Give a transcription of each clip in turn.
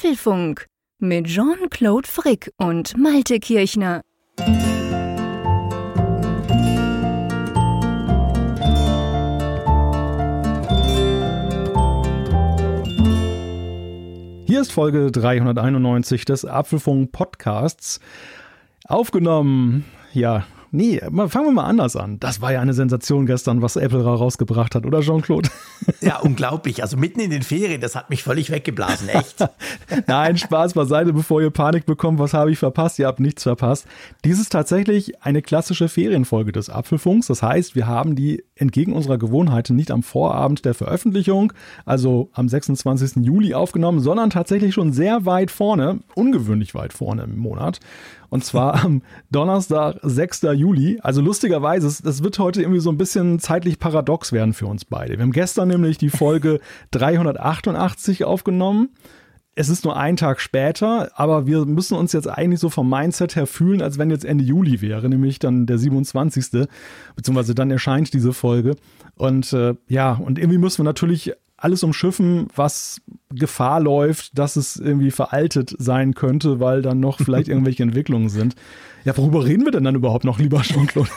Apfelfunk mit Jean-Claude Frick und Malte Kirchner. Hier ist Folge 391 des Apfelfunk Podcasts. Aufgenommen, ja, Nee, fangen wir mal anders an. Das war ja eine Sensation gestern, was Apple rausgebracht hat, oder Jean-Claude? Ja, unglaublich. Also mitten in den Ferien, das hat mich völlig weggeblasen, echt. Nein, Spaß beiseite, bevor ihr Panik bekommt, was habe ich verpasst? Ihr habt nichts verpasst. Dies ist tatsächlich eine klassische Ferienfolge des Apfelfunks. Das heißt, wir haben die entgegen unserer Gewohnheiten nicht am Vorabend der Veröffentlichung, also am 26. Juli aufgenommen, sondern tatsächlich schon sehr weit vorne, ungewöhnlich weit vorne im Monat. Und zwar am Donnerstag, 6. Juli. Also lustigerweise, das wird heute irgendwie so ein bisschen zeitlich paradox werden für uns beide. Wir haben gestern nämlich die Folge 388 aufgenommen. Es ist nur ein Tag später, aber wir müssen uns jetzt eigentlich so vom Mindset her fühlen, als wenn jetzt Ende Juli wäre, nämlich dann der 27. Beziehungsweise dann erscheint diese Folge. Und äh, ja, und irgendwie müssen wir natürlich alles umschiffen, was Gefahr läuft, dass es irgendwie veraltet sein könnte, weil dann noch vielleicht irgendwelche Entwicklungen sind. Ja, worüber reden wir denn dann überhaupt noch, lieber Jean-Claude?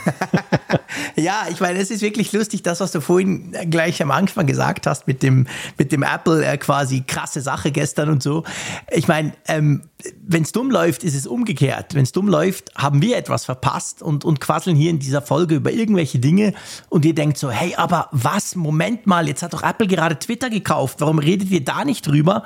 ja, ich meine, es ist wirklich lustig, das, was du vorhin gleich am Anfang gesagt hast mit dem, mit dem Apple äh, quasi krasse Sache gestern und so. Ich meine, ähm, wenn es dumm läuft, ist es umgekehrt. Wenn es dumm läuft, haben wir etwas verpasst und, und quasseln hier in dieser Folge über irgendwelche Dinge und ihr denkt so, hey, aber was, Moment mal, jetzt hat doch Apple gerade Twitter gekauft, warum redet ihr da nicht drüber?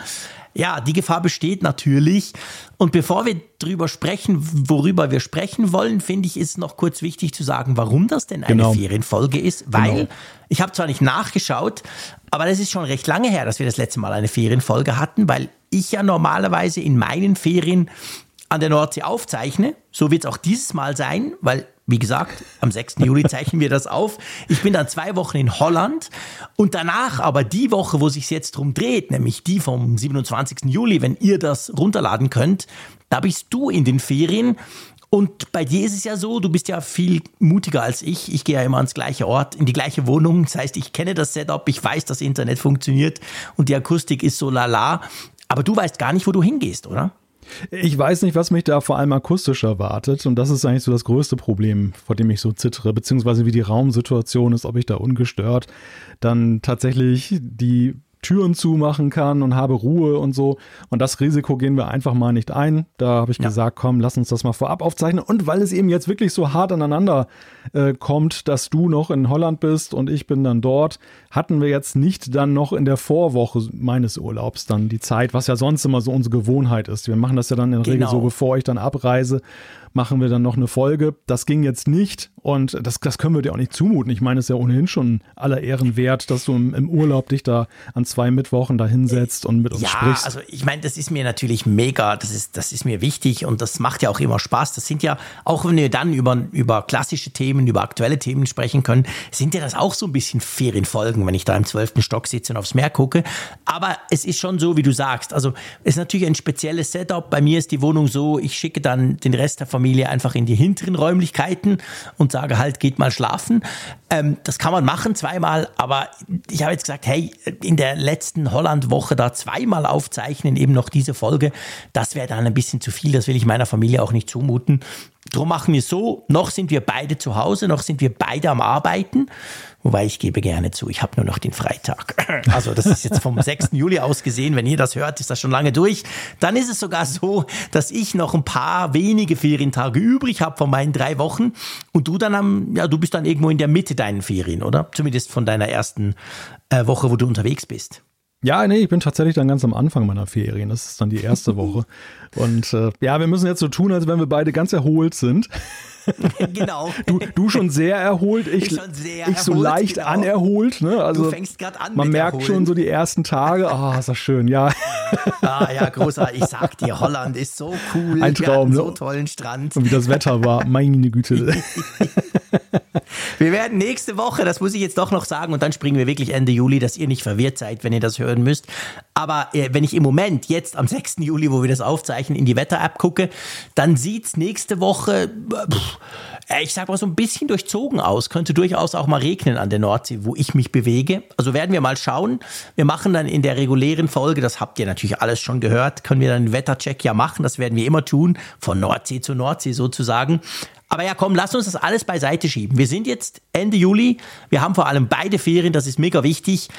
Ja, die Gefahr besteht natürlich. Und bevor wir drüber sprechen, worüber wir sprechen wollen, finde ich, ist noch kurz wichtig zu sagen, warum das denn eine genau. Ferienfolge ist. Weil, genau. ich habe zwar nicht nachgeschaut, aber das ist schon recht lange her, dass wir das letzte Mal eine Ferienfolge hatten, weil ich ja normalerweise in meinen Ferien an der Nordsee aufzeichne. So wird es auch dieses Mal sein, weil wie gesagt, am 6. Juli zeichnen wir das auf. Ich bin dann zwei Wochen in Holland und danach aber die Woche, wo sich jetzt drum dreht, nämlich die vom 27. Juli, wenn ihr das runterladen könnt, da bist du in den Ferien und bei dir ist es ja so, du bist ja viel mutiger als ich. Ich gehe ja immer ans gleiche Ort, in die gleiche Wohnung. Das heißt, ich kenne das Setup, ich weiß, dass Internet funktioniert und die Akustik ist so lala. Aber du weißt gar nicht, wo du hingehst, oder? Ich weiß nicht, was mich da vor allem akustisch erwartet. Und das ist eigentlich so das größte Problem, vor dem ich so zittere, beziehungsweise wie die Raumsituation ist, ob ich da ungestört dann tatsächlich die Türen zumachen kann und habe Ruhe und so. Und das Risiko gehen wir einfach mal nicht ein. Da habe ich ja. gesagt, komm, lass uns das mal vorab aufzeichnen. Und weil es eben jetzt wirklich so hart aneinander äh, kommt, dass du noch in Holland bist und ich bin dann dort, hatten wir jetzt nicht dann noch in der Vorwoche meines Urlaubs dann die Zeit, was ja sonst immer so unsere Gewohnheit ist. Wir machen das ja dann in der genau. Regel so, bevor ich dann abreise machen wir dann noch eine Folge. Das ging jetzt nicht und das, das können wir dir auch nicht zumuten. Ich meine, es ist ja ohnehin schon aller Ehren wert, dass du im, im Urlaub dich da an zwei Mittwochen da hinsetzt und mit uns ja, sprichst. also ich meine, das ist mir natürlich mega, das ist, das ist mir wichtig und das macht ja auch immer Spaß. Das sind ja, auch wenn wir dann über, über klassische Themen, über aktuelle Themen sprechen können, sind ja das auch so ein bisschen Ferienfolgen, wenn ich da im zwölften Stock sitze und aufs Meer gucke. Aber es ist schon so, wie du sagst. Also es ist natürlich ein spezielles Setup. Bei mir ist die Wohnung so, ich schicke dann den Rest der Familie einfach in die hinteren Räumlichkeiten und sage halt, geht mal schlafen. Ähm, das kann man machen zweimal, aber ich habe jetzt gesagt, hey, in der letzten Holland-Woche da zweimal aufzeichnen, eben noch diese Folge, das wäre dann ein bisschen zu viel, das will ich meiner Familie auch nicht zumuten. Drum machen wir so, noch sind wir beide zu Hause, noch sind wir beide am Arbeiten. Wobei ich gebe gerne zu, ich habe nur noch den Freitag. Also das ist jetzt vom 6. Juli aus gesehen. Wenn ihr das hört, ist das schon lange durch. Dann ist es sogar so, dass ich noch ein paar wenige Ferientage übrig habe von meinen drei Wochen. Und du dann am, ja, du bist dann irgendwo in der Mitte deinen Ferien, oder? Zumindest von deiner ersten äh, Woche, wo du unterwegs bist. Ja, nee, ich bin tatsächlich dann ganz am Anfang meiner Ferien. Das ist dann die erste Woche. Und äh, ja, wir müssen jetzt so tun, als wenn wir beide ganz erholt sind. genau. Du, du schon sehr erholt, ich, ich, sehr ich so erholt, leicht genau. anerholt. Ne? Also du fängst gerade an. Man merkt erholen. schon so die ersten Tage. Ah, oh, ist das schön, ja. ah, ja, großartig. Ich sag dir, Holland ist so cool. Ein Traum, ne? so tollen Strand. Und wie das Wetter war, meine Güte. wir werden nächste Woche, das muss ich jetzt doch noch sagen, und dann springen wir wirklich Ende Juli, dass ihr nicht verwirrt seid, wenn ihr das hören müsst. Aber äh, wenn ich im Moment, jetzt am 6. Juli, wo wir das aufzeichnen, in die Wetter-App gucke, dann sieht es nächste Woche, pff, äh, ich sag mal so ein bisschen durchzogen aus. Könnte durchaus auch mal regnen an der Nordsee, wo ich mich bewege. Also werden wir mal schauen. Wir machen dann in der regulären Folge, das habt ihr natürlich alles schon gehört, können wir dann einen Wettercheck ja machen. Das werden wir immer tun, von Nordsee zu Nordsee sozusagen. Aber ja, komm, lass uns das alles beiseite schieben. Wir sind jetzt Ende Juli. Wir haben vor allem beide Ferien, das ist mega wichtig.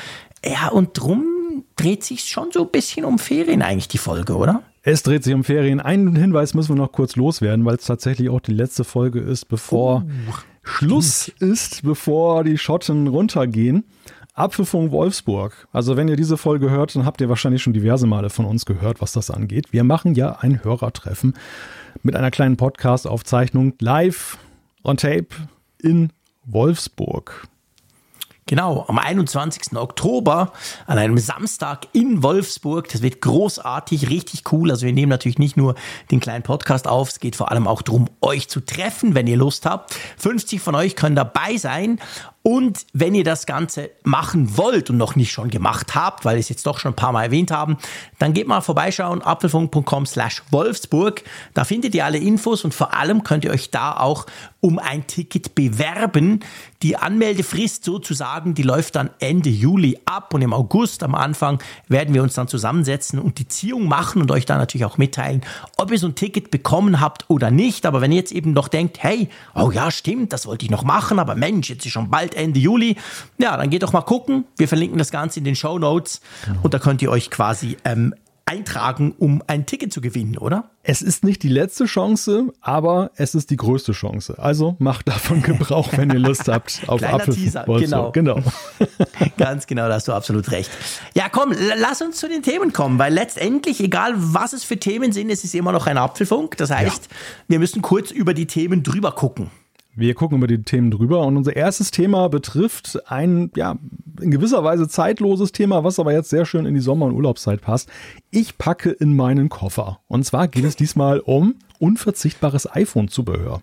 Ja, und drum dreht sich schon so ein bisschen um Ferien eigentlich die Folge, oder? Es dreht sich um Ferien. Einen Hinweis müssen wir noch kurz loswerden, weil es tatsächlich auch die letzte Folge ist, bevor uh, Schluss ist, bevor die Schotten runtergehen. Apfelfunk Wolfsburg. Also wenn ihr diese Folge hört, dann habt ihr wahrscheinlich schon diverse Male von uns gehört, was das angeht. Wir machen ja ein Hörertreffen mit einer kleinen Podcast-Aufzeichnung live on tape in Wolfsburg. Genau, am 21. Oktober, an einem Samstag in Wolfsburg. Das wird großartig, richtig cool. Also wir nehmen natürlich nicht nur den kleinen Podcast auf, es geht vor allem auch darum, euch zu treffen, wenn ihr Lust habt. 50 von euch können dabei sein und wenn ihr das Ganze machen wollt und noch nicht schon gemacht habt, weil wir es jetzt doch schon ein paar Mal erwähnt haben, dann geht mal vorbeischauen, apfelfunk.com slash Wolfsburg. Da findet ihr alle Infos und vor allem könnt ihr euch da auch um ein Ticket bewerben. Die Anmeldefrist sozusagen, die läuft dann Ende Juli ab und im August am Anfang werden wir uns dann zusammensetzen und die Ziehung machen und euch dann natürlich auch mitteilen, ob ihr so ein Ticket bekommen habt oder nicht. Aber wenn ihr jetzt eben noch denkt, hey, oh ja, stimmt, das wollte ich noch machen, aber Mensch, jetzt ist schon bald Ende Juli. Ja, dann geht doch mal gucken. Wir verlinken das Ganze in den Show Notes genau. und da könnt ihr euch quasi ähm, eintragen, um ein Ticket zu gewinnen, oder? Es ist nicht die letzte Chance, aber es ist die größte Chance. Also macht davon Gebrauch, wenn ihr Lust habt auf Kleiner Apfel Teaser, genau. genau. Ganz genau, da hast du absolut recht. Ja, komm, lass uns zu den Themen kommen, weil letztendlich, egal was es für Themen sind, es ist immer noch ein Apfelfunk. Das heißt, ja. wir müssen kurz über die Themen drüber gucken. Wir gucken über die Themen drüber und unser erstes Thema betrifft ein, ja, in gewisser Weise zeitloses Thema, was aber jetzt sehr schön in die Sommer- und Urlaubszeit passt. Ich packe in meinen Koffer. Und zwar geht es diesmal um unverzichtbares iPhone-Zubehör.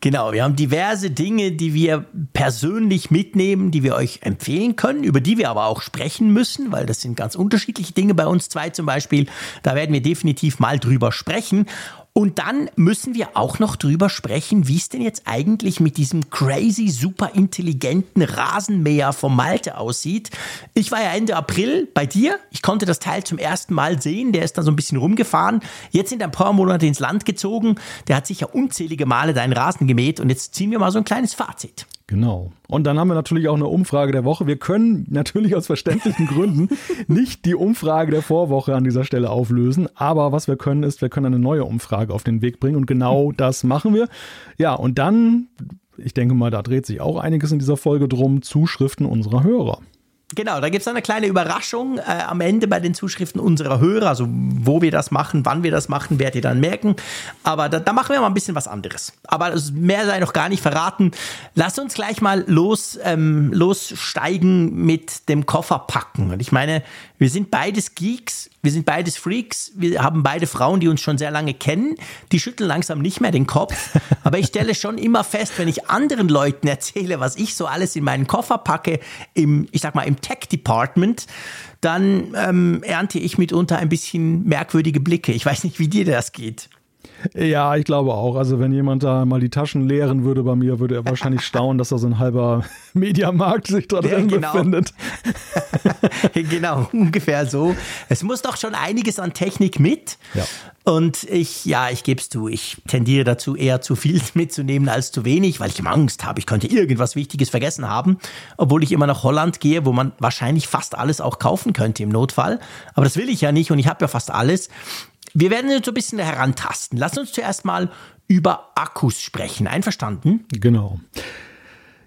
Genau, wir haben diverse Dinge, die wir persönlich mitnehmen, die wir euch empfehlen können, über die wir aber auch sprechen müssen, weil das sind ganz unterschiedliche Dinge bei uns zwei zum Beispiel. Da werden wir definitiv mal drüber sprechen. Und dann müssen wir auch noch drüber sprechen, wie es denn jetzt eigentlich mit diesem crazy, super intelligenten Rasenmäher vom Malte aussieht. Ich war ja Ende April bei dir. Ich konnte das Teil zum ersten Mal sehen. Der ist dann so ein bisschen rumgefahren. Jetzt sind ein paar Monate ins Land gezogen. Der hat sicher unzählige Male deinen Rasen gemäht. Und jetzt ziehen wir mal so ein kleines Fazit. Genau. Und dann haben wir natürlich auch eine Umfrage der Woche. Wir können natürlich aus verständlichen Gründen nicht die Umfrage der Vorwoche an dieser Stelle auflösen. Aber was wir können, ist, wir können eine neue Umfrage auf den Weg bringen. Und genau das machen wir. Ja, und dann, ich denke mal, da dreht sich auch einiges in dieser Folge drum, Zuschriften unserer Hörer. Genau, da gibt es eine kleine Überraschung äh, am Ende bei den Zuschriften unserer Hörer. Also wo wir das machen, wann wir das machen, werdet ihr dann merken. Aber da, da machen wir mal ein bisschen was anderes. Aber mehr sei noch gar nicht verraten. Lass uns gleich mal los, ähm, lossteigen mit dem Koffer packen. Und ich meine, wir sind beides Geeks, wir sind beides Freaks, wir haben beide Frauen, die uns schon sehr lange kennen. Die schütteln langsam nicht mehr den Kopf. Aber ich stelle schon immer fest, wenn ich anderen Leuten erzähle, was ich so alles in meinen Koffer packe, im, ich sag mal, im Tech-Department, dann ähm, ernte ich mitunter ein bisschen merkwürdige Blicke. Ich weiß nicht, wie dir das geht. Ja, ich glaube auch. Also wenn jemand da mal die Taschen leeren würde bei mir, würde er wahrscheinlich staunen, dass da so ein halber Mediamarkt sich da drin ja, genau. befindet. genau, ungefähr so. Es muss doch schon einiges an Technik mit. Ja. Und ich, ja, ich gebe es zu, ich tendiere dazu, eher zu viel mitzunehmen als zu wenig, weil ich immer Angst habe, ich könnte irgendwas Wichtiges vergessen haben, obwohl ich immer nach Holland gehe, wo man wahrscheinlich fast alles auch kaufen könnte im Notfall. Aber das will ich ja nicht und ich habe ja fast alles. Wir werden jetzt so ein bisschen herantasten. Lass uns zuerst mal über Akkus sprechen. Einverstanden? Genau.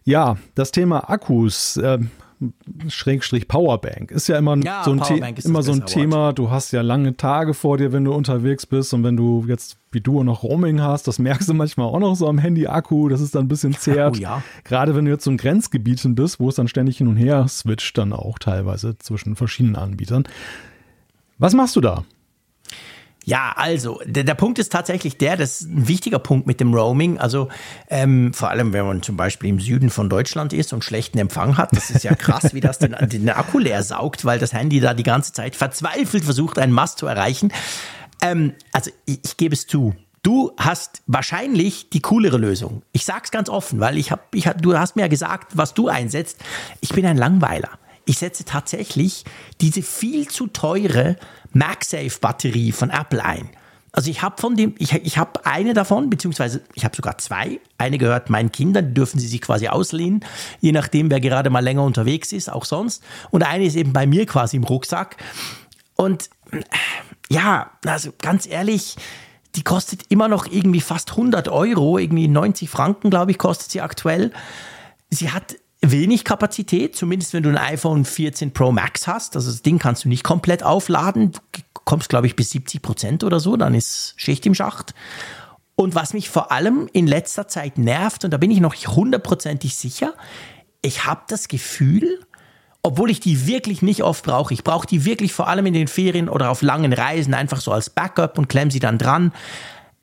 Ja, das Thema Akkus. Äh, Schrägstrich Powerbank ist ja immer ja, so ein, immer so ein Thema. Wort. Du hast ja lange Tage vor dir, wenn du unterwegs bist und wenn du jetzt wie du noch Roaming hast, das merkst du manchmal auch noch so am Handy-Akku, das ist dann ein bisschen zehrt. Oh, ja. Gerade wenn du jetzt so in Grenzgebieten bist, wo es dann ständig hin und her switcht, dann auch teilweise zwischen verschiedenen Anbietern. Was machst du da? Ja, also der, der, Punkt ist tatsächlich der, das ist ein wichtiger Punkt mit dem Roaming. Also ähm, vor allem, wenn man zum Beispiel im Süden von Deutschland ist und schlechten Empfang hat, das ist ja krass, wie das den, den Akku leer saugt, weil das Handy da die ganze Zeit verzweifelt versucht, einen Mast zu erreichen. Ähm, also ich, ich gebe es zu, Du hast wahrscheinlich die coolere Lösung. Ich sag's ganz offen, weil ich hab, ich hab, du hast mir ja gesagt, was du einsetzt. Ich bin ein Langweiler. Ich setze tatsächlich diese viel zu teure MagSafe-Batterie von Apple ein. Also ich habe von dem, ich, ich habe eine davon, beziehungsweise ich habe sogar zwei. Eine gehört meinen Kindern, die dürfen sie sich quasi auslehnen, je nachdem, wer gerade mal länger unterwegs ist, auch sonst. Und eine ist eben bei mir quasi im Rucksack. Und ja, also ganz ehrlich, die kostet immer noch irgendwie fast 100 Euro, irgendwie 90 Franken, glaube ich, kostet sie aktuell. Sie hat wenig Kapazität, zumindest wenn du ein iPhone 14 Pro Max hast. Also das Ding kannst du nicht komplett aufladen. Du kommst, glaube ich, bis 70 Prozent oder so, dann ist Schicht im Schacht. Und was mich vor allem in letzter Zeit nervt, und da bin ich noch hundertprozentig sicher, ich habe das Gefühl, obwohl ich die wirklich nicht oft brauche. Ich brauche die wirklich vor allem in den Ferien oder auf langen Reisen einfach so als Backup und klemme sie dann dran.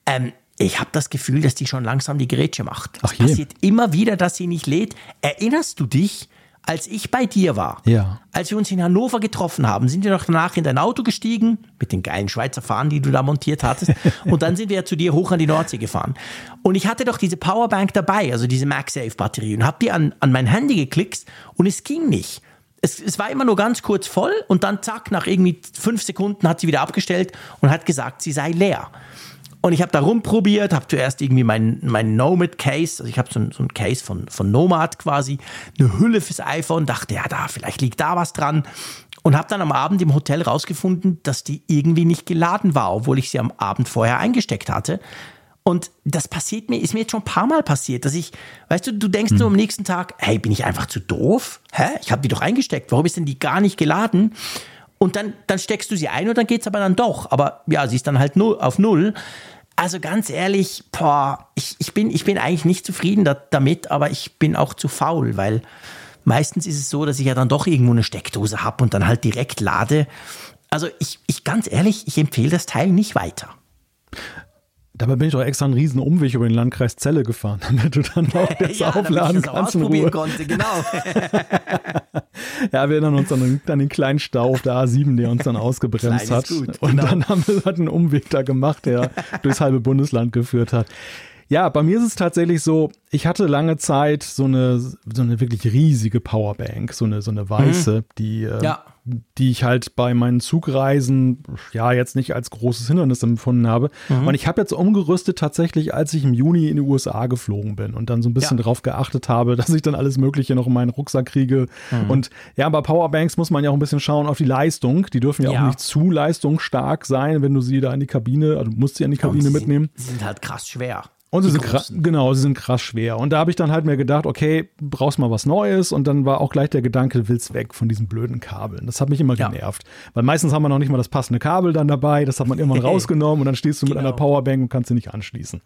Ähm, ich habe das Gefühl, dass die schon langsam die Gerätsche macht. Es passiert immer wieder, dass sie nicht lädt. Erinnerst du dich, als ich bei dir war, ja. als wir uns in Hannover getroffen haben, sind wir noch danach in dein Auto gestiegen, mit den geilen Schweizer Fahnen, die du da montiert hattest, und dann sind wir zu dir hoch an die Nordsee gefahren. Und ich hatte doch diese Powerbank dabei, also diese MagSafe-Batterie, und habe die an, an mein Handy geklickt und es ging nicht es, es war immer nur ganz kurz voll und dann zack, nach irgendwie fünf Sekunden hat sie wieder abgestellt und hat gesagt, sie sei leer. Und ich habe da rumprobiert, habe zuerst irgendwie mein, mein Nomad Case, also ich habe so, ein, so ein Case von, von Nomad quasi, eine Hülle fürs iPhone, dachte, ja, da, vielleicht liegt da was dran. Und habe dann am Abend im Hotel rausgefunden, dass die irgendwie nicht geladen war, obwohl ich sie am Abend vorher eingesteckt hatte. Und das passiert mir, ist mir jetzt schon ein paar Mal passiert, dass ich, weißt du, du denkst hm. so am nächsten Tag, hey, bin ich einfach zu doof? Hä? Ich habe die doch eingesteckt. Warum ist denn die gar nicht geladen? Und dann, dann steckst du sie ein und dann geht's aber dann doch. Aber ja, sie ist dann halt null, auf null. Also ganz ehrlich, boah, ich, ich, bin, ich bin eigentlich nicht zufrieden da, damit, aber ich bin auch zu faul, weil meistens ist es so, dass ich ja dann doch irgendwo eine Steckdose habe und dann halt direkt lade. Also ich, ich ganz ehrlich, ich empfehle das Teil nicht weiter. Dabei bin ich doch extra einen riesen Umweg über den Landkreis Celle gefahren, damit du dann auch das ja, aufladen ich kannst. in Ruhe. konnte, genau. ja, wir erinnern uns an den, an den, kleinen Stau auf der A7, der uns dann ausgebremst hat. Gut, und genau. dann haben wir halt einen Umweg da gemacht, der durchs halbe Bundesland geführt hat. Ja, bei mir ist es tatsächlich so, ich hatte lange Zeit so eine, so eine wirklich riesige Powerbank, so eine, so eine weiße, mhm. die, äh, ja. die ich halt bei meinen Zugreisen ja jetzt nicht als großes Hindernis empfunden habe. Mhm. Und ich habe jetzt umgerüstet tatsächlich, als ich im Juni in die USA geflogen bin und dann so ein bisschen ja. darauf geachtet habe, dass ich dann alles Mögliche noch in meinen Rucksack kriege. Mhm. Und ja, bei Powerbanks muss man ja auch ein bisschen schauen auf die Leistung. Die dürfen ja, ja. auch nicht zu leistungsstark sein, wenn du sie da in die Kabine, also du musst sie in die Kabine mitnehmen. Sie sind halt krass schwer. Und sie sind krass, genau, sie sind krass schwer. Und da habe ich dann halt mir gedacht, okay, brauchst mal was Neues. Und dann war auch gleich der Gedanke, willst weg von diesen blöden Kabeln. Das hat mich immer ja. genervt. Weil meistens haben wir noch nicht mal das passende Kabel dann dabei. Das hat man irgendwann rausgenommen und dann stehst du mit genau. einer Powerbank und kannst sie nicht anschließen.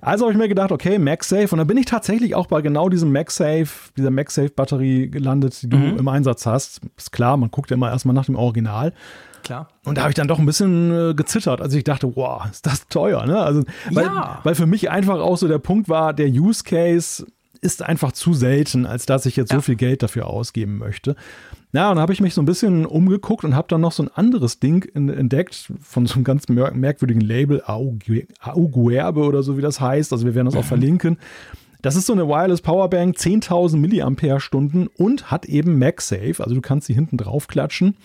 Also habe ich mir gedacht, okay, MagSafe. Und dann bin ich tatsächlich auch bei genau diesem MagSafe, dieser MagSafe-Batterie gelandet, die du mhm. im Einsatz hast. Ist klar, man guckt ja immer erstmal nach dem Original. Klar. Und da habe ich dann doch ein bisschen äh, gezittert, als ich dachte, wow, ist das teuer, ne? Also, weil, ja. weil für mich einfach auch so der Punkt war, der Use Case ist einfach zu selten, als dass ich jetzt ja. so viel Geld dafür ausgeben möchte. Ja, und da habe ich mich so ein bisschen umgeguckt und habe dann noch so ein anderes Ding in, entdeckt von so einem ganz mer merkwürdigen Label, Auguerbe oder so wie das heißt. Also wir werden das auch mhm. verlinken. Das ist so eine Wireless Powerbank, 10.000 Milliampere-Stunden und hat eben MagSafe. Also du kannst sie hinten drauf klatschen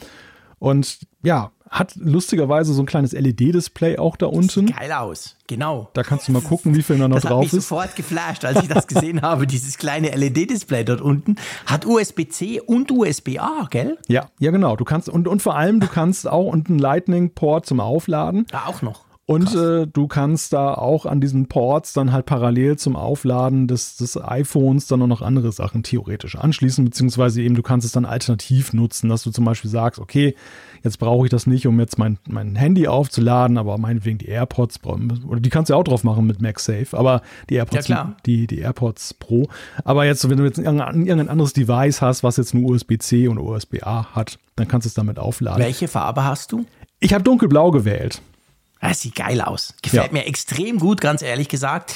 und ja, hat lustigerweise so ein kleines LED-Display auch da unten. Sieht geil aus, genau. Da kannst du mal gucken, wie viel da noch das drauf ist. Mich sofort geflasht, als ich das gesehen habe. Dieses kleine LED-Display dort unten hat USB-C und USB-A, gell? Ja, ja genau. Du kannst und, und vor allem du kannst auch unten Lightning-Port zum Aufladen. Ja, auch noch. Und äh, du kannst da auch an diesen Ports dann halt parallel zum Aufladen des, des iPhones dann auch noch andere Sachen theoretisch anschließen, beziehungsweise eben du kannst es dann alternativ nutzen, dass du zum Beispiel sagst, okay, jetzt brauche ich das nicht, um jetzt mein, mein Handy aufzuladen, aber meinetwegen die AirPods, oder die kannst du ja auch drauf machen mit MagSafe, aber die AirPods, ja, die, die AirPods Pro. Aber jetzt, wenn du jetzt irgendein, irgendein anderes Device hast, was jetzt nur USB-C und USB-A hat, dann kannst du es damit aufladen. Welche Farbe hast du? Ich habe dunkelblau gewählt. Das sieht geil aus. Gefällt Ja. mir extrem gut, ganz ehrlich gesagt.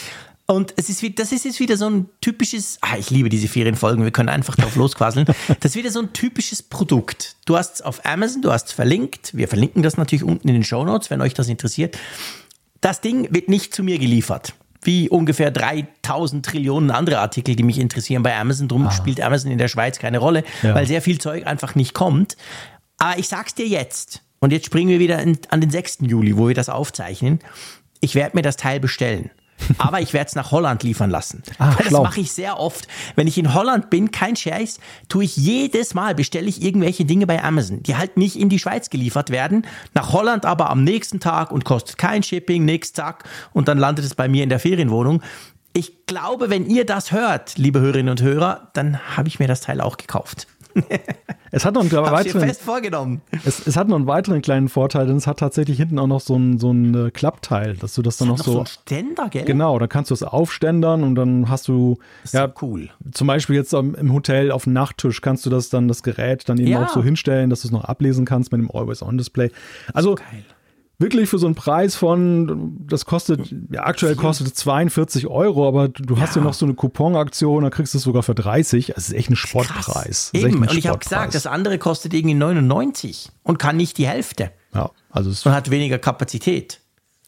Und es ist, wie- das ist jetzt wieder so ein typisches, ah, ich liebe diese Ferienfolgen, wir können einfach drauf losquasseln. Das ist wieder so ein typisches Produkt. Du hast es auf Amazon, du hast es verlinkt. Wir verlinken das natürlich unten in den Show Notes, wenn euch das interessiert. Das Ding wird nicht zu mir geliefert. Wie ungefähr 3000 Trillionen andere Artikel, die mich interessieren bei Amazon. Drum spielt Amazon in der Schweiz keine Rolle, Ja. weil sehr viel Zeug einfach nicht kommt. Aber ich sag's dir jetzt. Und jetzt springen wir wieder in, an den 6. Juli, wo wir das aufzeichnen. Ich werde mir das Teil bestellen. Aber ich werde es nach Holland liefern lassen. Ah, Weil das mache ich sehr oft. Wenn ich in Holland bin, kein Scheiß, tue ich jedes Mal, bestelle ich irgendwelche Dinge bei Amazon, die halt nicht in die Schweiz geliefert werden, nach Holland aber am nächsten Tag und kostet kein Shipping, nix, zack, und dann landet es bei mir in der Ferienwohnung. Ich glaube, wenn ihr das hört, liebe Hörerinnen und Hörer, dann habe ich mir das Teil auch gekauft. Es hat noch einen weiteren, fest vorgenommen. es, es hat noch einen weiteren kleinen Vorteil, denn es hat tatsächlich hinten auch noch so ein, so ein äh, Klappteil, dass du das dann noch, Noch so so. ein Ständer, gell? Genau, da kannst du es aufständern und dann hast du Ist ja so cool. zum Beispiel jetzt im Hotel auf dem Nachttisch kannst du das dann das Gerät dann eben Ja. auch so hinstellen, dass du es noch ablesen kannst mit dem Always On Display. Also Geil. Wirklich für so einen Preis von, das kostet, ja, aktuell kostet es 42 Euro, aber du hast ja Ja. noch so eine Couponaktion, da kriegst du es sogar für 30. Das ist echt ein. Das ist echt Eben. ein Und ich habe gesagt, das andere kostet irgendwie 99 und kann nicht die Hälfte ja, also es, und hat weniger Kapazität.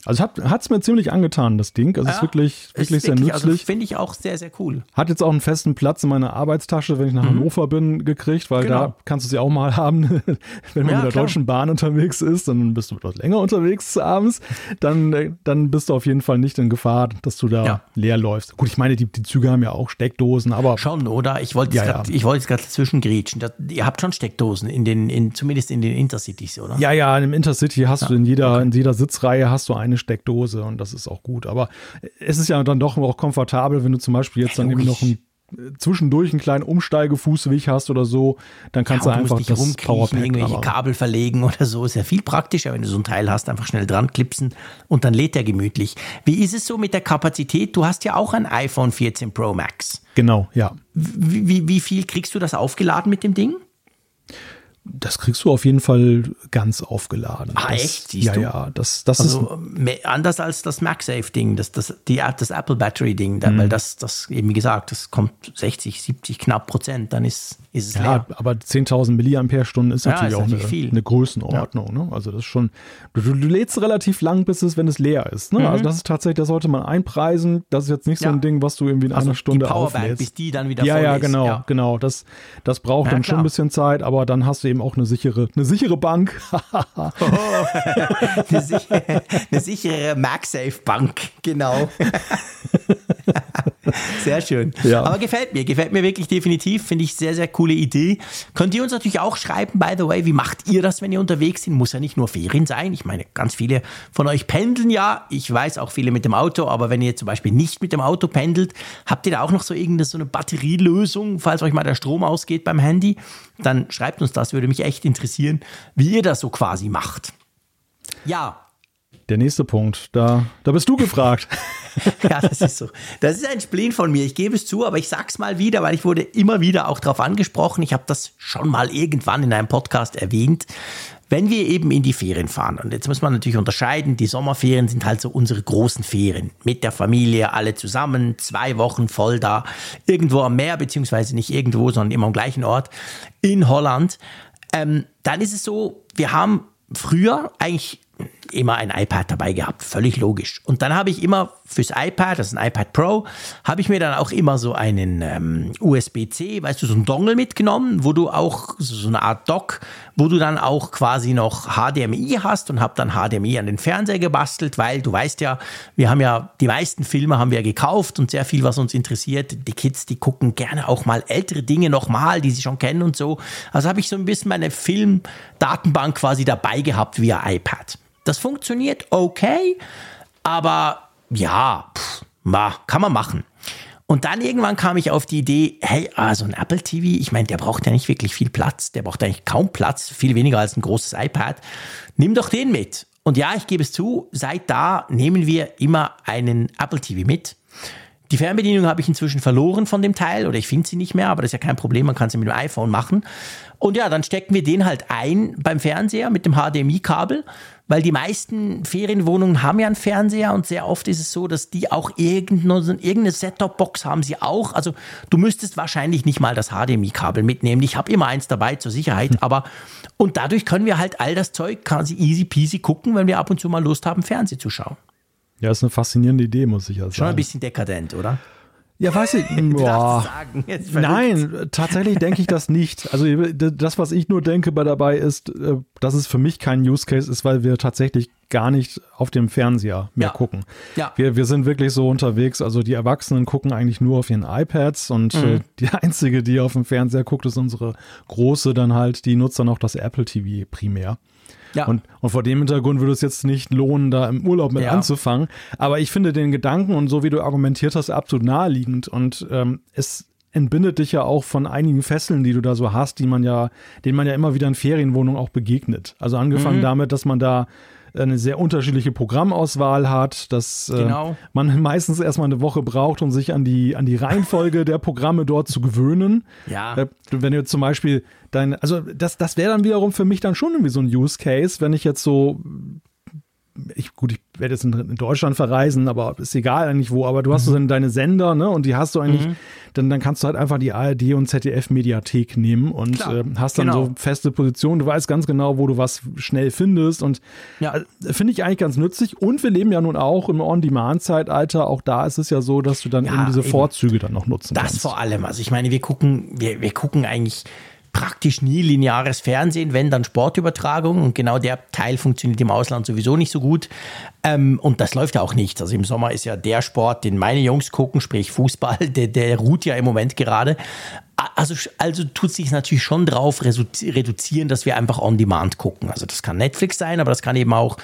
Also hat es mir ziemlich angetan, das Ding. Also es ist wirklich, Ist wirklich sehr also nützlich. Finde ich auch sehr, sehr cool. Hat jetzt auch einen festen Platz in meiner Arbeitstasche, wenn ich nach Hannover bin, gekriegt, weil Mhm. Genau. da kannst du sie auch mal haben, wenn man Ja, mit der klar. Deutschen Bahn unterwegs ist, dann bist du etwas länger unterwegs abends, dann, äh, dann bist du auf jeden Fall nicht in Gefahr, dass du da Ja. leer läufst. Gut, ich meine, die, die Züge haben ja auch Steckdosen, aber Schon, oder? Ich wollte Ja, ja. jetzt gerade dazwischen grätschen. Das- Ihr habt schon Steckdosen, in den, in, zumindest in den Intercities, oder? ja, ja, im Intercity hast du in jeder, in jeder Sitzreihe hast du eine Steckdose und das ist auch gut. Aber es ist ja dann doch auch komfortabel, wenn du zum Beispiel jetzt Ja, dann eben noch einen, äh, zwischendurch einen kleinen Umsteigefußweg hast oder so, dann kannst Ja, du einfach das Powerpack irgendwelche aber- Kabel verlegen oder so. Ist ja viel praktischer, wenn du so ein Teil hast, einfach schnell dran klipsen und dann lädt er gemütlich. Wie ist es so mit der Kapazität? Du hast ja auch ein iPhone 14 Pro Max. Genau, ja. Wie, wie, wie viel kriegst du das aufgeladen mit dem Ding? Das kriegst du auf jeden Fall ganz aufgeladen. Ah, das, echt? Siehst ja, du? ja, das, das ist Also mehr, anders als das MagSafe-Ding, das, das, die, das Apple Battery-Ding, Mhm. weil das, das, eben wie gesagt, das kommt 60, 70 knapp Prozent, dann ist, ist es ja, leer. aber 10.000 Milliampere-Stunden ist Ja, natürlich ist auch natürlich eine, viel. eine Größenordnung. Ne? Also das ist schon, du, du, lädst relativ lang, bis es, wenn es leer ist. Ne? Also das ist tatsächlich, das sollte man einpreisen. Das ist jetzt nicht so Mhm. Ja. ein Ding, was du irgendwie in Also einer Stunde die Powerbank, auflädst. bis die dann wieder ja, voll ja, ist. genau, Ja. genau. Das, das braucht Ja, dann schon klar. ein bisschen Zeit, aber dann hast du eben auch eine sichere, eine sichere Bank. eine, sichere, eine sichere MagSafe-Bank, genau. Sehr schön. Ja. Aber gefällt mir, gefällt mir wirklich definitiv. Finde ich sehr, sehr coole Idee. Könnt ihr uns natürlich auch schreiben, by the way, wie macht ihr das, wenn ihr unterwegs seid? Muss ja nicht nur Ferien sein. Ich meine, ganz viele von euch pendeln ja. Ich weiß auch viele mit dem Auto, aber wenn ihr zum Beispiel nicht mit dem Auto pendelt, habt ihr da auch noch so irgendeine so eine Batterielösung, falls euch mal der Strom ausgeht beim Handy? Dann schreibt uns das, würde mich echt interessieren, wie ihr das so quasi macht. Ja, Der nächste Punkt, da, da bist du gefragt. Ja, das ist so. Das ist ein Spleen von mir. Ich gebe es zu, aber ich sag's mal wieder, weil ich wurde immer wieder auch darauf angesprochen. Ich habe das schon mal irgendwann in einem Podcast erwähnt. Wenn wir eben in die Ferien fahren, und jetzt muss man natürlich unterscheiden, die Sommerferien sind halt so unsere großen Ferien. Mit der Familie, alle zusammen, zwei Wochen voll da, irgendwo am Meer, beziehungsweise nicht irgendwo, sondern immer am gleichen Ort, in Holland. Ähm, dann ist es so, wir haben früher eigentlich immer ein iPad dabei gehabt, völlig logisch. Und dann habe ich immer fürs iPad, das ist ein iPad Pro, habe ich mir dann auch immer so einen ähm, USB-C, weißt du, so einen Dongle mitgenommen, wo du auch so eine Art Dock, wo du dann auch quasi noch HDMI hast und habe dann HDMI an den Fernseher gebastelt, weil du weißt ja, wir haben ja die meisten Filme haben wir gekauft und sehr viel, was uns interessiert. Die Kids, die gucken gerne auch mal ältere Dinge nochmal, die sie schon kennen und so. Also habe ich so ein bisschen meine Filmdatenbank quasi dabei gehabt via iPad. Das funktioniert okay, aber ja, pff, ma, kann man machen. Und dann irgendwann kam ich auf die Idee, hey, also ein Apple TV, ich meine, der braucht ja nicht wirklich viel Platz, der braucht eigentlich kaum Platz, viel weniger als ein großes iPad. Nimm doch den mit. Und ja, ich gebe es zu, seit da nehmen wir immer einen Apple TV mit. Die Fernbedienung habe ich inzwischen verloren von dem Teil oder ich finde sie nicht mehr, aber das ist ja kein Problem, man kann sie mit dem iPhone machen. Und ja, dann stecken wir den halt ein beim Fernseher mit dem HDMI-Kabel, weil die meisten Ferienwohnungen haben ja einen Fernseher und sehr oft ist es so, dass die auch irgendeine, Set-Top-Box haben sie auch. Also du müsstest wahrscheinlich nicht mal das HDMI-Kabel mitnehmen. Ich habe immer eins dabei zur Sicherheit, aber und dadurch können wir halt all das Zeug quasi easy peasy gucken, wenn wir ab und zu mal Lust haben, Fernsehen zu schauen. Ja, ist eine faszinierende Idee, muss ich ja sagen. Schon ein bisschen dekadent, oder? Ja, weiß ich. Boah. Nein, tatsächlich denke ich das nicht. Also das, was ich nur denke bei dabei ist, äh, dass es für mich kein Use Case ist, weil wir tatsächlich gar nicht auf dem Fernseher mehr ja. gucken. Ja. Wir, wir sind wirklich so unterwegs, also die Erwachsenen gucken eigentlich nur auf ihren iPads und mhm. äh, die einzige, die auf dem Fernseher guckt, ist unsere große dann halt, die nutzt dann auch das Apple TV primär. Ja. Und, und vor dem Hintergrund würde es jetzt nicht lohnen, da im Urlaub mit ja. anzufangen. Aber ich finde den Gedanken und so wie du argumentiert hast, absolut naheliegend. Und ähm, es entbindet dich ja auch von einigen Fesseln, die du da so hast, die man ja, denen man ja immer wieder in Ferienwohnungen auch begegnet. Also angefangen mhm. damit, dass man da eine sehr unterschiedliche Programmauswahl hat, dass äh, genau. äh, man meistens erstmal eine Woche braucht, um sich an die, an die Reihenfolge der Programme dort zu gewöhnen. Ja. Äh, wenn du zum Beispiel dein, also das, das wäre dann wiederum für mich dann schon irgendwie so ein Use Case, wenn ich jetzt so ich, gut, ich werde jetzt in, in, Deutschland verreisen, aber ist egal eigentlich wo, aber du hast mhm. so deine Sender, ne, und die hast du eigentlich, mhm. dann, dann kannst du halt einfach die ARD und ZDF-Mediathek nehmen und äh, hast dann genau. so feste Positionen, du weißt ganz genau, wo du was schnell findest und ja. äh, finde ich eigentlich ganz nützlich und wir leben ja nun auch im On-Demand-Zeitalter, auch da ist es ja so, dass du dann ja, eben diese eben. Vorzüge dann noch nutzen das kannst. Das vor allem, also ich meine, wir gucken, wir, wir gucken eigentlich praktisch nie lineares Fernsehen, wenn dann Sportübertragung und genau der Teil funktioniert im Ausland sowieso nicht so gut. Ähm, und das läuft ja auch nicht. Also im Sommer ist ja der Sport, den meine Jungs gucken, sprich Fußball, der, der ruht ja im Moment gerade. Also, also tut sich natürlich schon drauf reduzieren, dass wir einfach on demand gucken. Also das kann Netflix sein, aber das kann eben auch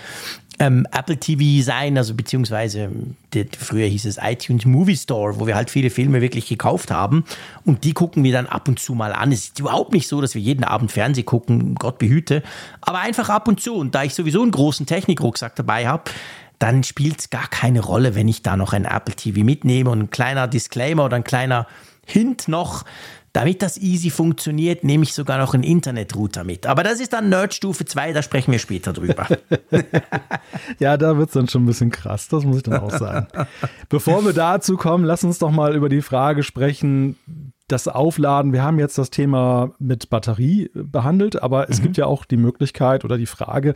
ähm, Apple TV sein, also beziehungsweise die, früher hieß es iTunes Movie Store, wo wir halt viele Filme wirklich gekauft haben und die gucken wir dann ab und zu mal an. Es ist überhaupt nicht so, dass wir jeden Abend Fernsehen gucken, Gott behüte, aber einfach ab und zu. Und da ich sowieso einen großen Technikrucksack dabei habe, dann spielt es gar keine Rolle, wenn ich da noch ein Apple TV mitnehme und ein kleiner Disclaimer oder ein kleiner Hint noch. Damit das easy funktioniert, nehme ich sogar noch einen Internetrouter mit. Aber das ist dann Nerdstufe 2, da sprechen wir später drüber. ja, da wird es dann schon ein bisschen krass, das muss ich dann auch sagen. Bevor wir dazu kommen, lass uns doch mal über die Frage sprechen, das Aufladen, wir haben jetzt das Thema mit Batterie behandelt, aber es mhm. gibt ja auch die Möglichkeit oder die Frage,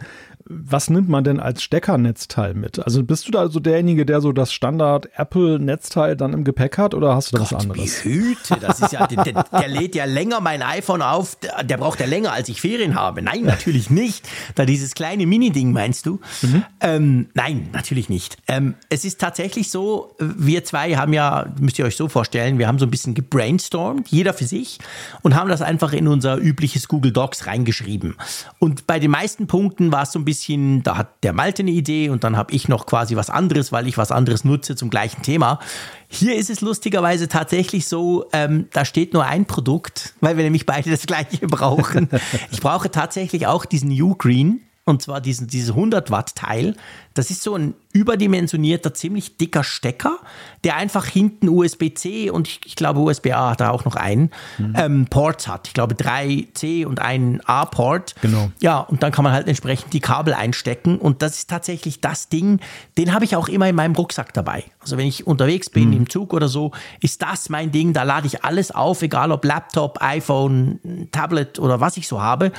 was nimmt man denn als Steckernetzteil mit? Also bist du da so derjenige, der so das Standard Apple-Netzteil dann im Gepäck hat oder hast du da Gott, was anderes? Behüte, das ist ja, der, der, der, lädt ja länger mein iPhone auf, der, der, braucht ja länger, als ich Ferien habe. Nein, natürlich nicht. Da dieses kleine Mini-Ding meinst du? Mhm. Ähm, nein, natürlich nicht. Ähm, es ist tatsächlich so, wir zwei haben ja, müsst ihr euch so vorstellen, wir haben so ein bisschen gebrainstormt, jeder für sich, und haben das einfach in unser übliches Google Docs reingeschrieben. Und bei den meisten Punkten war es so ein bisschen bisschen, da hat der Malte eine Idee und dann habe ich noch quasi was anderes, weil ich was anderes nutze zum gleichen Thema. Hier ist es lustigerweise tatsächlich so, ähm, da steht nur ein Produkt, weil wir nämlich beide das gleiche brauchen. Ich brauche tatsächlich auch diesen U-Green und zwar diesen, dieses 100 Watt Teil. Das ist so ein überdimensionierter, ziemlich dicker Stecker, der einfach hinten USB-C und ich, ich, glaube USB-A hat da auch noch einen, mhm. ähm, Ports hat. Ich glaube drei C und einen A-Port. Genau. Ja, und dann kann man halt entsprechend die Kabel einstecken und das ist tatsächlich das Ding, den habe ich auch immer in meinem Rucksack dabei. Also wenn ich unterwegs bin, mhm. im Zug oder so, ist das mein Ding, da lade ich alles auf, egal ob Laptop, iPhone, Tablet oder was ich so habe.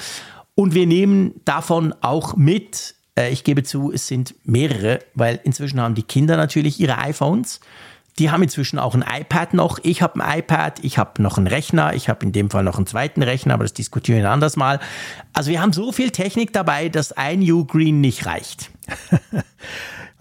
Und wir nehmen davon auch mit, äh, ich gebe zu, es sind mehrere, weil inzwischen haben die Kinder natürlich ihre iPhones. Die haben inzwischen auch ein iPad noch. Ich habe ein iPad, ich habe noch einen Rechner, ich habe in dem Fall noch einen zweiten Rechner, aber das diskutieren wir anders mal. Also wir haben so viel Technik dabei, dass ein U-Green nicht reicht.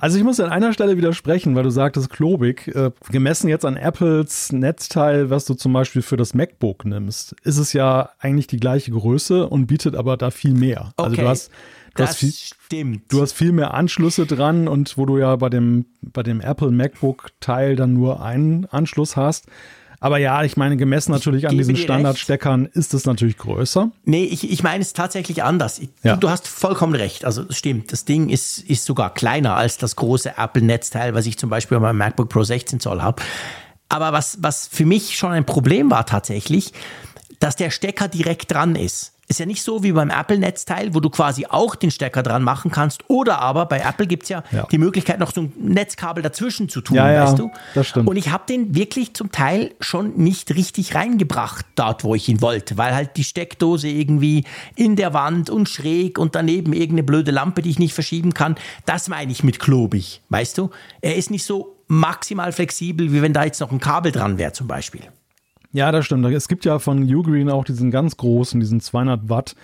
Also ich muss an einer Stelle widersprechen, weil du sagtest klobig. Äh, gemessen jetzt an Apples Netzteil, was du zum Beispiel für das MacBook nimmst, ist es ja eigentlich die gleiche Größe und bietet aber da viel mehr. Okay. Also du hast, du das hast viel, stimmt. Du hast viel mehr Anschlüsse dran und wo du ja bei dem, bei dem Apple MacBook Teil dann nur einen Anschluss hast. Aber ja, ich meine, gemessen natürlich an diesen Standardsteckern ist es natürlich größer. Nee, ich, ich meine es tatsächlich anders. Ich, Ja. du, du hast vollkommen recht. Also es stimmt, das Ding ist, ist sogar kleiner als das große Apple-Netzteil, was ich zum Beispiel bei meinem MacBook Pro 16 Zoll habe. Aber was, was für mich schon ein Problem war tatsächlich, dass der Stecker direkt dran ist. Ist ja nicht so wie beim Apple-Netzteil, wo du quasi auch den Stecker dran machen kannst. Oder aber bei Apple gibt's ja, Ja. die Möglichkeit, noch so ein Netzkabel dazwischen zu tun, Ja, ja, weißt du? das stimmt. Und ich habe den wirklich zum Teil schon nicht richtig reingebracht, dort, wo ich ihn wollte, weil halt die Steckdose irgendwie in der Wand und schräg und daneben irgendeine blöde Lampe, die ich nicht verschieben kann. Das meine ich mit klobig, weißt du? Er ist nicht so maximal flexibel, wie wenn da jetzt noch ein Kabel dran wäre zum Beispiel. Ja, das stimmt. Es gibt ja von Ugreen auch diesen ganz großen, diesen 200 Watt.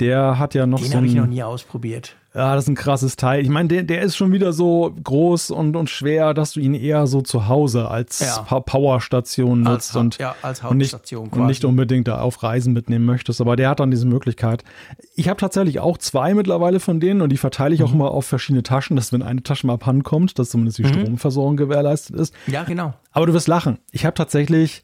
Der hat ja noch Den so habe ich noch nie ausprobiert. ja, das ist ein krasses Teil. Ich meine, der, der ist schon wieder so groß und, und schwer, dass du ihn eher so zu Hause als Ja. Powerstation Als nutzt Ha- und, ja, als und, nicht, und nicht unbedingt da auf Reisen mitnehmen möchtest. Aber der hat dann diese Möglichkeit. Ich habe tatsächlich auch zwei mittlerweile von denen und die verteile ich Mhm. auch immer auf verschiedene Taschen, dass wenn eine Tasche mal abhanden kommt, dass zumindest die Stromversorgung gewährleistet ist. Ja, genau. Aber du wirst lachen. Ich habe tatsächlich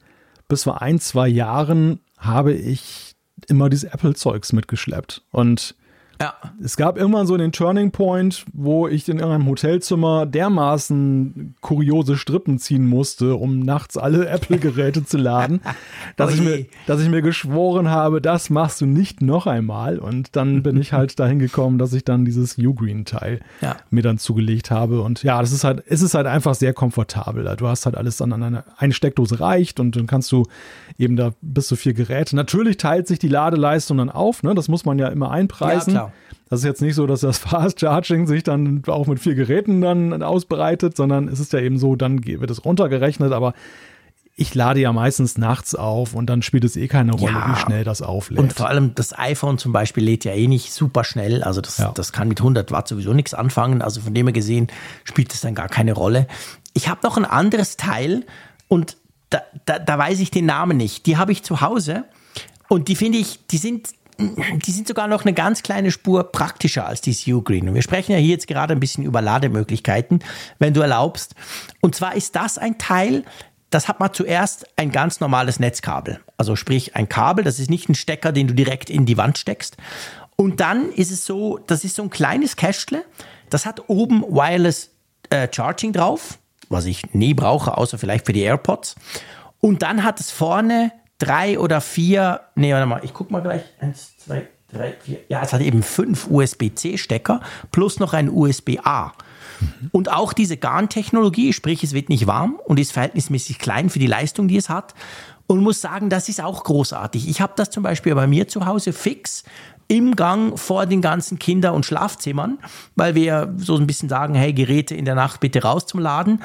bis vor ein, zwei Jahren habe ich immer dieses Apple-Zeugs mitgeschleppt. Und Ja. es gab irgendwann so den Turning Point, wo ich in irgendeinem Hotelzimmer dermaßen kuriose Strippen ziehen musste, um nachts alle Apple-Geräte zu laden, dass, Oh ich je. mir, dass ich mir geschworen habe, das machst du nicht noch einmal. Und dann bin ich halt dahin gekommen, dass ich dann dieses Ugreen-Teil Ja. mir dann zugelegt habe. Und ja, das ist halt, es ist halt einfach sehr komfortabel. Du hast halt alles dann an einer eine Steckdose reicht und dann kannst du eben da bis zu vier Geräte. Natürlich teilt sich die Ladeleistung dann auf, ne? Das muss man ja immer einpreisen. Ja, klar. Das ist jetzt nicht so, dass das Fast Charging sich dann auch mit vier Geräten dann ausbreitet, sondern es ist ja eben so, dann wird es runtergerechnet, aber ich lade ja meistens nachts auf und dann spielt es eh keine Rolle, Ja. wie schnell das auflädt. Und vor allem das iPhone zum Beispiel lädt ja eh nicht super schnell. Also das, Ja. das kann mit 100 Watt sowieso nichts anfangen. Also von dem her gesehen spielt das dann gar keine Rolle. Ich habe noch ein anderes Teil und da, da, da weiß ich den Namen nicht. Die habe ich zu Hause und die finde ich, die sind, die sind sogar noch eine ganz kleine Spur praktischer als die Ugreen. Und wir sprechen ja hier jetzt gerade ein bisschen über Lademöglichkeiten, wenn du erlaubst. Und zwar ist das ein Teil, das hat man zuerst ein ganz normales Netzkabel. Also sprich ein Kabel, das ist nicht ein Stecker, den du direkt in die Wand steckst. Und dann ist es so, das ist so ein kleines Kästle, das hat oben Wireless äh, Charging drauf, was ich nie brauche, außer vielleicht für die AirPods. Und dann hat es vorne drei oder vier, nee, warte mal, ich guck mal gleich. Eins, zwei, drei, vier. Ja, es hat eben fünf USB-C-Stecker plus noch ein USB-A. Und auch diese Garntechnologie, sprich, es wird nicht warm und ist verhältnismäßig klein für die Leistung, die es hat. Und muss sagen, das ist auch großartig. Ich habe das zum Beispiel bei mir zu Hause fix im Gang vor den ganzen Kinder- und Schlafzimmern, weil wir so ein bisschen sagen, hey, Geräte in der Nacht bitte raus zum Laden.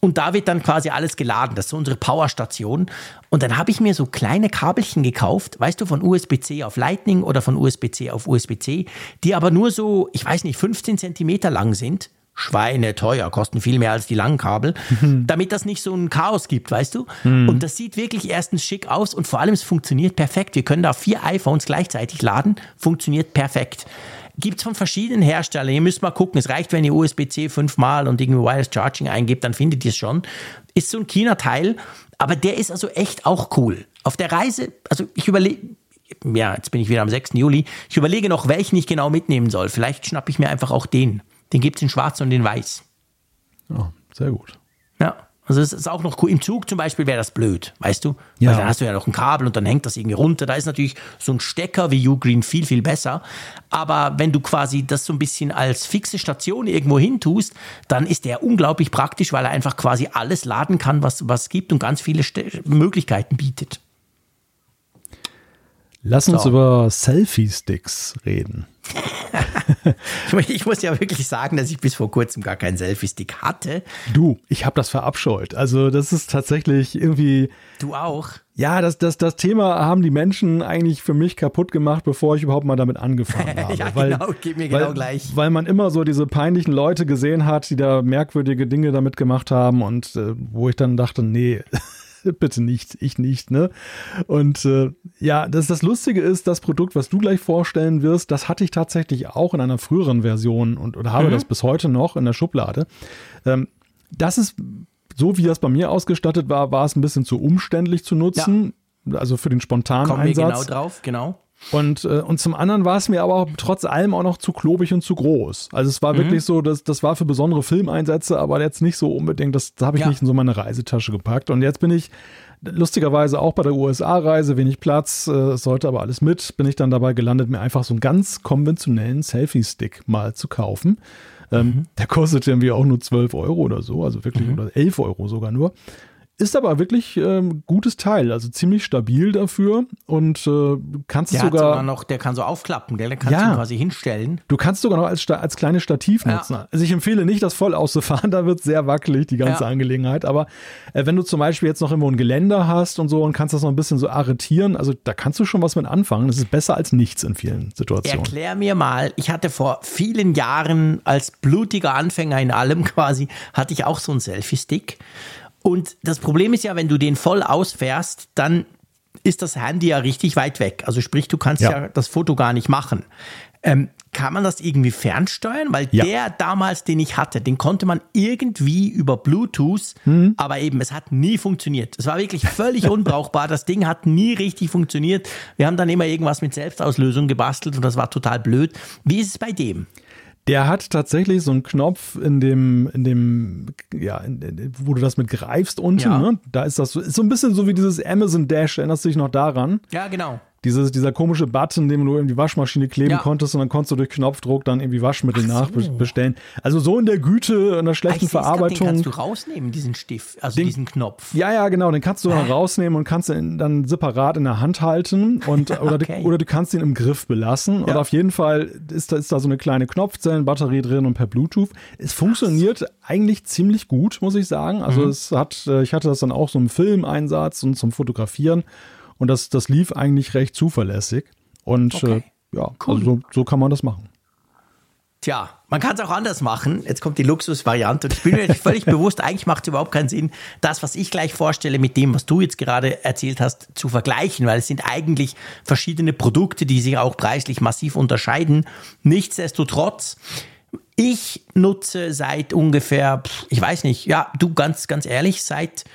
Und da wird dann quasi alles geladen. Das ist unsere Powerstation. Und dann habe ich mir so kleine Kabelchen gekauft, weißt du, von USB-C auf Lightning oder von USB-C auf USB-C, die aber nur so, ich weiß nicht, 15 Zentimeter lang sind. Schweine teuer, kosten viel mehr als die langen Kabel, damit das nicht so ein Chaos gibt, weißt du? Und das sieht wirklich erstens schick aus und vor allem es funktioniert perfekt. Wir können da vier iPhones gleichzeitig laden, funktioniert perfekt. Gibt's von verschiedenen Herstellern. Ihr müsst mal gucken. Es reicht, wenn ihr USB-C fünfmal und irgendwie Wireless Charging eingebt, dann findet ihr es schon. Ist so ein China-Teil, aber der ist also echt auch cool. Auf der Reise, also ich überlege, ja, jetzt bin ich wieder am 6. Juli. Ich überlege noch, welchen ich genau mitnehmen soll. Vielleicht schnappe ich mir einfach auch den. Den gibt's in schwarz und in weiß. Ja, sehr gut. Ja. Also es ist auch noch cool. Im Zug zum Beispiel wäre das blöd, weißt du? Ja. Weil dann hast du ja noch ein Kabel und dann hängt das irgendwie runter. Da ist natürlich so ein Stecker wie Ugreen viel, viel besser. Aber wenn du quasi das so ein bisschen als fixe Station irgendwo hin tust, dann ist der unglaublich praktisch, weil er einfach quasi alles laden kann, was was es gibt und ganz viele Ste Möglichkeiten bietet. Lass uns So. über Selfie-Sticks reden. Ich, mu- ich muss ja wirklich sagen, dass ich bis vor kurzem gar keinen Selfie-Stick hatte. Du, ich habe das verabscheut. Also das ist tatsächlich irgendwie, Du auch. ja, das, das, das Thema haben die Menschen eigentlich für mich kaputt gemacht, bevor ich überhaupt mal damit angefangen habe. Ja, genau, geht mir weil, genau gleich. Weil man immer so diese peinlichen Leute gesehen hat, die da merkwürdige Dinge damit gemacht haben und äh, wo ich dann dachte, nee, bitte nicht, ich nicht, ne? Und äh, ja, das, das Lustige ist, das Produkt, was du gleich vorstellen wirst, das hatte ich tatsächlich auch in einer früheren Version und oder habe das bis heute noch in der Schublade. Ähm, das ist so wie das bei mir ausgestattet war, war es ein bisschen zu umständlich zu nutzen. Ja. Also für den spontanen Kommen Einsatz. Wir genau drauf, genau. Und, äh, und zum anderen war es mir aber auch trotz allem auch noch zu klobig und zu groß. Also es war mhm. wirklich so, dass, das war für besondere Filmeinsätze, aber jetzt nicht so unbedingt, das, das habe ich ja. nicht in so meine Reisetasche gepackt. Und jetzt bin ich lustigerweise auch bei der USA-Reise, wenig Platz, äh, sollte aber alles mit, bin ich dann dabei gelandet, mir einfach so einen ganz konventionellen Selfie-Stick mal zu kaufen. Ähm, mhm. Der kostet irgendwie auch nur 12 Euro oder so, also wirklich, mhm. oder 11 Euro sogar nur. Ist aber wirklich ähm, gutes Teil, also ziemlich stabil dafür und äh, kannst der es sogar, sogar noch, der kann so aufklappen, gell? der kannst ja, du quasi hinstellen. Du kannst sogar noch als, als kleines Stativ ja. nutzen. Also ich empfehle nicht, das voll auszufahren, da wird sehr wackelig die ganze ja. Angelegenheit. Aber äh, wenn du zum Beispiel jetzt noch irgendwo ein Geländer hast und so und kannst das noch ein bisschen so arretieren, also da kannst du schon was mit anfangen. Das ist besser als nichts in vielen Situationen. Erklär mir mal, ich hatte vor vielen Jahren als blutiger Anfänger in allem quasi, hatte ich auch so einen Selfie-Stick und das Problem ist ja, wenn du den voll ausfährst, dann ist das Handy ja richtig weit weg. Also sprich, du kannst ja, ja das Foto gar nicht machen. Ähm, kann man das irgendwie fernsteuern? Weil ja. der damals, den ich hatte, den konnte man irgendwie über Bluetooth, mhm. aber eben, es hat nie funktioniert. Es war wirklich völlig unbrauchbar. Das Ding hat nie richtig funktioniert. Wir haben dann immer irgendwas mit Selbstauslösung gebastelt und das war total blöd. Wie ist es bei dem? Der hat tatsächlich so einen Knopf in dem, in dem, ja, in, wo du das mit greifst unten. Ja. Ne? Da ist das so, ist so ein bisschen so wie dieses Amazon Dash. Erinnerst du dich noch daran? Ja, genau dieses, dieser komische Button, den du in die Waschmaschine kleben ja. konntest und dann konntest du durch Knopfdruck dann irgendwie Waschmittel so. nachbestellen. Also so in der Güte, in der schlechten Verarbeitung. Den kannst du rausnehmen, diesen Stift, also den, diesen Knopf. Ja, ja, genau, den kannst du dann rausnehmen und kannst ihn dann separat in der Hand halten und oder, okay. du, oder du kannst ihn im Griff belassen. Ja. Und auf jeden Fall ist da, ist da so eine kleine Knopfzellenbatterie drin und per Bluetooth. Es funktioniert Was? eigentlich ziemlich gut, muss ich sagen. Also mhm. es hat, äh, ich hatte das dann auch so im Filmeinsatz und zum Fotografieren. Und das, das lief eigentlich recht zuverlässig. Und okay. äh, ja, cool. also so, so kann man das machen. Tja, man kann es auch anders machen. Jetzt kommt die Luxusvariante. Und ich bin mir völlig bewusst, eigentlich macht es überhaupt keinen Sinn, das, was ich gleich vorstelle, mit dem, was du jetzt gerade erzählt hast, zu vergleichen, weil es sind eigentlich verschiedene Produkte, die sich auch preislich massiv unterscheiden. Nichtsdestotrotz, ich nutze seit ungefähr, ich weiß nicht, ja, du ganz, ganz ehrlich, seit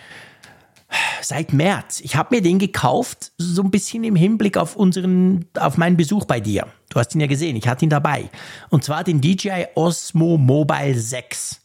seit März. Ich habe mir den gekauft, so ein bisschen im Hinblick auf unseren, auf meinen Besuch bei dir. Du hast ihn ja gesehen, ich hatte ihn dabei. Und zwar den DJI Osmo Mobile 6.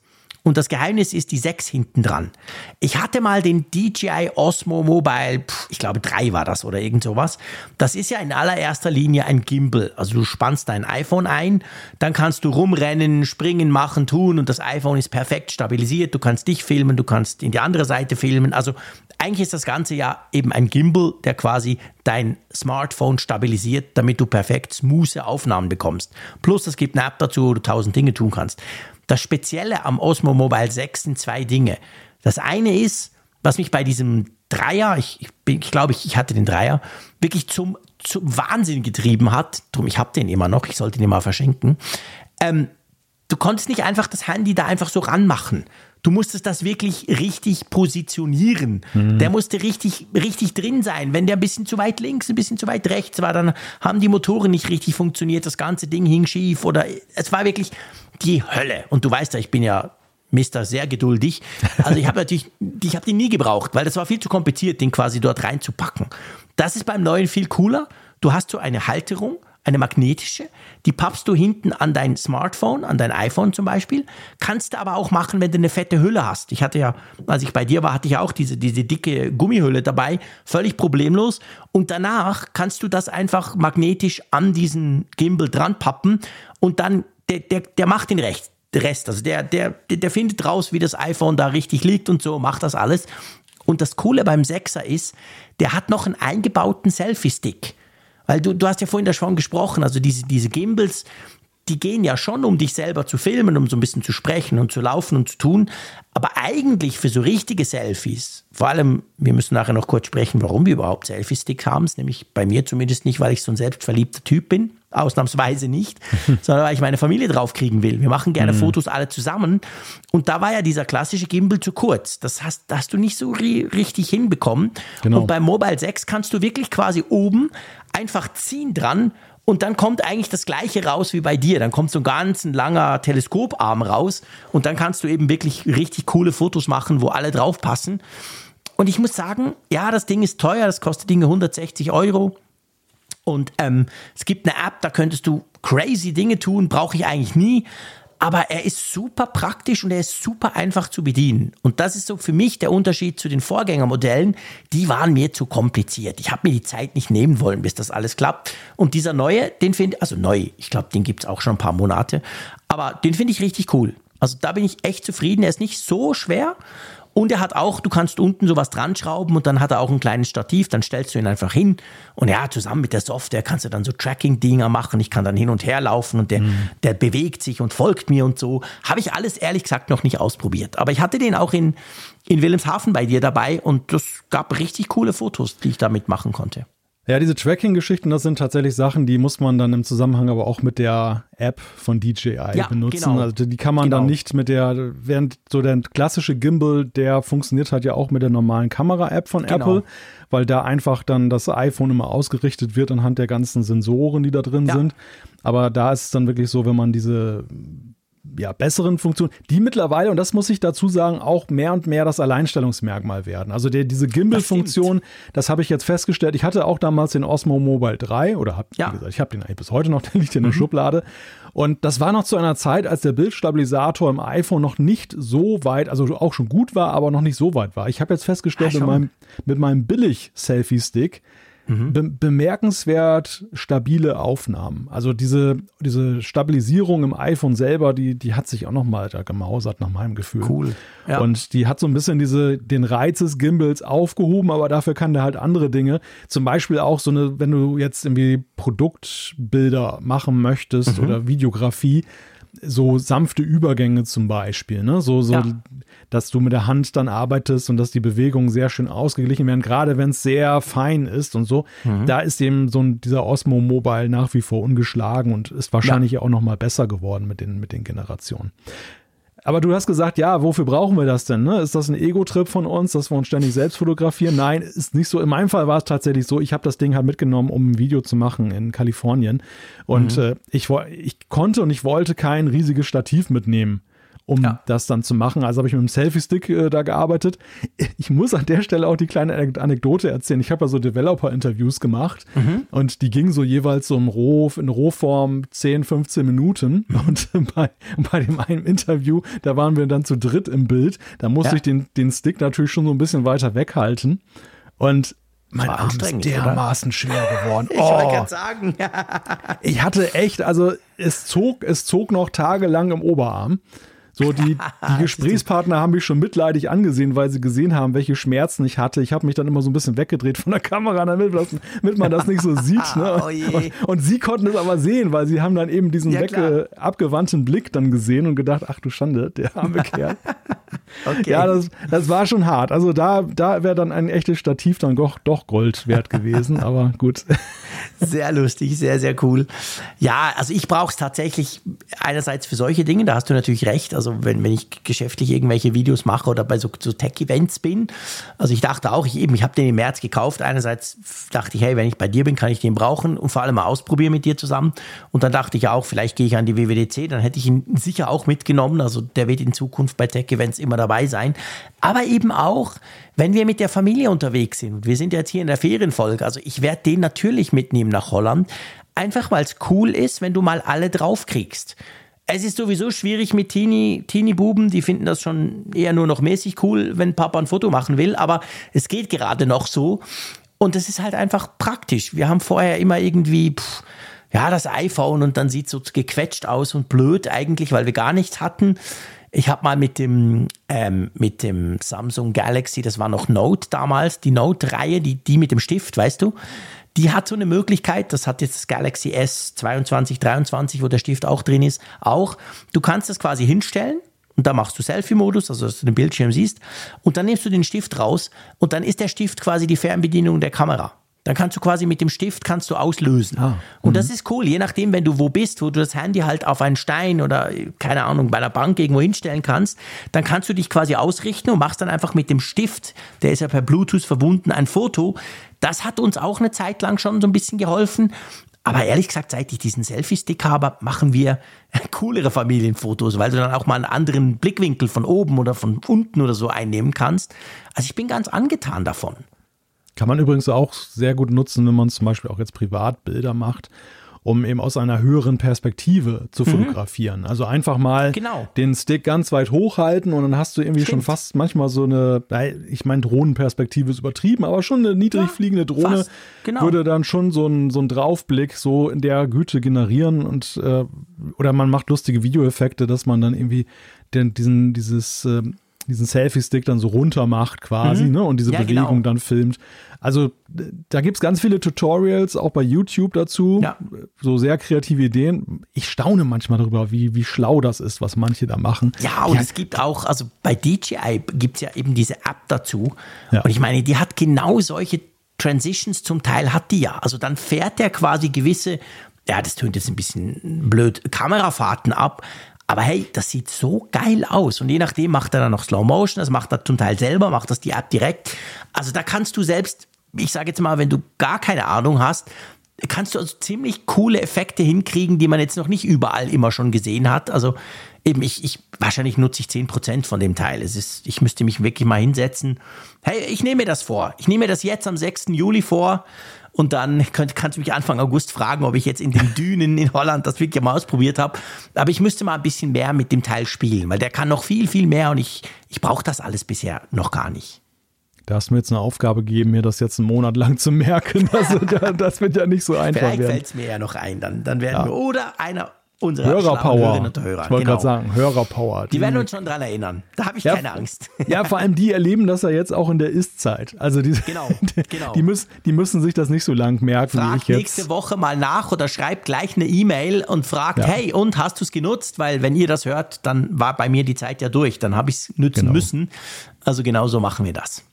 Und das Geheimnis ist die 6 hinten dran. Ich hatte mal den DJI Osmo Mobile, ich glaube 3 war das oder irgend sowas. Das ist ja in allererster Linie ein Gimbal. Also du spannst dein iPhone ein, dann kannst du rumrennen, springen, machen, tun und das iPhone ist perfekt stabilisiert. Du kannst dich filmen, du kannst in die andere Seite filmen. Also eigentlich ist das Ganze ja eben ein Gimbal, der quasi dein Smartphone stabilisiert, damit du perfekt smooth Aufnahmen bekommst. Plus es gibt eine App dazu, wo du tausend Dinge tun kannst. Das Spezielle am Osmo Mobile 6 sind zwei Dinge. Das eine ist, was mich bei diesem Dreier, ich, ich, ich glaube, ich, ich hatte den Dreier, wirklich zum, zum Wahnsinn getrieben hat. Drum, ich habe den immer noch, ich sollte den mal verschenken. Ähm, du konntest nicht einfach das Handy da einfach so ranmachen. Du musstest das wirklich richtig positionieren. Mhm. Der musste richtig, richtig drin sein. Wenn der ein bisschen zu weit links, ein bisschen zu weit rechts war, dann haben die Motoren nicht richtig funktioniert. Das ganze Ding hing schief oder es war wirklich die Hölle. Und du weißt ja, ich bin ja Mister sehr geduldig. Also ich habe natürlich, ich habe den nie gebraucht, weil das war viel zu kompliziert, den quasi dort reinzupacken. Das ist beim neuen viel cooler. Du hast so eine Halterung, eine magnetische, die pappst du hinten an dein Smartphone, an dein iPhone zum Beispiel. Kannst du aber auch machen, wenn du eine fette Hülle hast. Ich hatte ja, als ich bei dir war, hatte ich ja auch diese, diese dicke Gummihülle dabei, völlig problemlos. Und danach kannst du das einfach magnetisch an diesen Gimbal dran pappen und dann, der, der, der macht den Recht. Rest. Also der, der, der findet raus, wie das iPhone da richtig liegt und so, macht das alles. Und das Coole beim 6er ist, der hat noch einen eingebauten Selfie-Stick. Weil du, du hast ja vorhin davon gesprochen, also diese, diese Gimbals, die gehen ja schon, um dich selber zu filmen, um so ein bisschen zu sprechen und zu laufen und zu tun. Aber eigentlich für so richtige Selfies, vor allem, wir müssen nachher noch kurz sprechen, warum wir überhaupt Selfie-Sticks haben, nämlich bei mir zumindest nicht, weil ich so ein selbstverliebter Typ bin, ausnahmsweise nicht, sondern weil ich meine Familie draufkriegen will. Wir machen gerne mhm. Fotos alle zusammen. Und da war ja dieser klassische Gimbal zu kurz. Das hast, das hast du nicht so richtig hinbekommen. Genau. Und beim Mobile 6 kannst du wirklich quasi oben einfach ziehen dran Und dann kommt eigentlich das gleiche raus wie bei dir. Dann kommt so ein ganz langer Teleskoparm raus und dann kannst du eben wirklich richtig coole Fotos machen, wo alle drauf passen. Und ich muss sagen, ja, das Ding ist teuer, das kostet Dinge 160 Euro. Und ähm, es gibt eine App, da könntest du crazy Dinge tun, brauche ich eigentlich nie aber er ist super praktisch und er ist super einfach zu bedienen. Und das ist so für mich der Unterschied zu den Vorgängermodellen. Die waren mir zu kompliziert. Ich habe mir die Zeit nicht nehmen wollen, bis das alles klappt. Und dieser neue, den finde also neu, ich glaube, den gibt es auch schon ein paar Monate, aber den finde ich richtig cool. Also da bin ich echt zufrieden. Er ist nicht so schwer und er hat auch, du kannst unten sowas dran schrauben und dann hat er auch ein kleines Stativ, dann stellst du ihn einfach hin. Und ja, zusammen mit der Software kannst du dann so Tracking-Dinger machen. Ich kann dann hin und her laufen und der, mhm. der bewegt sich und folgt mir und so. Habe ich alles ehrlich gesagt noch nicht ausprobiert. Aber ich hatte den auch in, in Wilhelmshaven bei dir dabei und das gab richtig coole Fotos, die ich damit machen konnte. Ja, diese Tracking-Geschichten, das sind tatsächlich Sachen, die muss man dann im Zusammenhang aber auch mit der App von DJI ja, benutzen. Genau. Also die kann man genau. dann nicht mit der, während so der klassische Gimbal, der funktioniert halt ja auch mit der normalen Kamera-App von genau. Apple, weil da einfach dann das iPhone immer ausgerichtet wird anhand der ganzen Sensoren, die da drin ja. sind. Aber da ist es dann wirklich so, wenn man diese ja, besseren Funktionen, die mittlerweile, und das muss ich dazu sagen, auch mehr und mehr das Alleinstellungsmerkmal werden. Also der, diese Gimbal-Funktion, das, das habe ich jetzt festgestellt. Ich hatte auch damals den Osmo Mobile 3 oder habe, ja. wie gesagt, ich habe den eigentlich bis heute noch, der liegt in der mhm. Schublade. Und das war noch zu einer Zeit, als der Bildstabilisator im iPhone noch nicht so weit, also auch schon gut war, aber noch nicht so weit war. Ich habe jetzt festgestellt, ja, mit meinem, mit meinem Billig-Selfie-Stick, Mhm. Be bemerkenswert stabile Aufnahmen. Also diese, diese Stabilisierung im iPhone selber, die, die hat sich auch noch mal da gemausert nach meinem Gefühl. Cool. Ja. Und die hat so ein bisschen diese, den Reiz des Gimbals aufgehoben, aber dafür kann der halt andere Dinge. Zum Beispiel auch so eine, wenn du jetzt irgendwie Produktbilder machen möchtest mhm. oder Videografie, so sanfte Übergänge zum Beispiel, ne? So, so, ja. dass du mit der Hand dann arbeitest und dass die Bewegungen sehr schön ausgeglichen werden, gerade wenn es sehr fein ist und so. Mhm. Da ist eben so ein, dieser Osmo Mobile nach wie vor ungeschlagen und ist wahrscheinlich ja. auch noch mal besser geworden mit den, mit den Generationen. Aber du hast gesagt, ja, wofür brauchen wir das denn? Ne? Ist das ein Ego-Trip von uns, dass wir uns ständig selbst fotografieren? Nein, ist nicht so. In meinem Fall war es tatsächlich so, ich habe das Ding halt mitgenommen, um ein Video zu machen in Kalifornien. Und mhm. äh, ich, ich konnte und ich wollte kein riesiges Stativ mitnehmen um ja. das dann zu machen. Also habe ich mit dem Selfie-Stick äh, da gearbeitet. Ich muss an der Stelle auch die kleine Anekdote erzählen. Ich habe ja so Developer-Interviews gemacht mhm. und die gingen so jeweils so im Roh, in Rohform 10, 15 Minuten. Mhm. Und bei, bei dem einen Interview, da waren wir dann zu dritt im Bild. Da musste ja. ich den, den Stick natürlich schon so ein bisschen weiter weghalten. Und mein Arm ist dermaßen oder? schwer geworden. ich oh. wollte gerade sagen. ich hatte echt, also es zog, es zog noch tagelang im Oberarm. So, die, die Gesprächspartner haben mich schon mitleidig angesehen, weil sie gesehen haben, welche Schmerzen ich hatte. Ich habe mich dann immer so ein bisschen weggedreht von der Kamera, damit, damit man das nicht so sieht. Ne? oh und, und, sie konnten es aber sehen, weil sie haben dann eben diesen ja, wegge, abgewandten Blick dann gesehen und gedacht, ach du Schande, der arme Kerl. okay. Ja, das, das war schon hart. Also da, da wäre dann ein echtes Stativ dann doch, doch Gold wert gewesen, aber gut. Sehr lustig, sehr, sehr cool. Ja, also ich brauche es tatsächlich einerseits für solche Dinge, da hast du natürlich recht. Also wenn, wenn ich geschäftlich irgendwelche Videos mache oder bei so, so Tech-Events bin. Also ich dachte auch, ich ich habe den im März gekauft. Einerseits dachte ich, hey, wenn ich bei dir bin, kann ich den brauchen und vor allem mal ausprobieren mit dir zusammen. Und dann dachte ich auch, vielleicht gehe ich an die WWDC, dann hätte ich ihn sicher auch mitgenommen. Also der wird in Zukunft bei Tech-Events immer dabei sein. Aber eben auch, wenn wir mit der Familie unterwegs sind, wir sind jetzt hier in der Ferienfolge, also ich werde den natürlich mitnehmen nach Holland, einfach weil es cool ist, wenn du mal alle draufkriegst. Es ist sowieso schwierig mit Teenie, Teenie-Buben, die finden das schon eher nur noch mäßig cool, wenn Papa ein Foto machen will, aber es geht gerade noch so. Und es ist halt einfach praktisch. Wir haben vorher immer irgendwie, pff, ja, das iPhone und dann sieht es so gequetscht aus und blöd eigentlich, weil wir gar nichts hatten. Ich habe mal mit dem, ähm, mit dem Samsung Galaxy, das war noch Note damals, die Note-Reihe, die, die mit dem Stift, weißt du, die hat so eine Möglichkeit, das hat jetzt das Galaxy S 22, 23, wo der Stift auch drin ist, auch. Du kannst das quasi hinstellen und da machst du Selfie-Modus, also dass du den Bildschirm siehst, und dann nimmst du den Stift raus und dann ist der Stift quasi die Fernbedienung der Kamera. Dann kannst du quasi mit dem Stift kannst du auslösen. Ah, und das mhm. ist cool, je nachdem, wenn du wo bist, wo du das Handy halt auf einen Stein oder keine Ahnung, bei einer Bank irgendwo hinstellen kannst, dann kannst du dich quasi ausrichten und machst dann einfach mit dem Stift, der ist ja per Bluetooth verbunden, ein Foto. Das hat uns auch eine Zeit lang schon so ein bisschen geholfen. Aber ehrlich gesagt, seit ich diesen Selfie-Stick habe, machen wir coolere Familienfotos, weil du dann auch mal einen anderen Blickwinkel von oben oder von unten oder so einnehmen kannst. Also ich bin ganz angetan davon. Kann man übrigens auch sehr gut nutzen, wenn man zum Beispiel auch jetzt Privatbilder macht um eben aus einer höheren Perspektive zu mhm. fotografieren. Also einfach mal genau. den Stick ganz weit hochhalten und dann hast du irgendwie Stimmt. schon fast manchmal so eine, ich meine, Drohnenperspektive ist übertrieben, aber schon eine niedrig fliegende Drohne genau. würde dann schon so einen so Draufblick so in der Güte generieren und äh, oder man macht lustige Videoeffekte, dass man dann irgendwie den, diesen, dieses äh, diesen Selfie-Stick dann so runter macht quasi, mhm. ne? Und diese ja, Bewegung genau. dann filmt. Also da gibt es ganz viele Tutorials, auch bei YouTube dazu. Ja. So sehr kreative Ideen. Ich staune manchmal darüber, wie, wie schlau das ist, was manche da machen. Ja, und ja. es gibt auch, also bei DJI gibt es ja eben diese App dazu. Ja. Und ich meine, die hat genau solche Transitions zum Teil hat die ja. Also dann fährt der quasi gewisse ja, das tönt jetzt ein bisschen blöd, Kamerafahrten ab, aber hey, das sieht so geil aus. Und je nachdem macht er dann noch Slow Motion, das macht er zum Teil selber, macht das die App direkt. Also da kannst du selbst, ich sage jetzt mal, wenn du gar keine Ahnung hast, kannst du also ziemlich coole Effekte hinkriegen, die man jetzt noch nicht überall immer schon gesehen hat. Also eben, ich, ich wahrscheinlich nutze ich 10% von dem Teil. Es ist, ich müsste mich wirklich mal hinsetzen. Hey, ich nehme mir das vor. Ich nehme mir das jetzt am 6. Juli vor und dann könnt, kannst du mich Anfang August fragen, ob ich jetzt in den Dünen in Holland das wirklich mal ausprobiert habe. Aber ich müsste mal ein bisschen mehr mit dem Teil spielen, weil der kann noch viel, viel mehr und ich, ich brauche das alles bisher noch gar nicht. Da hast du mir jetzt eine Aufgabe gegeben, mir das jetzt einen Monat lang zu merken. Also, das wird ja nicht so einfach Vielleicht fällt es mir ja noch ein. Dann, dann werden ja. wir, oder einer unsere Hörerpower. und Hörer. Ich wollte genau. gerade sagen, Hörerpower. Die, die werden uns schon dran erinnern. Da habe ich ja, keine Angst. Ja, vor allem die erleben das ja jetzt auch in der Ist-Zeit. Also die, genau, genau. Die, müssen, die müssen sich das nicht so lang merken, fragt wie ich jetzt. nächste Woche mal nach oder schreibt gleich eine E-Mail und fragt, ja. hey, und hast du es genutzt? Weil wenn ihr das hört, dann war bei mir die Zeit ja durch. Dann habe ich es nutzen genau. müssen. Also genau so machen wir das.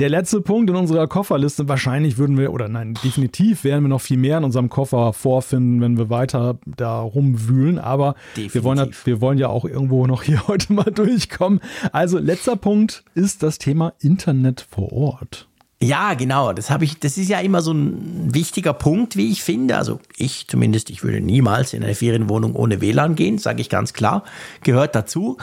Der letzte Punkt in unserer Kofferliste, wahrscheinlich würden wir, oder nein, definitiv werden wir noch viel mehr in unserem Koffer vorfinden, wenn wir weiter da rumwühlen. Aber wir wollen, wir wollen ja auch irgendwo noch hier heute mal durchkommen. Also letzter Punkt ist das Thema Internet vor Ort. Ja, genau. Das habe ich. Das ist ja immer so ein wichtiger Punkt, wie ich finde. Also ich zumindest, ich würde niemals in eine Ferienwohnung ohne WLAN gehen, sage ich ganz klar. Gehört dazu.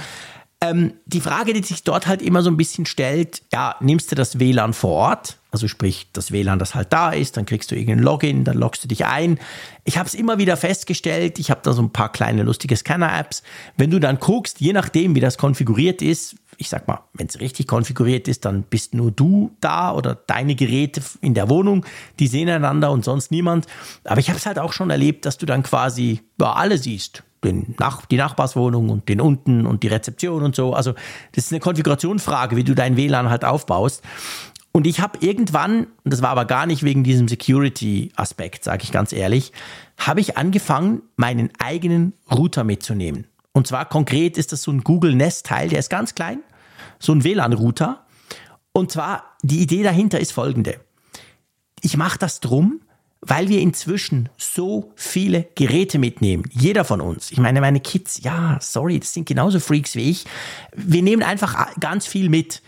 Ähm, die Frage, die sich dort halt immer so ein bisschen stellt, ja, nimmst du das WLAN vor Ort? Also sprich, das WLAN, das halt da ist, dann kriegst du irgendein Login, dann loggst du dich ein. Ich habe es immer wieder festgestellt, ich habe da so ein paar kleine lustige Scanner-Apps. Wenn du dann guckst, je nachdem, wie das konfiguriert ist, ich sag mal, wenn es richtig konfiguriert ist, dann bist nur du da oder deine Geräte in der Wohnung, die sehen einander und sonst niemand. Aber ich habe es halt auch schon erlebt, dass du dann quasi ja, alle siehst den Nach die Nachbarswohnung und den unten und die Rezeption und so. Also das ist eine Konfigurationsfrage, wie du dein WLAN halt aufbaust. Und ich habe irgendwann, das war aber gar nicht wegen diesem Security-Aspekt, sage ich ganz ehrlich, habe ich angefangen, meinen eigenen Router mitzunehmen. Und zwar konkret ist das so ein Google Nest-Teil, der ist ganz klein, so ein WLAN-Router. Und zwar, die Idee dahinter ist folgende. Ich mache das drum, weil wir inzwischen so viele Geräte mitnehmen. Jeder von uns. Ich meine, meine Kids, ja, sorry, das sind genauso Freaks wie ich. Wir nehmen einfach ganz viel mit.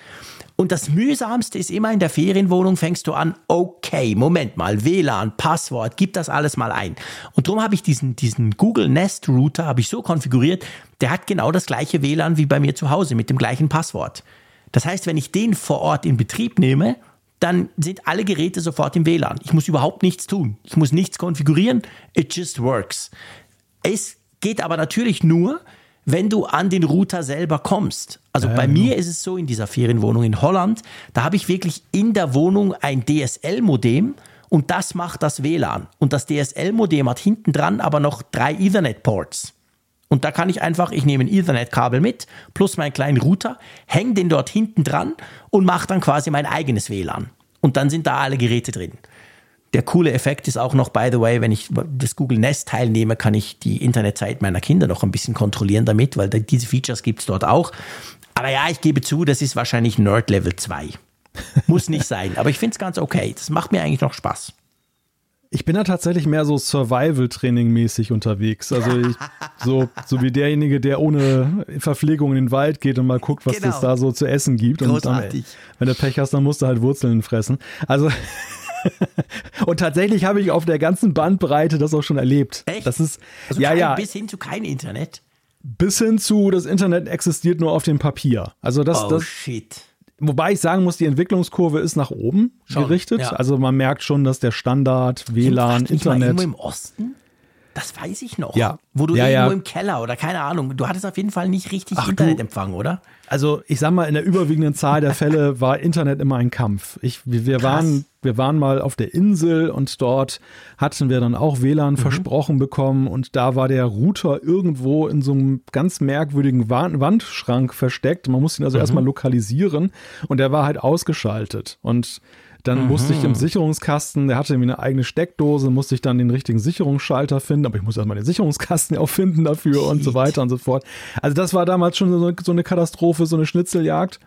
Und das mühsamste ist immer in der Ferienwohnung fängst du an, okay, Moment mal, WLAN, Passwort, gib das alles mal ein. Und darum habe ich diesen, diesen Google Nest Router habe ich so konfiguriert, der hat genau das gleiche WLAN wie bei mir zu Hause mit dem gleichen Passwort. Das heißt, wenn ich den vor Ort in Betrieb nehme, dann sind alle Geräte sofort im WLAN. Ich muss überhaupt nichts tun. Ich muss nichts konfigurieren. It just works. Es geht aber natürlich nur, wenn du an den Router selber kommst. Also äh, bei genau. mir ist es so in dieser Ferienwohnung in Holland, da habe ich wirklich in der Wohnung ein DSL-Modem und das macht das WLAN. Und das DSL-Modem hat hinten dran aber noch drei Ethernet-Ports. Und da kann ich einfach, ich nehme ein Ethernet-Kabel mit, plus meinen kleinen Router, hänge den dort hinten dran und mache dann quasi mein eigenes WLAN. Und dann sind da alle Geräte drin. Der coole Effekt ist auch noch, by the way, wenn ich das Google Nest teilnehme, kann ich die Internetzeit meiner Kinder noch ein bisschen kontrollieren damit, weil diese Features gibt es dort auch. Aber ja, ich gebe zu, das ist wahrscheinlich Nerd Level 2. Muss nicht sein, aber ich finde es ganz okay. Das macht mir eigentlich noch Spaß. Ich bin da tatsächlich mehr so Survival-Training-mäßig unterwegs. Also ich, so, so wie derjenige, der ohne Verpflegung in den Wald geht und mal guckt, was genau. es da so zu essen gibt. Großartig. Und dann, wenn du Pech hast, dann musst du halt Wurzeln fressen. Also Und tatsächlich habe ich auf der ganzen Bandbreite das auch schon erlebt. Echt? Das ist, Also ja, ja, bis hin zu kein Internet. bis hin zu, das Internet existiert nur auf dem Papier. Also das, Oh das, shit. Wobei ich sagen muss, die Entwicklungskurve ist nach oben Schon, gerichtet. ja. Also man merkt schon, dass der Standard, WLAN, du Internet. Irgendwo im Osten? Das weiß ich noch. Ja. Wo du Ja, irgendwo ja. im Keller oder keine Ahnung. Du hattest auf jeden Fall nicht richtig Ach, du- Internetempfang, oder? Also ich sag mal, in der überwiegenden Zahl der Fälle war Internet immer ein Kampf. Ich, wir, wir, Krass. waren, wir waren mal auf der Insel und dort hatten wir dann auch Mhm. WLAN versprochen bekommen und da war der Router irgendwo in so einem ganz merkwürdigen Wa- Wandschrank versteckt. Man musste ihn Mhm. also erstmal lokalisieren und der war halt ausgeschaltet. Und dann musste ich Mhm. im Sicherungskasten, der hatte irgendwie eine eigene Steckdose, musste ich dann den richtigen Sicherungsschalter finden, aber ich muss erstmal den Sicherungskasten auch finden dafür und so Shit. weiter und so fort. Also das war damals schon so, so eine Katastrophe, so eine Schnitzeljagd.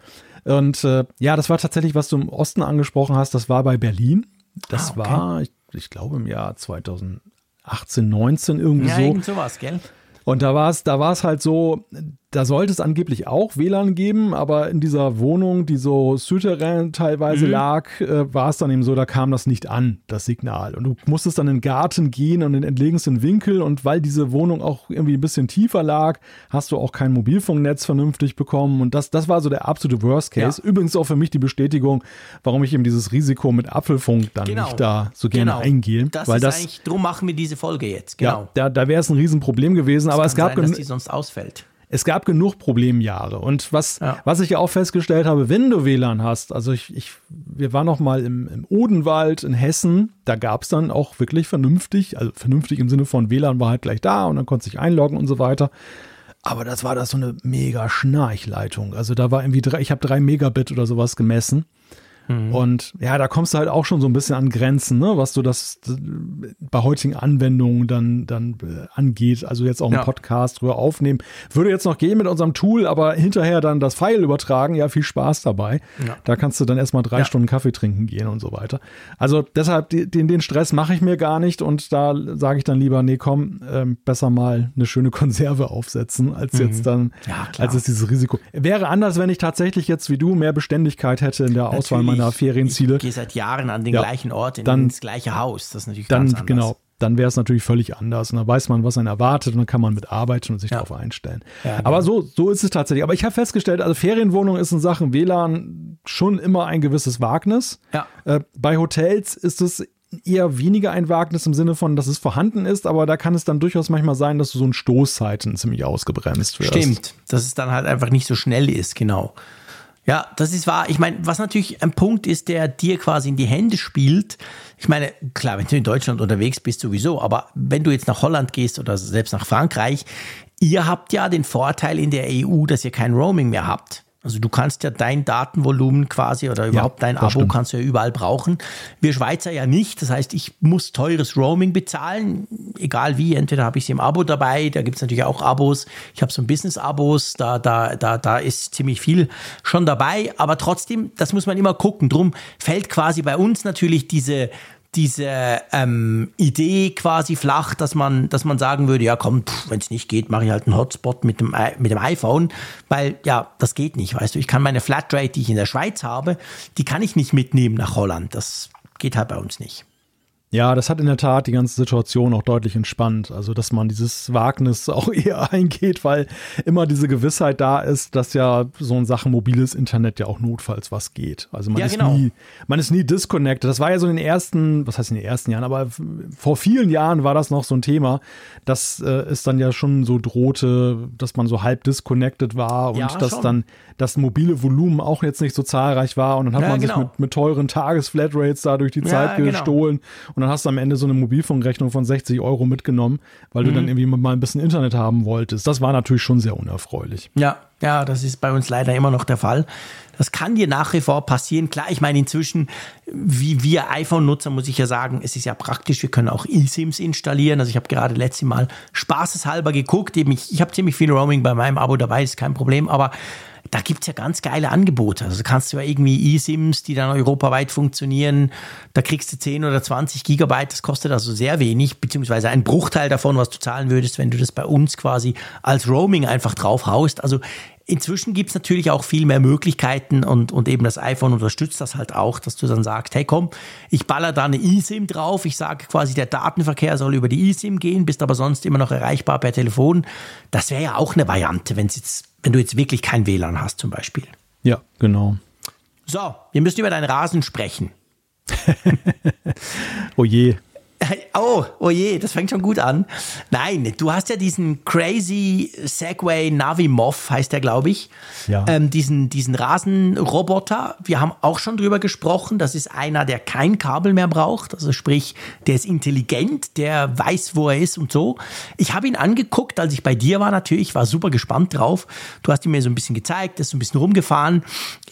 Und äh, ja, das war tatsächlich, was du im Osten angesprochen hast, das war bei Berlin. Das Ah, okay. war, ich, ich glaube, im Jahr 2018, 19 irgendwie Ja, so. irgend sowas, gell? Und da war es, da war es halt so, da sollte es angeblich auch WLAN geben, aber in dieser Wohnung, die so souterrain teilweise lag, äh, war es dann eben so, da kam das nicht an, das Signal. Und du musstest dann in den Garten gehen und in den entlegensten Winkel und weil diese Wohnung auch irgendwie ein bisschen tiefer lag, hast du auch kein Mobilfunknetz vernünftig bekommen. Und das, das war so der absolute Worst Case. Ja. Übrigens auch für mich die Bestätigung, warum ich eben dieses Risiko mit Apfelfunk dann Genau. nicht da so gerne Genau. eingehe. Das weil ist das, eigentlich, drum machen wir diese Folge jetzt, ja, genau. da, da wäre es ein Riesenproblem gewesen, aber es gab sein, dass die sonst ausfällt. Es gab genug Problemjahre. Und was, Ja. was ich ja auch festgestellt habe, wenn du WLAN hast, also ich, ich wir waren noch mal im, im Odenwald in Hessen, da gab es dann auch wirklich vernünftig, also vernünftig im Sinne von WLAN war halt gleich da und dann konnte sich einloggen und so weiter. Aber das war das so eine mega Schnarchleitung. Also da war irgendwie drei, ich habe drei Megabit oder sowas gemessen. Und ja, da kommst du halt auch schon so ein bisschen an Grenzen, ne, was so das bei heutigen Anwendungen dann, dann äh, angeht. Also jetzt auch einen Ja. Podcast drüber aufnehmen. Würde jetzt noch gehen mit unserem Tool, aber hinterher dann das File übertragen, ja, viel Spaß dabei. Ja. Da kannst du dann erstmal drei Ja. Stunden Kaffee trinken gehen und so weiter. Also deshalb, den, den Stress mache ich mir gar nicht und da sage ich dann lieber, nee, komm, ähm, besser mal eine schöne Konserve aufsetzen, als jetzt dann, Mhm. Ja, klar. als jetzt dieses Risiko. Wäre anders, wenn ich tatsächlich jetzt wie du mehr Beständigkeit hätte in der Auswahl Natürlich. Meiner Ferienziele. Ich gehe seit Jahren an den Ja. gleichen Ort, in, Dann- ins gleiche Haus. Das ist natürlich dann ganz anders. genau, dann wäre es natürlich völlig anders. Und dann weiß man, was einen erwartet und dann kann man mitarbeiten und sich Ja. darauf einstellen. Ja, genau. Aber so, so ist es tatsächlich. Aber ich habe festgestellt, also Ferienwohnung ist in Sachen WLAN schon immer ein gewisses Wagnis. Ja. Äh, bei Hotels ist es eher weniger ein Wagnis im Sinne von, dass es vorhanden ist, aber da kann es dann durchaus manchmal sein, dass du so in Stoßzeiten ziemlich ausgebremst wirst. Stimmt, dass es dann halt einfach nicht so schnell ist, genau. Ja, das ist wahr. Ich meine, was natürlich ein Punkt ist, der dir quasi in die Hände spielt. Ich meine, klar, wenn du in Deutschland unterwegs bist, sowieso, aber wenn du jetzt nach Holland gehst oder selbst nach Frankreich, ihr habt ja den Vorteil in der EU, dass ihr kein Roaming mehr habt. Also du kannst ja dein Datenvolumen quasi oder überhaupt dein das Abo stimmt. kannst du ja überall brauchen. Wir Schweizer ja nicht. Das heißt, ich muss teures Roaming bezahlen, egal wie. Entweder habe ich es im Abo dabei, da gibt es natürlich auch Abos. Ich habe so ein Business-Abos, da, da, da, da ist ziemlich viel schon dabei. Aber trotzdem, das muss man immer gucken. Drum fällt quasi bei uns natürlich diese diese ähm, Idee quasi flach, dass man, dass man sagen würde, ja komm, wenn es nicht geht, mache ich halt einen Hotspot mit dem, mit dem iPhone, weil ja, das geht nicht, weißt du. Ich kann meine Flatrate, die ich in der Schweiz habe, die kann ich nicht mitnehmen nach Holland. Das geht halt bei uns nicht. Ja, das hat in der Tat die ganze Situation auch deutlich entspannt. Also, dass man dieses Wagnis auch eher eingeht, weil immer diese Gewissheit da ist, dass ja so in Sachen mobiles Internet ja auch notfalls was geht. Also man Ja, ist genau. nie, man ist nie disconnected. Das war ja so in den ersten, was heißt in den ersten Jahren, aber vor vielen Jahren war das noch so ein Thema, dass äh, es dann ja schon so drohte, dass man so halb disconnected war und Ja, dass schon. dann das mobile Volumen auch jetzt nicht so zahlreich war und dann hat Ja, man sich genau. mit, mit teuren Tagesflatrates da durch die Ja, Zeit genau. gestohlen und dann hast du am Ende so eine Mobilfunkrechnung von 60 Euro mitgenommen, weil Mhm. du dann irgendwie mal ein bisschen Internet haben wolltest. Das war natürlich schon sehr unerfreulich. Ja, ja, das ist bei uns leider immer noch der Fall. Das kann dir nach wie vor passieren. Klar, ich meine, inzwischen, wie wir iPhone-Nutzer, muss ich ja sagen, es ist ja praktisch, wir können auch eSIMs installieren. Also ich habe gerade letztes Mal spaßeshalber geguckt. Eben ich, ich habe ziemlich viel Roaming bei meinem Abo dabei, ist kein Problem, aber da gibt's ja ganz geile Angebote. Also kannst du ja irgendwie eSIMs, die dann europaweit funktionieren, da kriegst du 10 oder 20 Gigabyte, das kostet also sehr wenig, beziehungsweise ein Bruchteil davon, was du zahlen würdest, wenn du das bei uns quasi als Roaming einfach drauf haust. Also inzwischen gibt es natürlich auch viel mehr Möglichkeiten und, und eben das iPhone unterstützt das halt auch, dass du dann sagst, hey komm, ich baller da eine eSIM drauf, ich sage quasi, der Datenverkehr soll über die eSIM gehen, bist aber sonst immer noch erreichbar per Telefon. Das wäre ja auch eine Variante, wenn jetzt, wenn du jetzt wirklich kein WLAN hast zum Beispiel. Ja, genau. So, wir müssen über deinen Rasen sprechen. oh je. Oh, oh je, das fängt schon gut an. Nein, du hast ja diesen crazy Segway Navimov, heißt der, glaube ich. Ja. Ähm, diesen, diesen Rasenroboter. Wir haben auch schon drüber gesprochen. Das ist einer, der kein Kabel mehr braucht. Also sprich, der ist intelligent, der weiß, wo er ist und so. Ich habe ihn angeguckt, als ich bei dir war natürlich, war super gespannt drauf. Du hast ihn mir so ein bisschen gezeigt, ist so ein bisschen rumgefahren.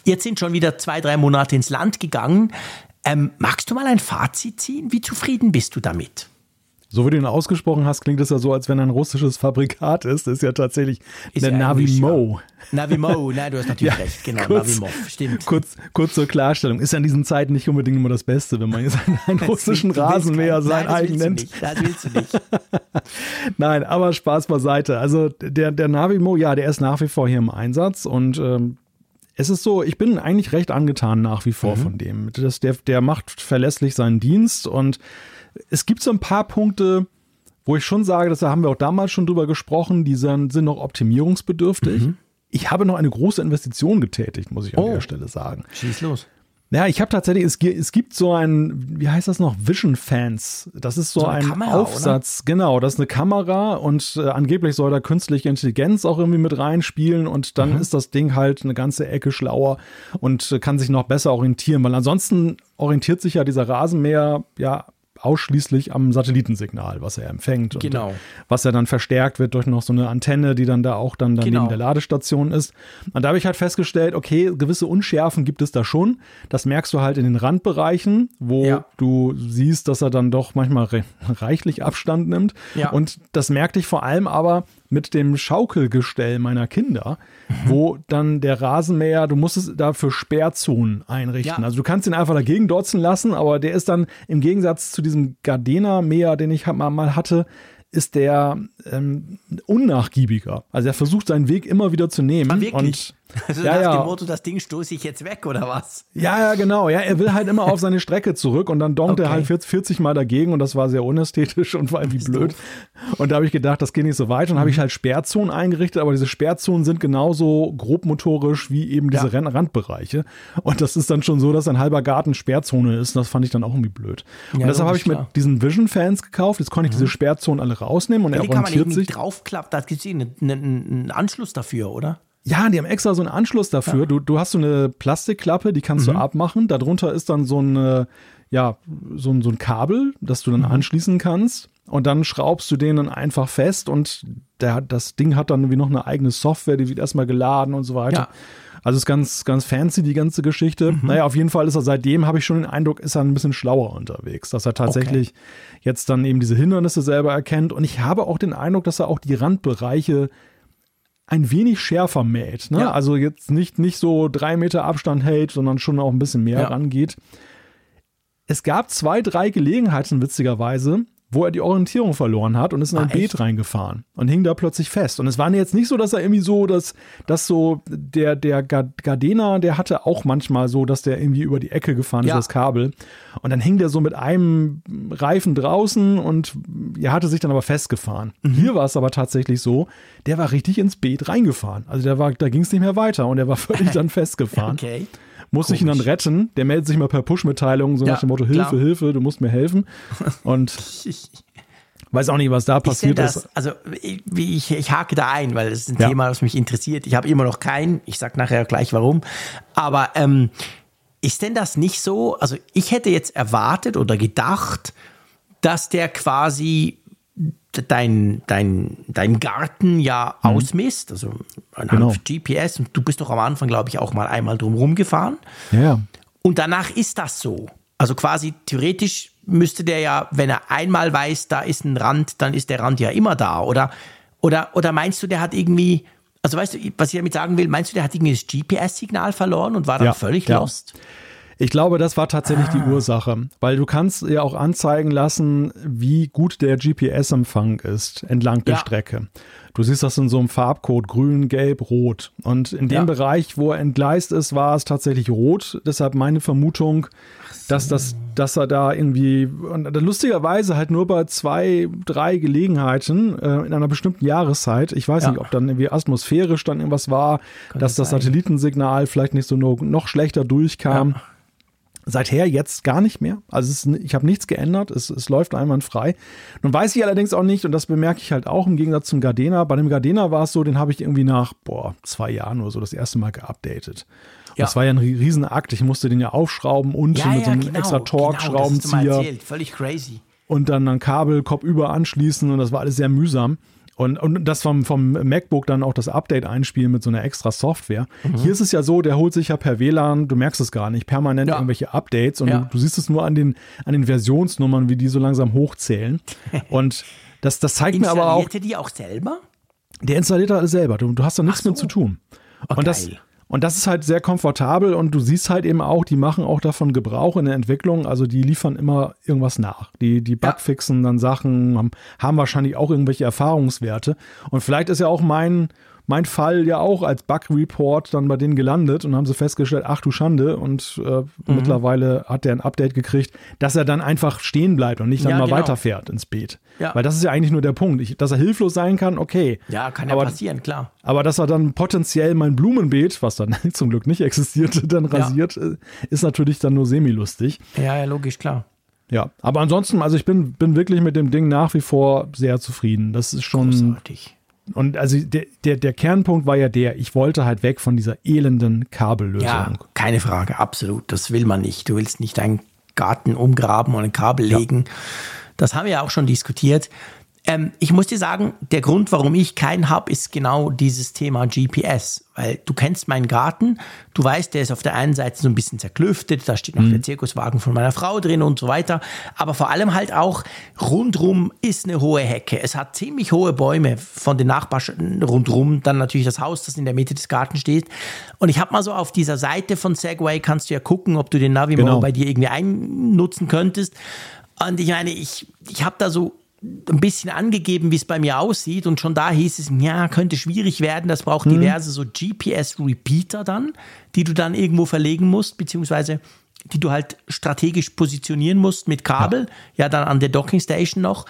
Jetzt sind schon wieder zwei, drei Monate ins Land gegangen. Ähm, magst du mal ein Fazit ziehen? Wie zufrieden bist du damit? So wie du ihn ausgesprochen hast, klingt es ja so, als wenn ein russisches Fabrikat ist. Das ist ja tatsächlich ist eine Navimo. Ja. Navimo, nein, du hast natürlich ja, recht, genau, kurz, Navimo, stimmt. Kurz, kurz zur Klarstellung, ist ja in diesen Zeiten nicht unbedingt immer das Beste, wenn man jetzt einen russischen Rasenmäher sein eigen nennt. Das willst du nicht. nein, aber Spaß beiseite. Also der, der Navimo, ja, der ist nach wie vor hier im Einsatz und ähm, es ist so, ich bin eigentlich recht angetan nach wie vor mhm. von dem. Das, der, der macht verlässlich seinen Dienst und es gibt so ein paar Punkte, wo ich schon sage, das haben wir auch damals schon drüber gesprochen, die sind, sind noch optimierungsbedürftig. Mhm. Ich habe noch eine große Investition getätigt, muss ich an oh. der Stelle sagen. Schieß los. Ja, ich habe tatsächlich, es, es, gibt so ein, wie heißt das noch, Vision Fans. Das ist so, so ein Kamera, Aufsatz, oder? genau, das ist eine Kamera und äh, angeblich soll da künstliche Intelligenz auch irgendwie mit reinspielen und dann mhm. ist das Ding halt eine ganze Ecke schlauer und äh, kann sich noch besser orientieren, weil ansonsten orientiert sich ja dieser Rasenmäher ja ausschließlich am Satellitensignal, was er empfängt. Genau. Und was er dann verstärkt wird durch noch so eine Antenne, die dann da auch dann, dann genau. neben der Ladestation ist. Und da habe ich halt festgestellt, okay, gewisse Unschärfen gibt es da schon. Das merkst du halt in den Randbereichen, wo ja. du siehst, dass er dann doch manchmal re reichlich Abstand nimmt. Ja. Und das merkte ich vor allem aber mit dem Schaukelgestell meiner Kinder, mhm. wo dann der Rasenmäher, du musst es dafür Sperrzonen einrichten. Ja. Also du kannst ihn einfach dagegen dotzen lassen, aber der ist dann im Gegensatz zu diesem Gardena-Mäher, den ich mal hatte, ist der ähm, unnachgiebiger. Also er versucht seinen Weg immer wieder zu nehmen. Ah, und also ja, nach ja. dem Motto, das Ding stoße ich jetzt weg oder was? Ja, ja, genau. Ja, er will halt immer auf seine Strecke zurück und dann donkt okay. er halt 40, 40 Mal dagegen und das war sehr unästhetisch und vor allem wie blöd. Doof. Und da habe ich gedacht, das geht nicht so weit. Und mhm. habe ich halt Sperrzonen eingerichtet, aber diese Sperrzonen sind genauso grobmotorisch wie eben diese ja. Randbereiche. Und das ist dann schon so, dass ein halber Garten Sperrzone ist. Und das fand ich dann auch irgendwie blöd. Ja, und deshalb habe ich klar. mit diesen Vision-Fans gekauft. Jetzt konnte ich mhm. diese Sperrzonen alle rausnehmen und ja, er orientiert sich. draufklappt, da gibt es einen, einen Anschluss dafür, oder? Ja, die haben extra so einen Anschluss dafür. Ja. Du, du hast so eine Plastikklappe, die kannst mhm. du abmachen. Darunter ist dann so ein, ja, so ein, so ein Kabel, das du dann mhm. anschließen kannst. Und dann schraubst du den dann einfach fest und der, das Ding hat dann wie noch eine eigene Software, die wird erstmal geladen und so weiter. Ja. Also ist ganz, ganz fancy, die ganze Geschichte. Mhm. Naja, auf jeden Fall ist er seitdem, habe ich schon den Eindruck, ist er ein bisschen schlauer unterwegs, dass er tatsächlich okay. jetzt dann eben diese Hindernisse selber erkennt. Und ich habe auch den Eindruck, dass er auch die Randbereiche ein wenig schärfer mäht. Ne? Ja. Also jetzt nicht, nicht so drei Meter Abstand hält, sondern schon auch ein bisschen mehr ja. rangeht. Es gab zwei, drei Gelegenheiten, witzigerweise, wo er die Orientierung verloren hat und ist in ein ah, Beet reingefahren und hing da plötzlich fest. Und es war jetzt nicht so, dass er irgendwie so, dass, dass so der, der Gardena, der hatte auch manchmal so, dass der irgendwie über die Ecke gefahren ja. ist, das Kabel. Und dann hing der so mit einem Reifen draußen und er hatte sich dann aber festgefahren. Mhm. Hier war es aber tatsächlich so, der war richtig ins Beet reingefahren. Also der war, da ging es nicht mehr weiter und er war völlig dann festgefahren. Okay muss ich ihn dann retten. Der meldet sich mal per Push-Mitteilung, so ja, nach dem Motto: Hilfe, klar. Hilfe, du musst mir helfen. Und weiß auch nicht, was da passiert ist. Das, also ich, ich, hake da ein, weil es ist ein ja. Thema, das mich interessiert. Ich habe immer noch keinen. Ich sag nachher gleich warum. Aber ähm, ist denn das nicht so? Also ich hätte jetzt erwartet oder gedacht, dass der quasi dein, dein, dein Garten ja mhm. ausmisst, also anhand genau. GPS. Und du bist doch am Anfang, glaube ich, auch mal einmal drumherum gefahren. Ja. Und danach ist das so. Also quasi theoretisch müsste der ja, wenn er einmal weiß, da ist ein Rand, dann ist der Rand ja immer da. Oder, oder, oder meinst du, der hat irgendwie, also weißt du, was ich damit sagen will, meinst du, der hat irgendwie das GPS-Signal verloren und war dann ja, völlig ja. lost? Ich glaube, das war tatsächlich ah. die Ursache, weil du kannst ja auch anzeigen lassen, wie gut der GPS-Empfang ist entlang der ja. Strecke. Du siehst das in so einem Farbcode, grün, gelb, rot. Und in dem ja. Bereich, wo er entgleist ist, war es tatsächlich rot. Deshalb meine Vermutung, so. dass, das, dass er da irgendwie, und lustigerweise halt nur bei zwei, drei Gelegenheiten äh, in einer bestimmten Jahreszeit, ich weiß ja. nicht, ob dann irgendwie atmosphärisch dann irgendwas war, Kann dass das, das Satellitensignal vielleicht nicht so nur, noch schlechter durchkam. Ja. Seither jetzt gar nicht mehr. Also ist, ich habe nichts geändert, es, es läuft einwandfrei. Nun weiß ich allerdings auch nicht, und das bemerke ich halt auch im Gegensatz zum Gardena. Bei dem Gardena war es so, den habe ich irgendwie nach boah, zwei Jahren oder so das erste Mal geupdatet. Ja. Das war ja ein Riesenakt. Ich musste den ja aufschrauben und ja, mit so einem genau, extra Torx-Schraubenzieher. Genau, Völlig crazy. Und dann ein Kabel kopfüber anschließen und das war alles sehr mühsam. Und, und das vom, vom MacBook dann auch das Update einspielen mit so einer extra Software. Mhm. Hier ist es ja so, der holt sich ja per WLAN, du merkst es gar nicht, permanent ja. irgendwelche Updates und ja. du, du, siehst es nur an den, an den Versionsnummern, wie die so langsam hochzählen. Und das, das zeigt mir aber auch. Installierte die auch selber? Der installiert alles selber. Du, du hast da nichts so. mit zu tun. Oh, und das, und das ist halt sehr komfortabel und du siehst halt eben auch, die machen auch davon Gebrauch in der Entwicklung. Also die liefern immer irgendwas nach. Die, die Bugfixen dann Sachen, haben, haben wahrscheinlich auch irgendwelche Erfahrungswerte. Und vielleicht ist ja auch mein, mein Fall ja auch als Bug-Report dann bei denen gelandet und haben sie festgestellt, ach du Schande, und äh, mhm. mittlerweile hat der ein Update gekriegt, dass er dann einfach stehen bleibt und nicht dann ja, mal genau. weiterfährt ins Beet. Ja. Weil das ist ja eigentlich nur der Punkt. Ich, dass er hilflos sein kann, okay. Ja, kann ja aber, passieren, klar. Aber dass er dann potenziell mein Blumenbeet, was dann zum Glück nicht existierte, dann rasiert, ja. Äh, ist natürlich dann nur semi-lustig. Ja, ja, logisch, klar. Ja, aber ansonsten, also ich bin, bin wirklich mit dem Ding nach wie vor sehr zufrieden. Das ist schon. Großartig. Und also der, der, der Kernpunkt war ja der, ich wollte halt weg von dieser elenden Kabellösung. Ja, keine Frage, absolut. Das will man nicht. Du willst nicht deinen Garten umgraben und ein Kabel ja. legen. Das haben wir ja auch schon diskutiert. Ähm, ich muss dir sagen, der Grund, warum ich keinen habe, ist genau dieses Thema GPS. Weil du kennst meinen Garten, du weißt, der ist auf der einen Seite so ein bisschen zerklüftet, da steht noch mhm. der Zirkuswagen von meiner Frau drin und so weiter. Aber vor allem halt auch rundrum ist eine hohe Hecke. Es hat ziemlich hohe Bäume von den Nachbarn rundrum, dann natürlich das Haus, das in der Mitte des Gartens steht. Und ich habe mal so auf dieser Seite von Segway kannst du ja gucken, ob du den Navimo genau. bei dir irgendwie einnutzen könntest. Und ich meine, ich, ich habe da so ein bisschen angegeben, wie es bei mir aussieht. Und schon da hieß es, ja, könnte schwierig werden. Das braucht mhm. diverse so GPS-Repeater dann, die du dann irgendwo verlegen musst, beziehungsweise die du halt strategisch positionieren musst mit Kabel, ja, ja dann an der Docking Station noch.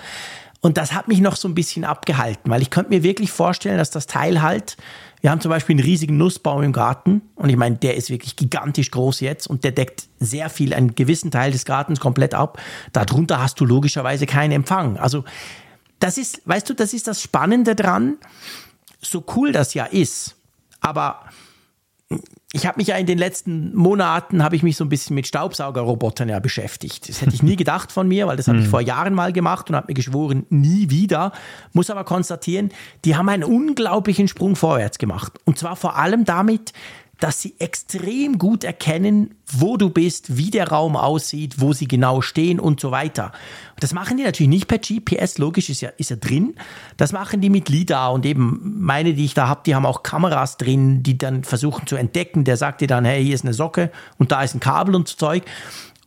Und das hat mich noch so ein bisschen abgehalten, weil ich könnte mir wirklich vorstellen, dass das Teil halt wir haben zum Beispiel einen riesigen Nussbaum im Garten und ich meine, der ist wirklich gigantisch groß jetzt und der deckt sehr viel, einen gewissen Teil des Gartens komplett ab. Darunter hast du logischerweise keinen Empfang. Also das ist, weißt du, das ist das Spannende dran, so cool das ja ist, aber ich habe mich ja in den letzten Monaten habe ich mich so ein bisschen mit Staubsaugerrobotern ja beschäftigt. Das hätte ich nie gedacht von mir, weil das habe ich mhm. vor Jahren mal gemacht und habe mir geschworen, nie wieder. Muss aber konstatieren, die haben einen unglaublichen Sprung vorwärts gemacht. Und zwar vor allem damit, dass sie extrem gut erkennen, wo du bist, wie der Raum aussieht, wo sie genau stehen und so weiter. Das machen die natürlich nicht per GPS, logisch ist ja, ist ja drin. Das machen die mit LIDAR und eben meine, die ich da habe, die haben auch Kameras drin, die dann versuchen zu entdecken. Der sagt dir dann, hey, hier ist eine Socke und da ist ein Kabel und so Zeug.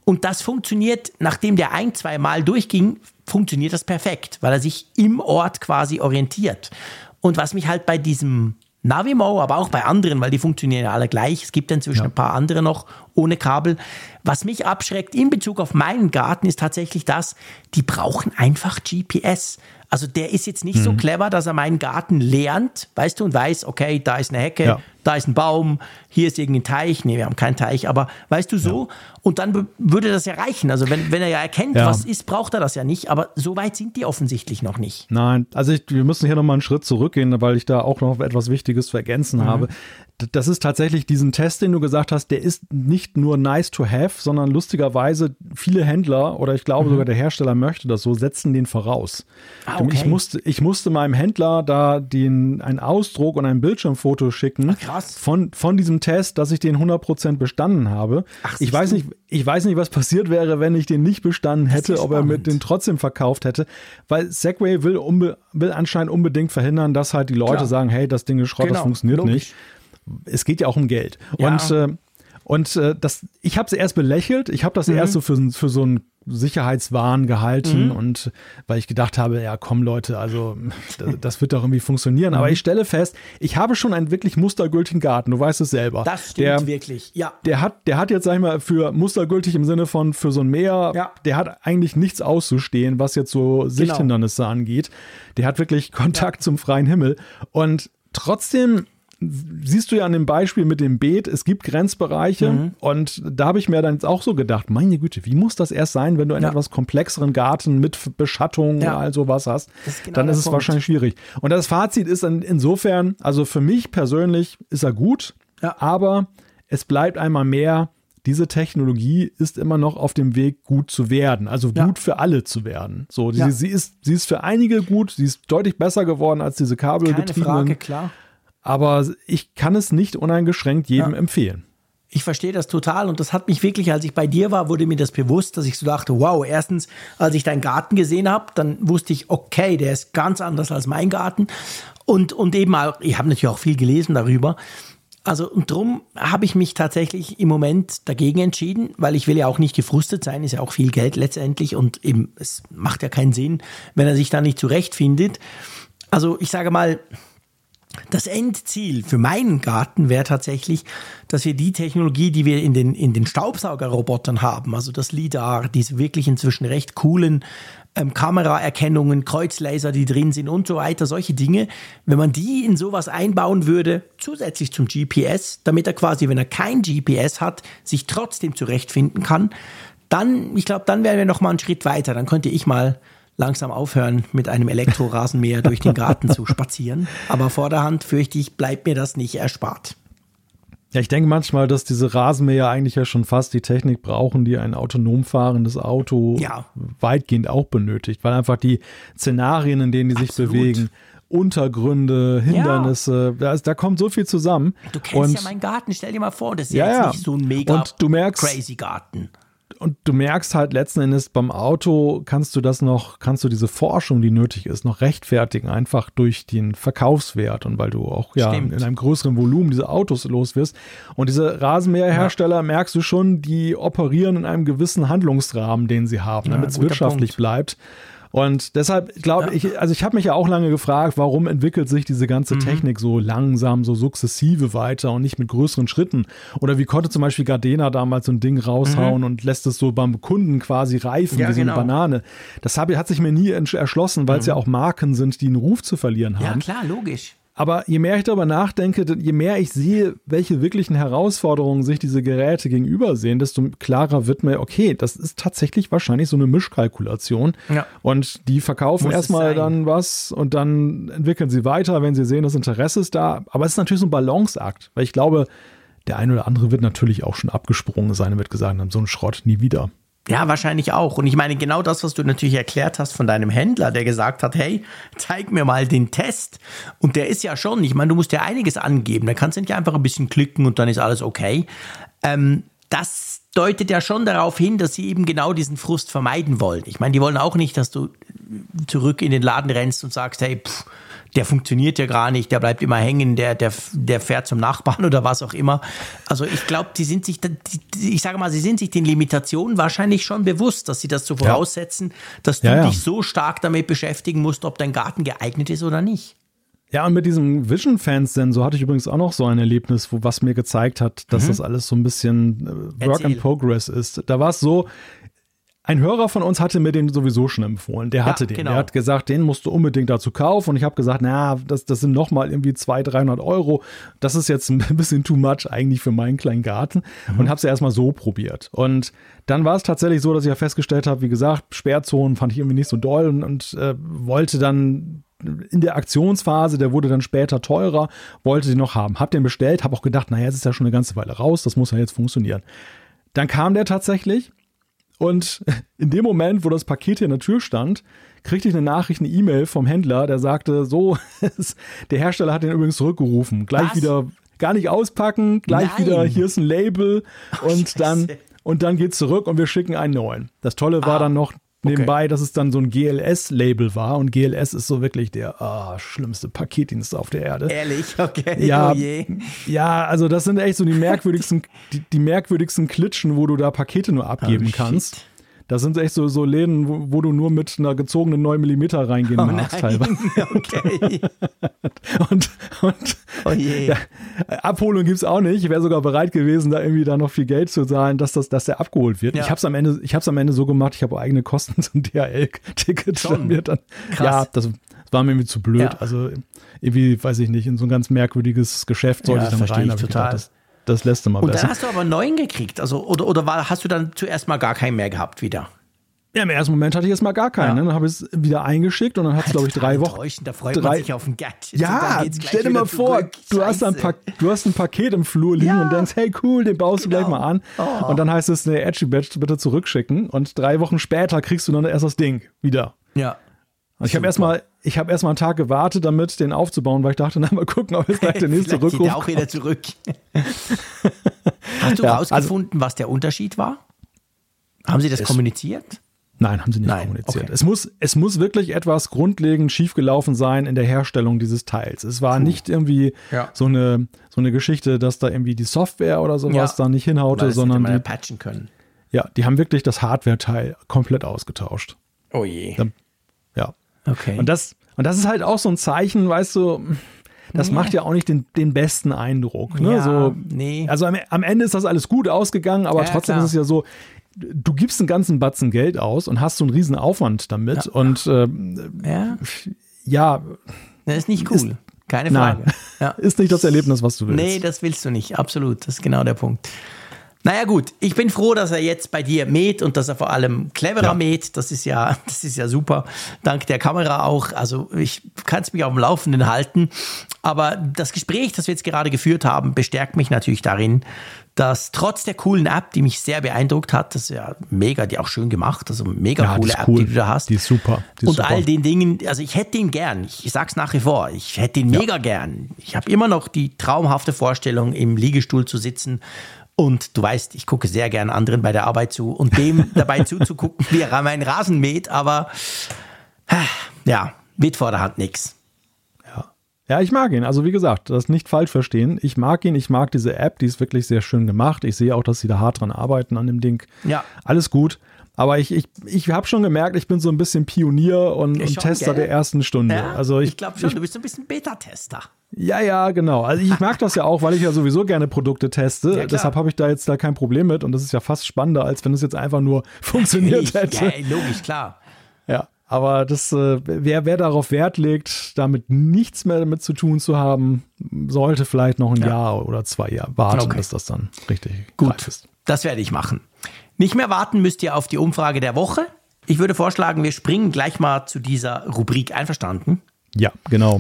Und das funktioniert, nachdem der ein, zwei Mal durchging, funktioniert das perfekt, weil er sich im Ort quasi orientiert. Und was mich halt bei diesem Navimo, aber auch bei anderen, weil die funktionieren ja alle gleich. Es gibt inzwischen ja. ein paar andere noch ohne Kabel. Was mich abschreckt in Bezug auf meinen Garten ist tatsächlich das, die brauchen einfach GPS. Also der ist jetzt nicht mhm. so clever, dass er meinen Garten lernt, weißt du, und weiß, okay, da ist eine Hecke, ja. da ist ein Baum, hier ist irgendein Teich. Nee, wir haben keinen Teich, aber weißt du so? Ja. Und dann würde das ja reichen. Also wenn, wenn er ja erkennt, ja. was ist, braucht er das ja nicht. Aber so weit sind die offensichtlich noch nicht. Nein, also ich, wir müssen hier nochmal einen Schritt zurückgehen, weil ich da auch noch etwas Wichtiges zu ergänzen mhm. habe das ist tatsächlich diesen Test, den du gesagt hast, der ist nicht nur nice to have, sondern lustigerweise viele Händler oder ich glaube mhm. sogar der Hersteller möchte das so, setzen den voraus. Ah, okay. Ich musste, ich musste meinem Händler da den, einen Ausdruck und ein Bildschirmfoto schicken Ach, von, von diesem Test, dass ich den 100% bestanden habe. Ach, ich weiß nicht, ich weiß nicht, was passiert wäre, wenn ich den nicht bestanden hätte, ob er mit den trotzdem verkauft hätte, weil Segway will, will anscheinend unbedingt verhindern, dass halt die Leute Klar. sagen, hey, das Ding ist Schrott, genau, das funktioniert logisch. nicht es geht ja auch um Geld. Ja. Und, äh, und äh, das, ich habe es erst belächelt. Ich habe das mhm. erst so für, für so ein Sicherheitswahn gehalten mhm. und weil ich gedacht habe, ja komm Leute, also das, das wird doch irgendwie funktionieren. Aber mhm. ich stelle fest, ich habe schon einen wirklich mustergültigen Garten, du weißt es selber. Das stimmt der, wirklich, ja. Der hat, der hat jetzt, sag ich mal, für mustergültig im Sinne von für so ein Meer, ja. der hat eigentlich nichts auszustehen, was jetzt so. Sichthindernisse genau. angeht. Der hat wirklich Kontakt ja. zum freien Himmel. Und trotzdem siehst du ja an dem Beispiel mit dem Beet, es gibt Grenzbereiche mhm. und da habe ich mir dann auch so gedacht, meine Güte, wie muss das erst sein, wenn du einen ja. etwas komplexeren Garten mit Beschattung ja. und all sowas hast, ist genau dann ist es Punkt. wahrscheinlich schwierig. Und das Fazit ist insofern, also für mich persönlich ist er gut, ja. aber es bleibt einmal mehr, diese Technologie ist immer noch auf dem Weg, gut zu werden. Also gut ja. für alle zu werden. So, ja. sie, ist, sie ist für einige gut, sie ist deutlich besser geworden als diese kabelgetriebenen. Keine Frage, klar aber ich kann es nicht uneingeschränkt jedem ja. empfehlen. Ich verstehe das total und das hat mich wirklich, als ich bei dir war, wurde mir das bewusst, dass ich so dachte, wow, erstens, als ich deinen Garten gesehen habe, dann wusste ich, okay, der ist ganz anders als mein Garten und, und eben auch, ich habe natürlich auch viel gelesen darüber. Also und drum habe ich mich tatsächlich im Moment dagegen entschieden, weil ich will ja auch nicht gefrustet sein, ist ja auch viel Geld letztendlich und eben es macht ja keinen Sinn, wenn er sich da nicht zurechtfindet. Also ich sage mal, das Endziel für meinen Garten wäre tatsächlich, dass wir die Technologie, die wir in den, in den Staubsaugerrobotern haben, also das LIDAR, diese wirklich inzwischen recht coolen ähm, Kameraerkennungen, Kreuzlaser, die drin sind und so weiter, solche Dinge, wenn man die in sowas einbauen würde, zusätzlich zum GPS, damit er quasi, wenn er kein GPS hat, sich trotzdem zurechtfinden kann, dann, ich glaube, dann wären wir noch mal einen Schritt weiter. Dann könnte ich mal langsam aufhören, mit einem Elektrorasenmäher durch den Garten zu spazieren. Aber vorderhand fürchte ich, bleibt mir das nicht erspart. Ja, ich denke manchmal, dass diese Rasenmäher eigentlich ja schon fast die Technik brauchen, die ein autonom fahrendes Auto ja. weitgehend auch benötigt, weil einfach die Szenarien, in denen die sich Absolut. bewegen, Untergründe, Hindernisse, ja. da, ist, da kommt so viel zusammen. Du kennst und, ja meinen Garten, stell dir mal vor, das ist ja, jetzt nicht so ein mega und du merkst, crazy Garten und du merkst halt letzten Endes beim Auto kannst du das noch, kannst du diese Forschung, die nötig ist, noch rechtfertigen, einfach durch den Verkaufswert und weil du auch ja Stimmt. in einem größeren Volumen diese Autos los wirst. Und diese Rasenmäherhersteller ja. merkst du schon, die operieren in einem gewissen Handlungsrahmen, den sie haben, damit es wirtschaftlich Punkt. bleibt. Und deshalb glaube ja. ich, also ich habe mich ja auch lange gefragt, warum entwickelt sich diese ganze mhm. Technik so langsam, so sukzessive weiter und nicht mit größeren Schritten? Oder wie konnte zum Beispiel Gardena damals so ein Ding raushauen mhm. und lässt es so beim Kunden quasi reifen, ja, wie so eine genau. Banane? Das hab, hat sich mir nie erschlossen, weil es mhm. ja auch Marken sind, die einen Ruf zu verlieren haben. Ja, klar, logisch. Aber je mehr ich darüber nachdenke, je mehr ich sehe, welche wirklichen Herausforderungen sich diese Geräte gegenüber sehen, desto klarer wird mir, okay, das ist tatsächlich wahrscheinlich so eine Mischkalkulation. Ja. Und die verkaufen erstmal dann was und dann entwickeln sie weiter, wenn sie sehen, das Interesse ist da. Aber es ist natürlich so ein Balanceakt, weil ich glaube, der eine oder andere wird natürlich auch schon abgesprungen sein und wird gesagt haben, so ein Schrott nie wieder. Ja, wahrscheinlich auch. Und ich meine, genau das, was du natürlich erklärt hast von deinem Händler, der gesagt hat, hey, zeig mir mal den Test. Und der ist ja schon, ich meine, du musst ja einiges angeben. Da kannst du nicht einfach ein bisschen klicken und dann ist alles okay. Ähm, das deutet ja schon darauf hin, dass sie eben genau diesen Frust vermeiden wollen. Ich meine, die wollen auch nicht, dass du zurück in den Laden rennst und sagst, hey, pff, der funktioniert ja gar nicht, der bleibt immer hängen, der, der, der fährt zum Nachbarn oder was auch immer. Also ich glaube, die sind sich, ich sage mal, sie sind sich den Limitationen wahrscheinlich schon bewusst, dass sie das so voraussetzen, dass du ja, ja. dich so stark damit beschäftigen musst, ob dein Garten geeignet ist oder nicht. Ja, und mit diesem Vision Fans Sensor hatte ich übrigens auch noch so ein Erlebnis, wo was mir gezeigt hat, dass mhm. das alles so ein bisschen äh, Work Erzähl. in Progress ist. Da war es so, ein Hörer von uns hatte mir den sowieso schon empfohlen. Der hatte ja, den. Genau. Der hat gesagt, den musst du unbedingt dazu kaufen. Und ich habe gesagt, na, das, das sind nochmal irgendwie 200, 300 Euro. Das ist jetzt ein bisschen too much eigentlich für meinen kleinen Garten. Mhm. Und habe es ja erstmal so probiert. Und dann war es tatsächlich so, dass ich ja festgestellt habe, wie gesagt, Sperrzonen fand ich irgendwie nicht so doll und, und äh, wollte dann in der Aktionsphase, der wurde dann später teurer, wollte den noch haben. Hab den bestellt, habe auch gedacht, naja, es ist ja schon eine ganze Weile raus, das muss ja jetzt funktionieren. Dann kam der tatsächlich und in dem Moment, wo das Paket hier in der Tür stand, kriegte ich eine Nachricht, eine E-Mail vom Händler, der sagte, so, der Hersteller hat den übrigens zurückgerufen. Gleich Was? wieder gar nicht auspacken, gleich Nein. wieder, hier ist ein Label oh, und Scheiße. dann und dann geht's zurück und wir schicken einen neuen. Das Tolle war ah. dann noch, Nebenbei, dass es dann so ein GLS-Label war und GLS ist so wirklich der oh, schlimmste Paketdienst auf der Erde. Ehrlich, okay. Ja, oh ja, also das sind echt so die merkwürdigsten, die, die merkwürdigsten Klitschen, wo du da Pakete nur abgeben oh, kannst. Das sind echt so, so Läden, wo, wo du nur mit einer gezogenen 9 mm reingehen Oh magst teilweise. Okay. Und, und Oh je. ja, Abholung gibt's auch nicht. Ich wäre sogar bereit gewesen, da irgendwie da noch viel Geld zu zahlen, dass, das, dass der abgeholt wird. Ja. Ich habe es am, Ende- ich hab's am Ende so gemacht, ich habe eigene Kosten zum DHL-Ticket. Schon. Mir dann, Krass. ja, das, war mir irgendwie zu blöd. Ja. Also irgendwie, weiß ich nicht, in so ein ganz merkwürdiges Geschäft sollte Ja, ich dann verstehe rein. ich total. gedacht, das, das lässt du mal Und besser. dann hast du aber neuen gekriegt. Also, oder oder war, hast du dann zuerst mal gar keinen mehr gehabt wieder? Ja, im ersten Moment hatte ich jetzt mal gar keinen. Ja. ne? Dann habe ich es wieder eingeschickt und dann hat es, glaube ich, drei Wochen. Da freut man drei- sich auf ein Gadget. und Ja, stell dir mal vor, zurück. du hast, ein du hast ein Paket im Flur liegen Ja. und denkst, hey cool, den baust du gleich Genau. mal an. Oh. Und dann heißt es, nee, Edgy Badge bitte zurückschicken. Und drei Wochen später kriegst du dann erst das Ding wieder. Ja. Und ich habe erstmal, ich habe erstmal einen Tag gewartet, damit den aufzubauen, weil ich dachte, na mal gucken, ob jetzt gleich der nächste geht Rückruf der auch wieder zurück. Hast du Ja, rausgefunden, was der Unterschied war? Haben Sie das kommuniziert? Nein, haben sie nicht Nein, kommuniziert. okay. Es, muss, es muss wirklich etwas grundlegend schiefgelaufen sein in der Herstellung dieses Teils. Es war nicht irgendwie Ja. so, eine, so eine Geschichte, dass da irgendwie die Software oder sowas Ja. da nicht hinhaute, Weil das sondern hätte man ja die, patchen können. ja, die haben wirklich das Hardware-Teil komplett ausgetauscht. Oh je. Ja. Okay. Und das, und das ist halt auch so ein Zeichen, weißt du, das Ja. macht ja auch nicht den, den besten Eindruck. Ne? Ja, so, nee. Also am, am Ende ist das alles gut ausgegangen, aber Ja, trotzdem klar. ist es ja so, du gibst einen ganzen Batzen Geld aus und hast so einen riesen Aufwand damit Ja. und ähm, ja, ja, das ist nicht cool. Keine nein, Frage. Ja. ist nicht das Erlebnis, was du willst. Nee, das willst du nicht. Absolut. Das ist genau der Punkt. Naja, gut. Ich bin froh, dass er jetzt bei dir mäht und dass er vor allem cleverer Ja. mäht. Das ist ja, das ist ja super. Dank der Kamera auch. Also, ich kann es mich auf dem Laufenden halten. Aber das Gespräch, das wir jetzt gerade geführt haben, bestärkt mich natürlich darin, dass trotz der coolen App, die mich sehr beeindruckt hat, das ist ja mega, die auch schön gemacht, also mega Ja, coole App, cool. die du da hast. Die ist super. Die ist und super. all den Dingen, also ich hätte ihn gern, ich sag's nach wie vor, ich hätte ihn mega gern. Ich habe immer noch die traumhafte Vorstellung, im Liegestuhl zu sitzen und du weißt, ich gucke sehr gern anderen bei der Arbeit zu und dem dabei zuzugucken, wie er meinen Rasen mäht, aber ah, ja, weht vor der Hand nix. Ja, ich mag ihn. Also wie gesagt, das nicht falsch verstehen. Ich mag ihn, ich mag diese App, die ist wirklich sehr schön gemacht. Ich sehe auch, dass sie da hart dran arbeiten an dem Ding. Ja. Alles gut. Aber ich, ich, ich habe schon gemerkt, ich bin so ein bisschen Pionier und, und schon, Tester gell? der ersten Stunde. Ja, also ich, ich glaube schon, du bist so ein bisschen Beta-Tester. Ja, ja, genau. Also ich mag das ja auch, weil ich ja sowieso gerne Produkte teste. klar. Deshalb habe ich da jetzt da kein Problem mit. Und das ist ja fast spannender, als wenn es jetzt einfach nur funktioniert hätte. ja, logisch, klar. Ja, aber das, äh, wer, wer darauf Wert legt, damit nichts mehr damit zu tun zu haben, sollte vielleicht noch ein Ja. Jahr oder zwei Jahre warten, Okay. bis das dann richtig Gut, ist. das werde ich machen. Nicht mehr warten müsst ihr auf die Umfrage der Woche. Ich würde vorschlagen, wir springen gleich mal zu dieser Rubrik. Einverstanden? Ja, genau.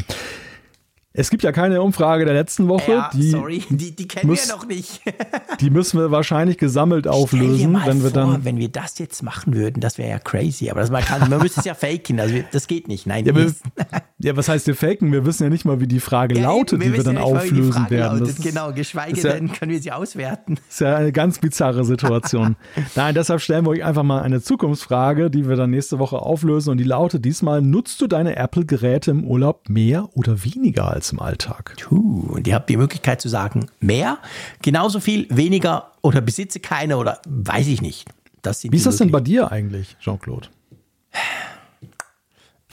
Es gibt ja keine Umfrage der letzten Woche. ja, die, sorry, die, die kennen muss- wir noch nicht. die müssen wir wahrscheinlich gesammelt auflösen, wenn wir vor, dann. wenn wir das jetzt machen würden, das wäre ja crazy. Aber das man kann, man müsste es ja faken. Also wir- das geht nicht. Nein, Ja, wir- wir, ja, was heißt wir faken? Wir wissen ja nicht mal, wie die Frage Ja, lautet, eben, die wir dann ja nicht die auflösen Frage werden. lautet. Ist- genau, geschweige denn können wir sie auswerten. ist ja eine ganz bizarre Situation. Nein, deshalb stellen wir euch einfach mal eine Zukunftsfrage, die wir dann nächste Woche auflösen. Und die lautet diesmal: Nutzt du deine Apple-Geräte im Urlaub mehr oder weniger als im Alltag? Puh, und ihr habt die Möglichkeit zu sagen, mehr, genauso viel, weniger oder besitze keine oder weiß ich nicht. Das sind Wie ist das denn bei dir eigentlich, Jean-Claude?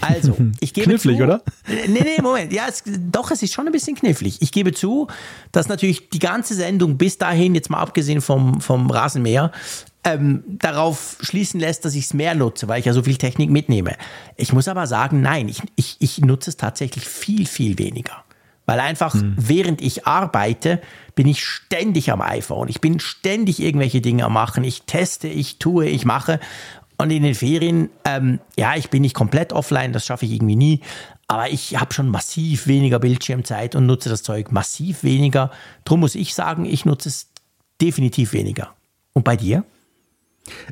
Also, ich gebe Knifflig, zu, oder? Nee, nee, Moment. Ja, es, doch, es ist schon ein bisschen knifflig. Ich gebe zu, dass natürlich die ganze Sendung bis dahin, jetzt mal abgesehen vom, vom Rasenmäher, ähm, darauf schließen lässt, dass ich es mehr nutze, weil ich ja so viel Technik mitnehme. Ich muss aber sagen, nein, ich, ich, ich nutze es tatsächlich viel, viel weniger. Weil einfach, während ich arbeite, bin ich ständig am iPhone. Ich bin ständig irgendwelche Dinge am machen. Ich teste, ich tue, ich mache. Und in den Ferien, ähm, ja, ich bin nicht komplett offline, das schaffe ich irgendwie nie. Aber ich habe schon massiv weniger Bildschirmzeit und nutze das Zeug massiv weniger. Drum muss ich sagen, ich nutze es definitiv weniger. Und bei dir?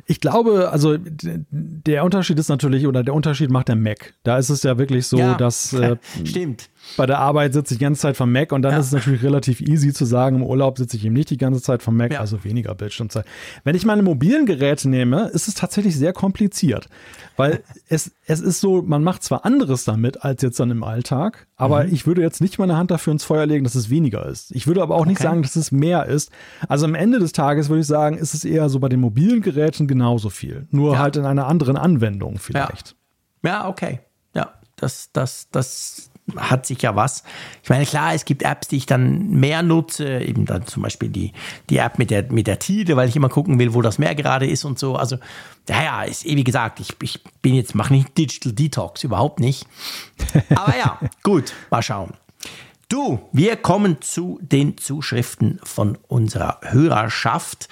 Ich glaube, also der Unterschied ist natürlich, oder der Unterschied macht der Mac. Da ist es ja wirklich so, dass. Äh, Stimmt. Bei der Arbeit sitze ich die ganze Zeit vom Mac und dann ja. ist es natürlich relativ easy zu sagen, im Urlaub sitze ich eben nicht die ganze Zeit vom Mac, ja. also weniger Bildschirmzeit. Wenn ich meine mobilen Geräte nehme, ist es tatsächlich sehr kompliziert, weil es, es ist so, man macht zwar anderes damit als jetzt dann im Alltag, aber mhm. ich würde jetzt nicht meine Hand dafür ins Feuer legen, dass es weniger ist. Ich würde aber auch okay. nicht sagen, dass es mehr ist. Also am Ende des Tages würde ich sagen, ist es eher so bei den mobilen Geräten genauso viel, nur ja. halt in einer anderen Anwendung vielleicht. Ja, okay. Ja, das, das, das hat sich ja was. Ich meine, klar, es gibt Apps, die ich dann mehr nutze, eben dann zum Beispiel die, die App mit der, mit der Tide, weil ich immer gucken will, wo das Meer gerade ist und so. Also, naja, ist eh wie gesagt, ich, ich bin jetzt, mache nicht Digital Detox, überhaupt nicht. Aber ja, gut, mal schauen. Du, wir kommen zu den Zuschriften von unserer Hörerschaft.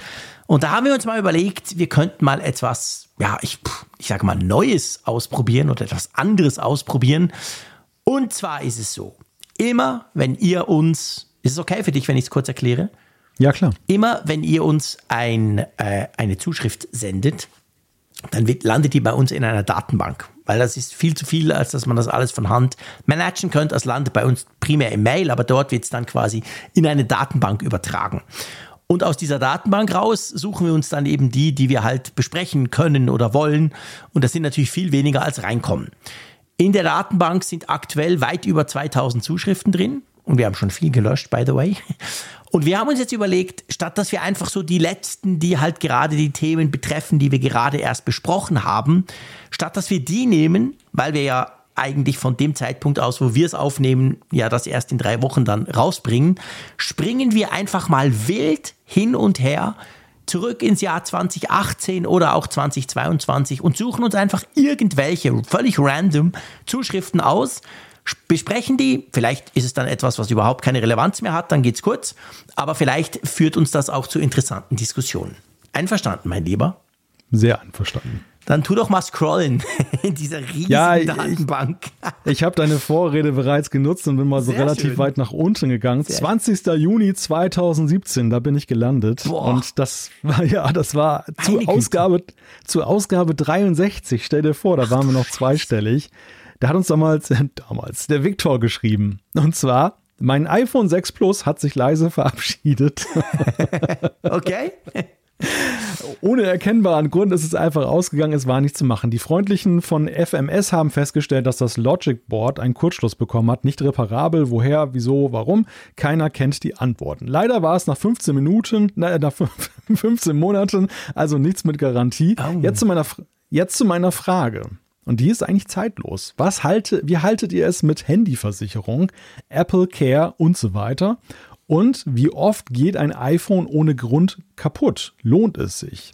Und da haben wir uns mal überlegt, wir könnten mal etwas, ja, ich, ich sage mal, Neues ausprobieren oder etwas anderes ausprobieren. Und zwar ist es so, immer wenn ihr uns, ist es okay für dich, wenn ich es kurz erkläre? Ja, klar. Immer wenn ihr uns ein, äh, eine Zuschrift sendet, dann wird, landet die bei uns in einer Datenbank, weil das ist viel zu viel, als dass man das alles von Hand managen könnte. Es landet bei uns primär im Mail, aber dort wird es dann quasi in eine Datenbank übertragen. Und aus dieser Datenbank raus suchen wir uns dann eben die, die wir halt besprechen können oder wollen. Und das sind natürlich viel weniger als reinkommen. In der Datenbank sind aktuell weit über 2000 Zuschriften drin. Und wir haben schon viel gelöscht, by the way. Und wir haben uns jetzt überlegt, statt dass wir einfach so die letzten, die halt gerade die Themen betreffen, die wir gerade erst besprochen haben, statt dass wir die nehmen, weil wir ja eigentlich von dem Zeitpunkt aus, wo wir es aufnehmen, ja das erst in drei Wochen dann rausbringen, springen wir einfach mal wild hin und her zurück ins Jahr 2018 oder auch 2022 und suchen uns einfach irgendwelche völlig random Zuschriften aus, besprechen die. Vielleicht ist es dann etwas, was überhaupt keine Relevanz mehr hat, dann geht's kurz. Aber vielleicht führt uns das auch zu interessanten Diskussionen. Einverstanden, mein Lieber? Sehr einverstanden. Dann tu doch mal scrollen in dieser riesigen ja, Datenbank. Ich, ich habe deine Vorrede bereits genutzt und bin mal so Sehr relativ schön. weit nach unten gegangen. Sehr 20. Juni 2017, da bin ich gelandet. Boah. Und das war ja, das war zu Ausgabe, zu Ausgabe 63. Stell dir vor, da Ach, waren wir noch zweistellig. Da hat uns damals, damals der Viktor geschrieben. Und zwar, mein iPhone 6 Plus hat sich leise verabschiedet. okay. Ohne erkennbaren Grund ist es einfach ausgegangen, es war nichts zu machen. Die Freundlichen von FMS haben festgestellt, dass das Logic Board einen Kurzschluss bekommen hat. Nicht reparabel, woher, wieso, warum? Keiner kennt die Antworten. Leider war es nach 15 Minuten, na, nach 15 Monaten, also nichts mit Garantie. Oh. Jetzt, zu meiner, jetzt zu meiner Frage. Und die ist eigentlich zeitlos. Was halte, wie haltet ihr es mit Handyversicherung, Apple Care und so weiter? Und wie oft geht ein iPhone ohne Grund kaputt? Lohnt es sich?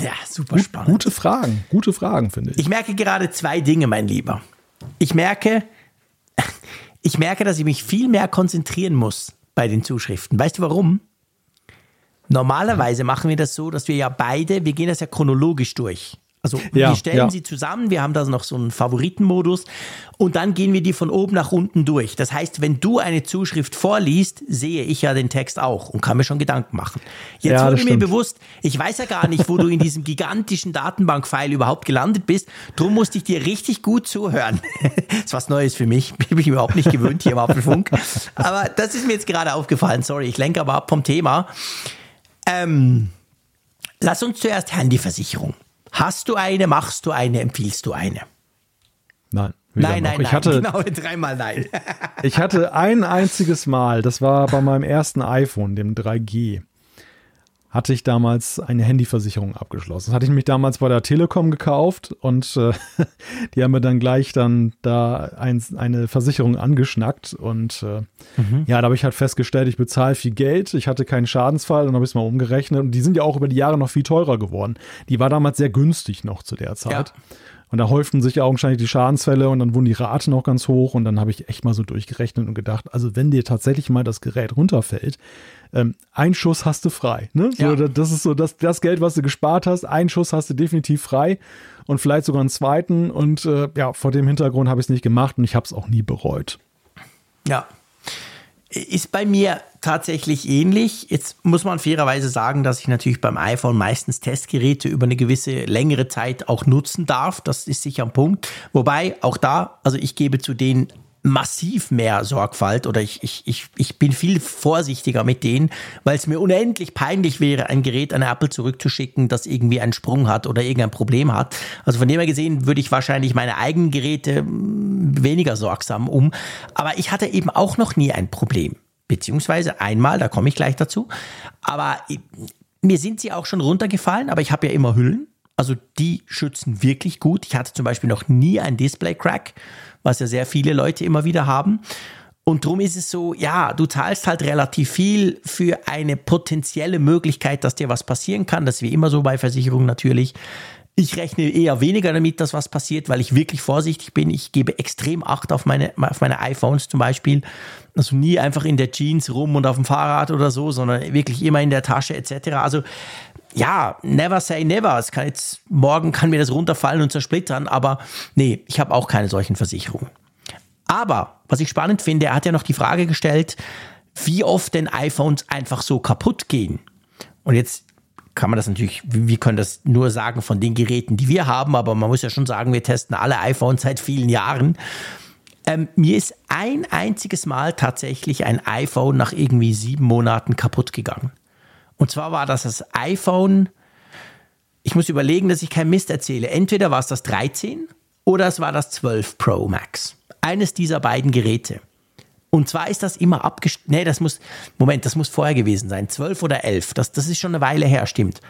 Ja, super Gut, spannend. Gute Fragen, gute Fragen, finde ich. Ich merke gerade zwei Dinge, mein Lieber. Ich merke, ich merke, dass ich mich viel mehr konzentrieren muss bei den Zuschriften. Weißt du warum? Normalerweise machen wir das so, dass wir ja beide, wir gehen das ja chronologisch durch. Also ja, wir stellen ja. sie zusammen, wir haben da noch so einen Favoritenmodus und dann gehen wir die von oben nach unten durch. Das heißt, wenn du eine Zuschrift vorliest, sehe ich ja den Text auch und kann mir schon Gedanken machen. Jetzt ja, wurde mir bewusst, ich weiß ja gar nicht, wo du in diesem gigantischen Datenbank-File überhaupt gelandet bist. Drum musste ich dir richtig gut zuhören. das ist was Neues für mich. Bin ich überhaupt nicht gewöhnt hier im Apfelfunk. Aber das ist mir jetzt gerade aufgefallen. Sorry, ich lenke aber ab vom Thema. Ähm, lass uns zuerst Handyversicherung. Hast du eine, machst du eine, empfiehlst du eine? Nein. Nein, nein, ich nein, hatte, genau, dreimal nein. ich hatte ein einziges Mal, das war bei meinem ersten iPhone, dem 3G hatte ich damals eine Handyversicherung abgeschlossen. Das hatte ich mich damals bei der Telekom gekauft und äh, die haben mir dann gleich dann da ein, eine Versicherung angeschnackt und äh, mhm. ja, da habe ich halt festgestellt, ich bezahle viel Geld, ich hatte keinen Schadensfall, dann habe ich es mal umgerechnet und die sind ja auch über die Jahre noch viel teurer geworden. Die war damals sehr günstig noch zu der Zeit. Ja. Und da häuften sich ja augenscheinlich die Schadensfälle und dann wurden die Raten auch ganz hoch und dann habe ich echt mal so durchgerechnet und gedacht, also wenn dir tatsächlich mal das Gerät runterfällt, ähm, ein Schuss hast du frei. Ne? So, ja. Das ist so das, das Geld, was du gespart hast, ein Schuss hast du definitiv frei und vielleicht sogar einen zweiten und äh, ja, vor dem Hintergrund habe ich es nicht gemacht und ich habe es auch nie bereut. Ja, ist bei mir tatsächlich ähnlich. Jetzt muss man fairerweise sagen, dass ich natürlich beim iPhone meistens Testgeräte über eine gewisse längere Zeit auch nutzen darf. Das ist sicher ein Punkt. Wobei auch da, also ich gebe zu den massiv mehr Sorgfalt oder ich, ich, ich, ich bin viel vorsichtiger mit denen, weil es mir unendlich peinlich wäre, ein Gerät an Apple zurückzuschicken, das irgendwie einen Sprung hat oder irgendein Problem hat. Also von dem her gesehen würde ich wahrscheinlich meine eigenen Geräte hm, weniger sorgsam um. Aber ich hatte eben auch noch nie ein Problem. Beziehungsweise einmal, da komme ich gleich dazu. Aber mir sind sie auch schon runtergefallen, aber ich habe ja immer Hüllen. Also die schützen wirklich gut. Ich hatte zum Beispiel noch nie einen Display-Crack was ja sehr viele Leute immer wieder haben. Und darum ist es so, ja, du zahlst halt relativ viel für eine potenzielle Möglichkeit, dass dir was passieren kann. Das ist wie immer so bei Versicherungen natürlich. Ich rechne eher weniger damit, dass was passiert, weil ich wirklich vorsichtig bin. Ich gebe extrem Acht auf meine, auf meine iPhones zum Beispiel. Also nie einfach in der Jeans rum und auf dem Fahrrad oder so, sondern wirklich immer in der Tasche etc. Also ja, never say never. Es kann jetzt, morgen kann mir das runterfallen und zersplittern, aber nee, ich habe auch keine solchen Versicherungen. Aber, was ich spannend finde, er hat ja noch die Frage gestellt, wie oft denn iPhones einfach so kaputt gehen. Und jetzt kann man das natürlich, wir können das nur sagen von den Geräten, die wir haben, aber man muss ja schon sagen, wir testen alle iPhones seit vielen Jahren. Ähm, mir ist ein einziges Mal tatsächlich ein iPhone nach irgendwie sieben Monaten kaputt gegangen. Und zwar war das das iPhone, ich muss überlegen, dass ich keinen Mist erzähle. Entweder war es das 13 oder es war das 12 Pro Max. Eines dieser beiden Geräte. Und zwar ist das immer abgestürzt. Nee, das muss, Moment, das muss vorher gewesen sein. 12 oder 11. Das, das ist schon eine Weile her, stimmt.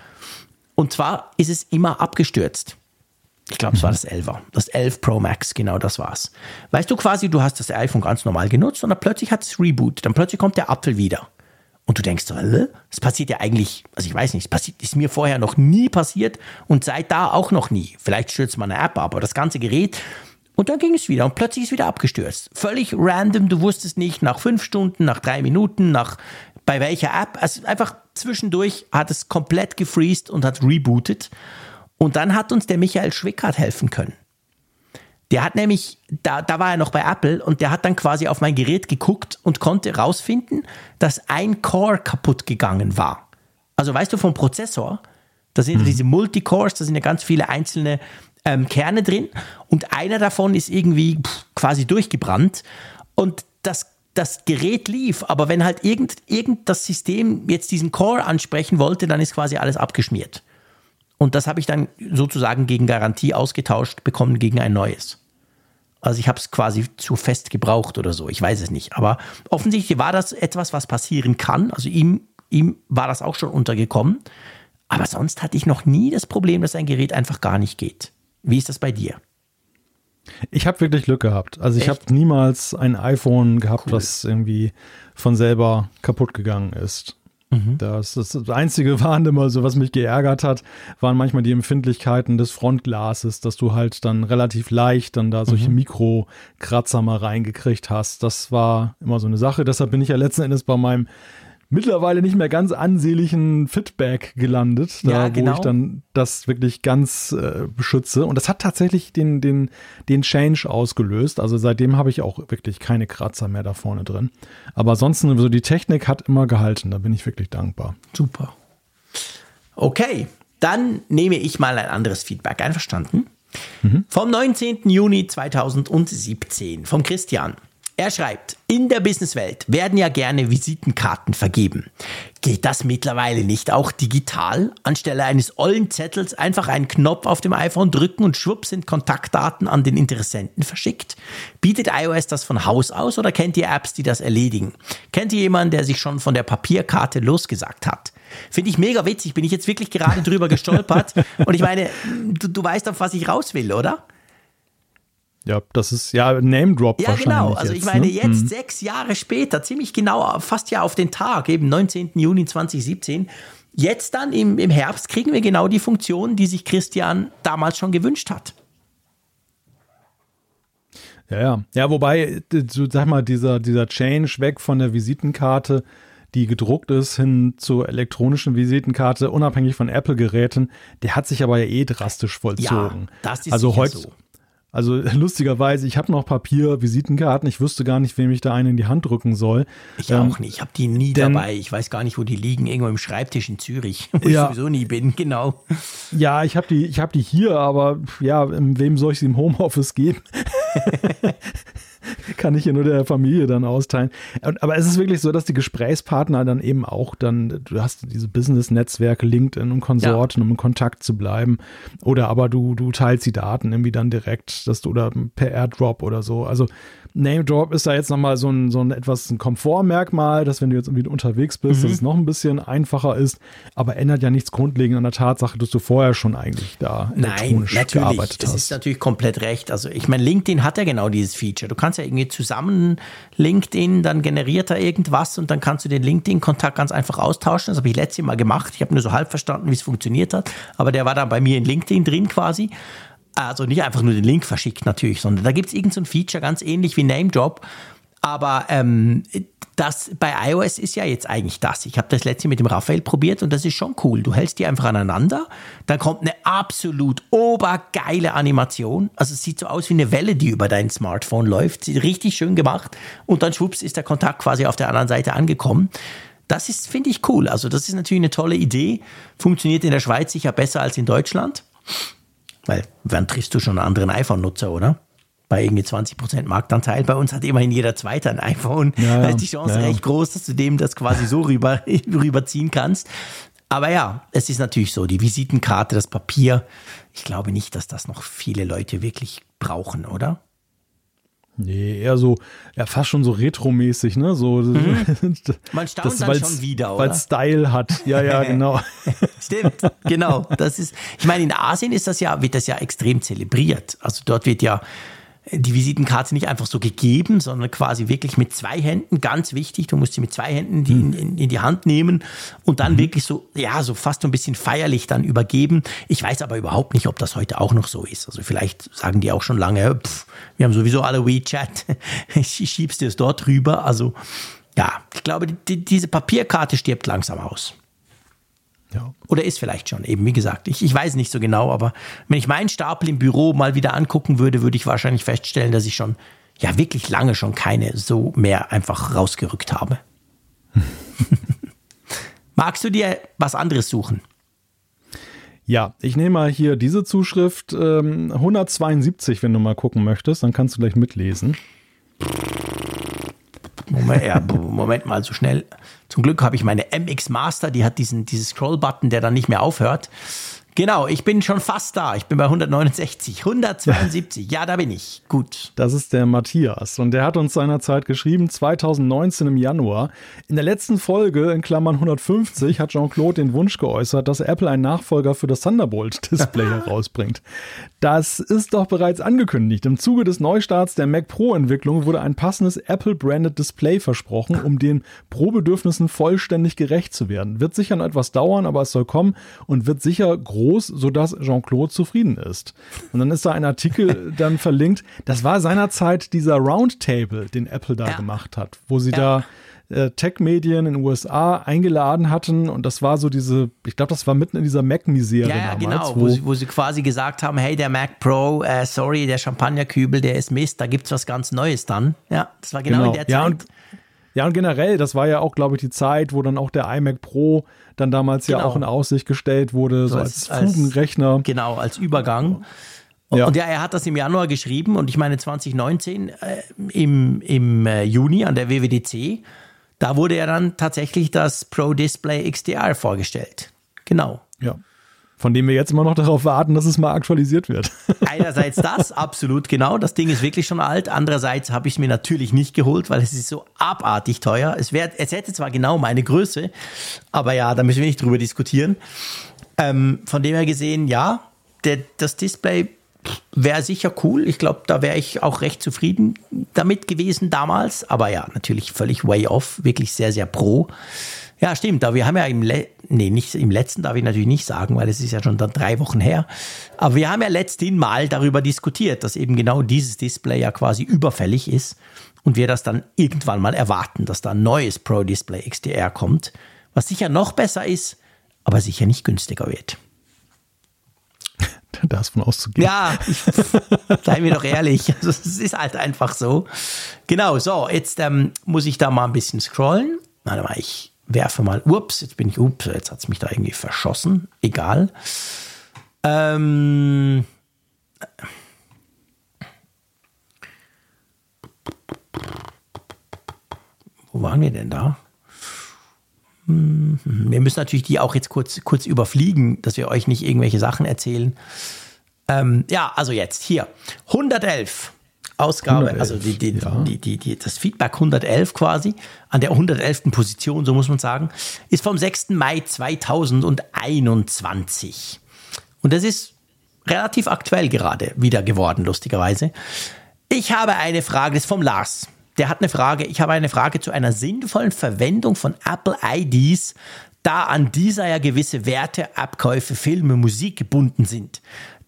Und zwar ist es immer abgestürzt. Ich glaube, es war das 11er. Das 11 Pro Max, genau das war's. Weißt du quasi, du hast das iPhone ganz normal genutzt und dann plötzlich hat es Reboot. Dann plötzlich kommt der Apfel wieder. Und du denkst so, es passiert ja eigentlich, also ich weiß nicht, es passiert, ist mir vorher noch nie passiert und seit da auch noch nie. Vielleicht stürzt man eine App ab, aber das ganze Gerät. Und dann ging es wieder und plötzlich ist wieder abgestürzt. Völlig random, du wusstest nicht, nach fünf Stunden, nach drei Minuten, nach bei welcher App. Also einfach zwischendurch hat es komplett gefreezed und hat rebootet. Und dann hat uns der Michael Schwickert helfen können. Der hat nämlich, da, da war er noch bei Apple und der hat dann quasi auf mein Gerät geguckt und konnte rausfinden, dass ein Core kaputt gegangen war. Also weißt du, vom Prozessor, da sind mhm. diese Multicores, da sind ja ganz viele einzelne ähm, Kerne drin und einer davon ist irgendwie pff, quasi durchgebrannt und das das Gerät lief, aber wenn halt irgend, irgend das System jetzt diesen Core ansprechen wollte, dann ist quasi alles abgeschmiert. Und das habe ich dann sozusagen gegen Garantie ausgetauscht bekommen gegen ein neues. Also ich habe es quasi zu fest gebraucht oder so. Ich weiß es nicht. Aber offensichtlich war das etwas, was passieren kann. Also ihm, ihm war das auch schon untergekommen. Aber sonst hatte ich noch nie das Problem, dass ein Gerät einfach gar nicht geht. Wie ist das bei dir? Ich habe wirklich Glück gehabt. Also ich habe niemals ein iPhone gehabt, cool. das irgendwie von selber kaputt gegangen ist. Mhm. Das, das, das einzige waren immer so, was mich geärgert hat, waren manchmal die Empfindlichkeiten des Frontglases, dass du halt dann relativ leicht dann da solche mhm. Mikrokratzer mal reingekriegt hast. Das war immer so eine Sache. Deshalb bin ich ja letzten Endes bei meinem mittlerweile nicht mehr ganz ansehnlichen Fitback gelandet, da ja, genau. wo ich dann das wirklich ganz äh, beschütze. Und das hat tatsächlich den, den, den Change ausgelöst. Also seitdem habe ich auch wirklich keine Kratzer mehr da vorne drin. Aber ansonsten, so die Technik hat immer gehalten. Da bin ich wirklich dankbar. Super. Okay, dann nehme ich mal ein anderes Feedback. Einverstanden? Mhm. Vom 19. Juni 2017 vom Christian. Er schreibt, in der Businesswelt werden ja gerne Visitenkarten vergeben. Geht das mittlerweile nicht auch digital? Anstelle eines ollen Zettels einfach einen Knopf auf dem iPhone drücken und schwupp sind Kontaktdaten an den Interessenten verschickt? Bietet iOS das von Haus aus oder kennt ihr Apps, die das erledigen? Kennt ihr jemanden, der sich schon von der Papierkarte losgesagt hat? Finde ich mega witzig, bin ich jetzt wirklich gerade drüber gestolpert. Und ich meine, du, du weißt, auf was ich raus will, oder? Ja, das ist ja Name Drop ja, wahrscheinlich. Ja, genau. Also jetzt, ich meine, ne? jetzt hm. sechs Jahre später, ziemlich genau, fast ja auf den Tag, eben 19. Juni 2017. Jetzt dann im, im Herbst kriegen wir genau die Funktion, die sich Christian damals schon gewünscht hat. Ja, ja. Ja, wobei, so, sag mal, dieser, dieser Change weg von der Visitenkarte, die gedruckt ist, hin zur elektronischen Visitenkarte, unabhängig von Apple-Geräten, der hat sich aber ja eh drastisch vollzogen. Ja, das ist also heute, so. Also lustigerweise, ich habe noch Papier, Visitenkarten. Ich wüsste gar nicht, wem ich da einen in die Hand drücken soll. Ich ähm, auch nicht. Ich habe die nie denn, dabei. Ich weiß gar nicht, wo die liegen. Irgendwo im Schreibtisch in Zürich, wo ja, ich sowieso nie bin. Genau. Ja, ich habe die, ich die hier, aber ja, wem soll ich sie im Homeoffice geben? kann ich hier nur der Familie dann austeilen. Aber es ist wirklich so, dass die Gesprächspartner dann eben auch dann, du hast diese Business-Netzwerke, LinkedIn und Konsorten, ja. um in Kontakt zu bleiben. Oder aber du, du teilst die Daten irgendwie dann direkt, dass du oder per Airdrop oder so. Also Name Drop ist da jetzt nochmal so ein, so ein etwas ein Komfortmerkmal, dass wenn du jetzt irgendwie unterwegs bist, mhm. dass es noch ein bisschen einfacher ist, aber ändert ja nichts grundlegend an der Tatsache, dass du vorher schon eigentlich da elektronisch Nein, natürlich. gearbeitet hast. Das ist natürlich komplett recht. Also ich meine, LinkedIn hat ja genau dieses Feature. Du kannst ja irgendwie zusammen LinkedIn, dann generiert er irgendwas und dann kannst du den LinkedIn-Kontakt ganz einfach austauschen. Das habe ich letztes Mal gemacht. Ich habe nur so halb verstanden, wie es funktioniert hat, aber der war dann bei mir in LinkedIn drin quasi. Also nicht einfach nur den Link verschickt natürlich, sondern da gibt es irgendein so Feature, ganz ähnlich wie NameDrop. Aber ähm, das bei iOS ist ja jetzt eigentlich das. Ich habe das letzte mit dem Raphael probiert und das ist schon cool. Du hältst die einfach aneinander, dann kommt eine absolut obergeile Animation. Also es sieht so aus wie eine Welle, die über dein Smartphone läuft. Sieht richtig schön gemacht und dann schwupps ist der Kontakt quasi auf der anderen Seite angekommen. Das ist, finde ich, cool. Also das ist natürlich eine tolle Idee. Funktioniert in der Schweiz sicher besser als in Deutschland. Weil, wann triffst du schon einen anderen iPhone-Nutzer, oder? Bei irgendwie 20% Marktanteil. Bei uns hat immerhin jeder Zweite ein iPhone. Ja, da ist die Chance ja, recht groß, dass du dem das quasi so rüber, rüberziehen kannst. Aber ja, es ist natürlich so, die Visitenkarte, das Papier. Ich glaube nicht, dass das noch viele Leute wirklich brauchen, oder? Nee, eher so, ja, fast schon so retromäßig, ne? So, mhm. Man staunt das, dann schon wieder, oder? Weil Style hat. Ja, ja, genau. Stimmt, genau. Das ist, ich meine, in Asien ist das ja, wird das ja extrem zelebriert. Also dort wird ja die Visitenkarte nicht einfach so gegeben, sondern quasi wirklich mit zwei Händen, ganz wichtig, du musst sie mit zwei Händen die in, in, in, die Hand nehmen und dann mhm. wirklich so, ja, so fast so ein bisschen feierlich dann übergeben. Ich weiß aber überhaupt nicht, ob das heute auch noch so ist. Also vielleicht sagen die auch schon lange, pff, wir haben sowieso alle WeChat, schiebst du es dort rüber. Also ja, ich glaube, die, diese Papierkarte stirbt langsam aus. Ja. Oder ist vielleicht schon, eben wie gesagt. Ich, ich weiß nicht so genau, aber wenn ich meinen Stapel im Büro mal wieder angucken würde, würde ich wahrscheinlich feststellen, dass ich schon, ja, wirklich lange schon keine so mehr einfach rausgerückt habe. Magst du dir was anderes suchen? Ja, ich nehme mal hier diese Zuschrift ähm, 172, wenn du mal gucken möchtest, dann kannst du gleich mitlesen. Moment, ja, Moment mal, so schnell. Zum Glück habe ich meine MX Master, die hat diesen, diesen Scroll-Button, der dann nicht mehr aufhört. Genau, ich bin schon fast da. Ich bin bei 169, 172. Ja, da bin ich. Gut. Das ist der Matthias und der hat uns seinerzeit geschrieben, 2019 im Januar. In der letzten Folge, in Klammern 150, hat Jean-Claude den Wunsch geäußert, dass Apple einen Nachfolger für das Thunderbolt-Display herausbringt. Das ist doch bereits angekündigt. Im Zuge des Neustarts der Mac Pro-Entwicklung wurde ein passendes Apple-branded Display versprochen, um den Pro-Bedürfnissen vollständig gerecht zu werden. Wird sicher noch etwas dauern, aber es soll kommen und wird sicher groß groß, sodass Jean-Claude zufrieden ist. Und dann ist da ein Artikel dann verlinkt. Das war seinerzeit dieser Roundtable, den Apple da ja. gemacht hat, wo sie ja. da äh, Tech-Medien in den USA eingeladen hatten und das war so diese, ich glaube, das war mitten in dieser Mac-Misere ja, ja, damals. Genau, wo, wo, sie, wo, sie, quasi gesagt haben, hey, der Mac Pro, äh, sorry, der Champagnerkübel, der ist Mist, da gibt es was ganz Neues dann. Ja, das war genau, genau. in der Zeit. Ja, ja, und generell, das war ja auch, glaube ich, die Zeit, wo dann auch der iMac Pro dann damals genau. ja auch in Aussicht gestellt wurde, so, so als, als Fugenrechner. Genau, als Übergang. Und ja. und ja, er hat das im Januar geschrieben und ich meine 2019 äh, im, im äh, Juni an der WWDC, da wurde ja dann tatsächlich das Pro Display XDR vorgestellt. Genau. Ja von dem wir jetzt immer noch darauf warten, dass es mal aktualisiert wird. Einerseits das, absolut genau. Das Ding ist wirklich schon alt. Andererseits habe ich es mir natürlich nicht geholt, weil es ist so abartig teuer. Es, wär, es hätte zwar genau meine Größe, aber ja, da müssen wir nicht drüber diskutieren. Ähm, von dem her gesehen, ja, der, das Display wäre sicher cool. Ich glaube, da wäre ich auch recht zufrieden damit gewesen damals. Aber ja, natürlich völlig way off, wirklich sehr, sehr pro. Ja, stimmt. Aber wir haben ja im, Le nee, nicht im letzten darf ich natürlich nicht sagen, weil es ist ja schon dann drei Wochen her. Aber wir haben ja letztens mal darüber diskutiert, dass eben genau dieses Display ja quasi überfällig ist und wir das dann irgendwann mal erwarten, dass da ein neues Pro Display XDR kommt, was sicher noch besser ist, aber sicher nicht günstiger wird. Da ist von auszugehen. Ja, seien wir doch ehrlich. Also, es ist halt einfach so. Genau, so, jetzt ähm, muss ich da mal ein bisschen scrollen. Warte mal, ich werfe mal, ups, jetzt bin ich, ups, jetzt hat es mich da irgendwie verschossen. Egal. Ähm. Wo waren wir denn da? Hm, wir müssen natürlich die auch jetzt kurz, kurz überfliegen, dass wir euch nicht irgendwelche Sachen erzählen. Ähm, ja, also jetzt hier. 111. Ausgabe, 111, also die, die, ja. die, das Feedback 111 quasi, an der 111. Position, so muss man sagen, ist vom 6. Mai 2021. Und das ist relativ aktuell gerade wieder geworden, lustigerweise. Ich habe eine Frage, das ist vom Lars. Der hat eine Frage, ich habe eine Frage zu einer sinnvollen Verwendung von Apple IDs, da an dieser ja gewisse Werte, Abkäufe, Filme, Musik gebunden sind.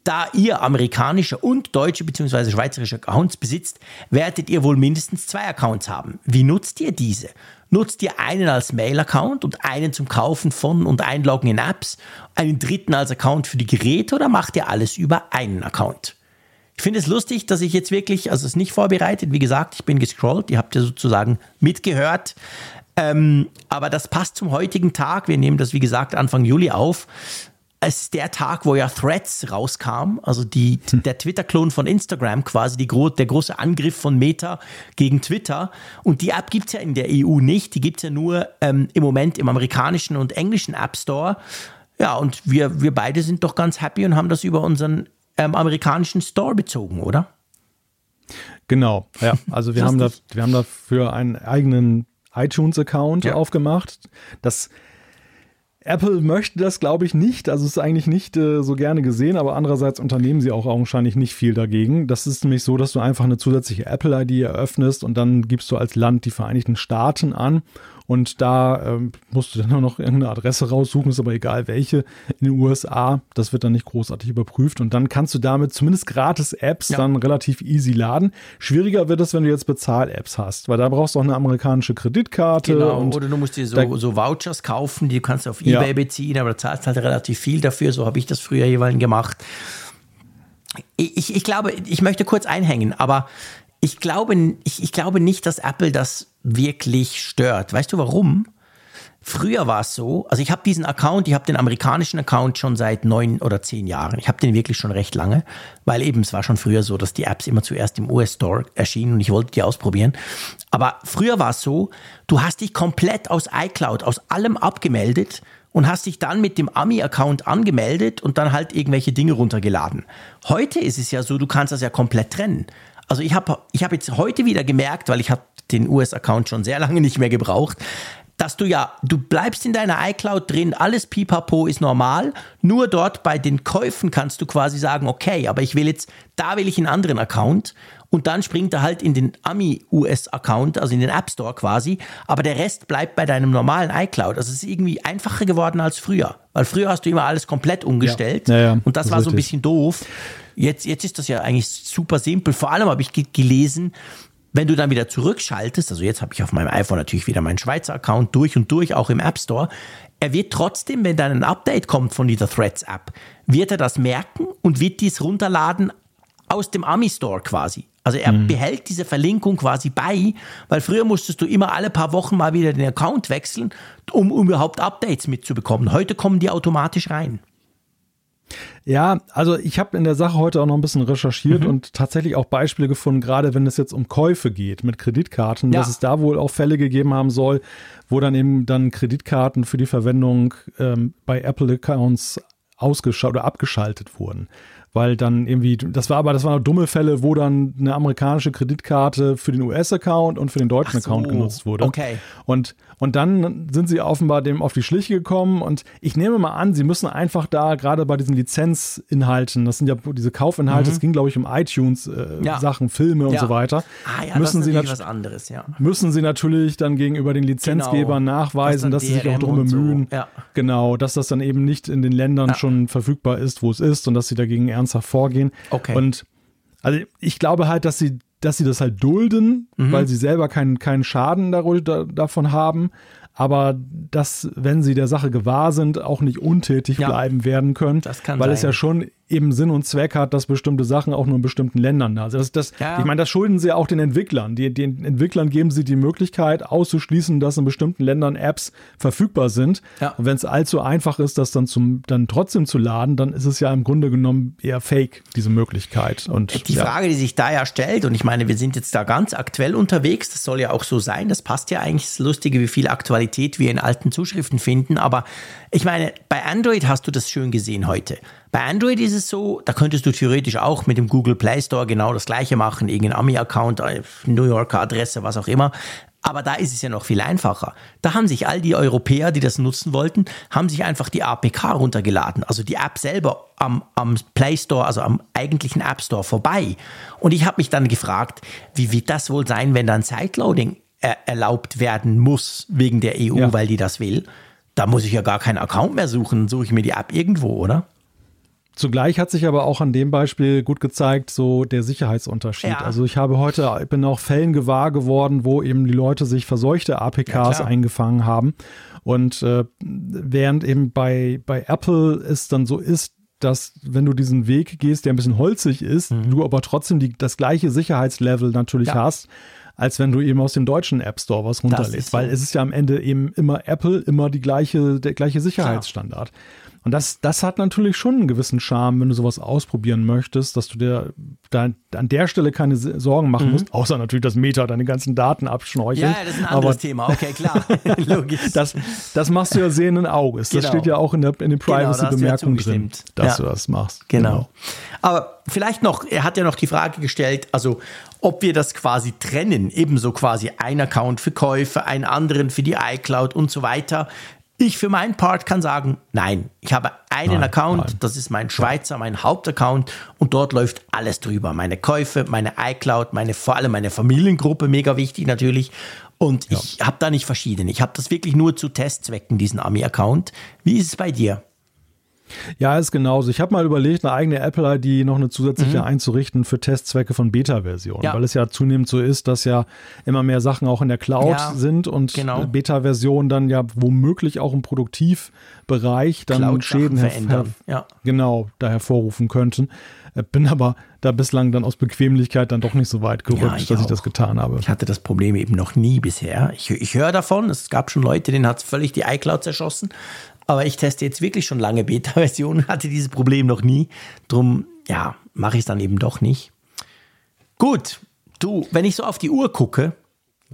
Da ihr amerikanische und deutsche bzw. schweizerische Accounts besitzt, werdet ihr wohl mindestens zwei Accounts haben. Wie nutzt ihr diese? Nutzt ihr einen als Mail-Account und einen zum Kaufen von und Einloggen in Apps, einen dritten als Account für die Geräte oder macht ihr alles über einen Account? Ich finde es lustig, dass ich jetzt wirklich, also es ist nicht vorbereitet, wie gesagt, ich bin gescrollt, ihr habt ja sozusagen mitgehört. Ähm, aber das passt zum heutigen Tag. Wir nehmen das, wie gesagt, Anfang Juli auf es ist der Tag, wo ja Threads rauskam, also die, hm. der Twitter-Klon von Instagram quasi, die, der große Angriff von Meta gegen Twitter. Und die App gibt es ja in der EU nicht, die gibt es ja nur ähm, im Moment im amerikanischen und englischen App Store. Ja, und wir, wir beide sind doch ganz happy und haben das über unseren ähm, amerikanischen Store bezogen, oder? Genau, ja. Also wir haben, da, wir haben dafür einen eigenen iTunes-Account ja. aufgemacht. Das Apple möchte das, glaube ich, nicht. Also es ist eigentlich nicht äh, so gerne gesehen, aber andererseits unternehmen sie auch augenscheinlich nicht viel dagegen. Das ist nämlich so, dass du einfach eine zusätzliche Apple-ID eröffnest und dann gibst du als Land die Vereinigten Staaten an und da ähm, musst du dann noch irgendeine Adresse raussuchen, ist aber egal welche in den USA. Das wird dann nicht großartig überprüft. Und dann kannst du damit zumindest gratis Apps ja. dann relativ easy laden. Schwieriger wird es, wenn du jetzt Bezahl-Apps hast, weil da brauchst du auch eine amerikanische Kreditkarte. Genau, oder du musst dir so, so Vouchers kaufen, die kannst du auf Ebay ja. beziehen, aber du zahlst halt relativ viel dafür. So habe ich das früher jeweils gemacht. Ich, ich glaube, ich möchte kurz einhängen, aber ich glaube, ich, ich glaube nicht, dass Apple das wirklich stört. Weißt du warum? Früher war es so, also ich habe diesen Account, ich habe den amerikanischen Account schon seit neun oder zehn Jahren. Ich habe den wirklich schon recht lange, weil eben es war schon früher so, dass die Apps immer zuerst im US Store erschienen und ich wollte die ausprobieren. Aber früher war es so, du hast dich komplett aus iCloud, aus allem abgemeldet und hast dich dann mit dem Ami-Account angemeldet und dann halt irgendwelche Dinge runtergeladen. Heute ist es ja so, du kannst das ja komplett trennen. Also ich habe ich hab jetzt heute wieder gemerkt, weil ich habe den US-Account schon sehr lange nicht mehr gebraucht, dass du ja, du bleibst in deiner iCloud drin, alles pipapo ist normal, nur dort bei den Käufen kannst du quasi sagen, okay, aber ich will jetzt, da will ich einen anderen Account. Und dann springt er halt in den Ami-US-Account, also in den App Store quasi, aber der Rest bleibt bei deinem normalen iCloud. Also es ist irgendwie einfacher geworden als früher, weil früher hast du immer alles komplett umgestellt. Ja. Ja, ja, und das, das war so ein bisschen doof. Jetzt, jetzt ist das ja eigentlich super simpel. Vor allem habe ich gelesen, wenn du dann wieder zurückschaltest, also jetzt habe ich auf meinem iPhone natürlich wieder meinen Schweizer Account durch und durch, auch im App Store, er wird trotzdem, wenn dann ein Update kommt von dieser Threads App, wird er das merken und wird dies runterladen aus dem Ami Store quasi. Also er mhm. behält diese Verlinkung quasi bei, weil früher musstest du immer alle paar Wochen mal wieder den Account wechseln, um, um überhaupt Updates mitzubekommen. Heute kommen die automatisch rein. Ja, also ich habe in der Sache heute auch noch ein bisschen recherchiert mhm. und tatsächlich auch Beispiele gefunden, gerade wenn es jetzt um Käufe geht mit Kreditkarten, ja. dass es da wohl auch Fälle gegeben haben soll, wo dann eben dann Kreditkarten für die Verwendung ähm, bei Apple-Accounts ausgeschaltet oder abgeschaltet wurden weil dann irgendwie, das war aber, das waren dumme Fälle, wo dann eine amerikanische Kreditkarte für den US-Account und für den deutschen so, Account genutzt wurde. Okay. Und, und dann sind sie offenbar dem auf die Schliche gekommen und ich nehme mal an, sie müssen einfach da, gerade bei diesen Lizenzinhalten, das sind ja diese Kaufinhalte, es mhm. ging glaube ich um iTunes-Sachen, äh, ja. Filme und ja. so weiter. Ah ja, müssen das ist sie was anderes, ja. Müssen sie natürlich dann gegenüber den Lizenzgebern genau. nachweisen, dass sie sich auch darum bemühen, so. ja. genau, dass das dann eben nicht in den Ländern schon verfügbar ist, wo es ist und dass sie dagegen ernst ernsthaft vorgehen. Okay. Und also ich glaube halt, dass sie, dass sie das halt dulden, mhm. weil sie selber keinen, keinen Schaden davon haben. Aber dass, wenn sie der Sache gewahr sind, auch nicht untätig ja. bleiben werden können. Das kann weil sein. es ja schon eben Sinn und Zweck hat, dass bestimmte Sachen auch nur in bestimmten Ländern da sind. Also das, das, ja. Ich meine, das schulden sie auch den Entwicklern. Die, den Entwicklern geben sie die Möglichkeit auszuschließen, dass in bestimmten Ländern Apps verfügbar sind. Ja. Und wenn es allzu einfach ist, das dann, zum, dann trotzdem zu laden, dann ist es ja im Grunde genommen eher fake, diese Möglichkeit. Und, die ja. Frage, die sich da ja stellt, und ich meine, wir sind jetzt da ganz aktuell unterwegs, das soll ja auch so sein, das passt ja eigentlich, das Lustige, wie viel Aktualität wir in alten Zuschriften finden, aber ich meine, bei Android hast du das schön gesehen heute. Bei Android ist es so, da könntest du theoretisch auch mit dem Google Play Store genau das gleiche machen, irgendein Ami-Account, äh, New Yorker Adresse, was auch immer. Aber da ist es ja noch viel einfacher. Da haben sich all die Europäer, die das nutzen wollten, haben sich einfach die APK runtergeladen, also die App selber am, am Play Store, also am eigentlichen App Store vorbei. Und ich habe mich dann gefragt, wie wird das wohl sein, wenn dann Sideloading erlaubt werden muss wegen der EU, ja. weil die das will? Da muss ich ja gar keinen Account mehr suchen, suche ich mir die App irgendwo, oder? Zugleich hat sich aber auch an dem Beispiel gut gezeigt, so der Sicherheitsunterschied. Ja. Also ich habe heute, bin auch Fällen gewahr geworden, wo eben die Leute sich verseuchte APKs ja, eingefangen haben. Und äh, während eben bei, bei Apple es dann so ist, dass wenn du diesen Weg gehst, der ein bisschen holzig ist, mhm. du aber trotzdem die, das gleiche Sicherheitslevel natürlich ja. hast, als wenn du eben aus dem deutschen App Store was runterlädst. So. Weil es ist ja am Ende eben immer Apple, immer die gleiche, der gleiche Sicherheitsstandard. Klar. Und das, das hat natürlich schon einen gewissen Charme, wenn du sowas ausprobieren möchtest, dass du dir da an der Stelle keine Sorgen machen mhm. musst, außer natürlich, dass Meta deine ganzen Daten abschnorchelt. Ja, das ist ein anderes Aber, Thema, okay, klar. Logisch. Das, das machst du ja sehenden Auges. Das genau. steht ja auch in, der, in den Privacy-Bemerkungen genau, drin, dass ja. du das machst. Genau. genau. Aber vielleicht noch, er hat ja noch die Frage gestellt, also ob wir das quasi trennen, ebenso quasi ein Account für Käufe, einen anderen für die iCloud und so weiter. Ich für meinen Part kann sagen, nein, ich habe einen nein, Account, nein. das ist mein Schweizer, mein Hauptaccount und dort läuft alles drüber. Meine Käufe, meine iCloud, meine, vor allem meine Familiengruppe, mega wichtig natürlich. Und ja. ich habe da nicht verschiedene. Ich habe das wirklich nur zu Testzwecken, diesen Ami-Account. Wie ist es bei dir? Ja, ist genauso. Ich habe mal überlegt, eine eigene Apple-ID noch eine zusätzliche mhm. einzurichten für Testzwecke von Beta-Versionen, ja. weil es ja zunehmend so ist, dass ja immer mehr Sachen auch in der Cloud ja, sind und genau. Beta-Versionen dann ja womöglich auch im Produktivbereich dann Schäden verändern. Ja. Genau, da hervorrufen könnten. Äh, bin aber da bislang dann aus Bequemlichkeit dann doch nicht so weit gerückt, ja, ich dass auch. ich das getan habe. Ich hatte das Problem eben noch nie bisher. Ich, ich höre davon, es gab schon Leute, denen hat es völlig die iCloud zerschossen. Aber ich teste jetzt wirklich schon lange Beta-Versionen, hatte dieses Problem noch nie. Drum, ja, mache ich es dann eben doch nicht. Gut, du, wenn ich so auf die Uhr gucke.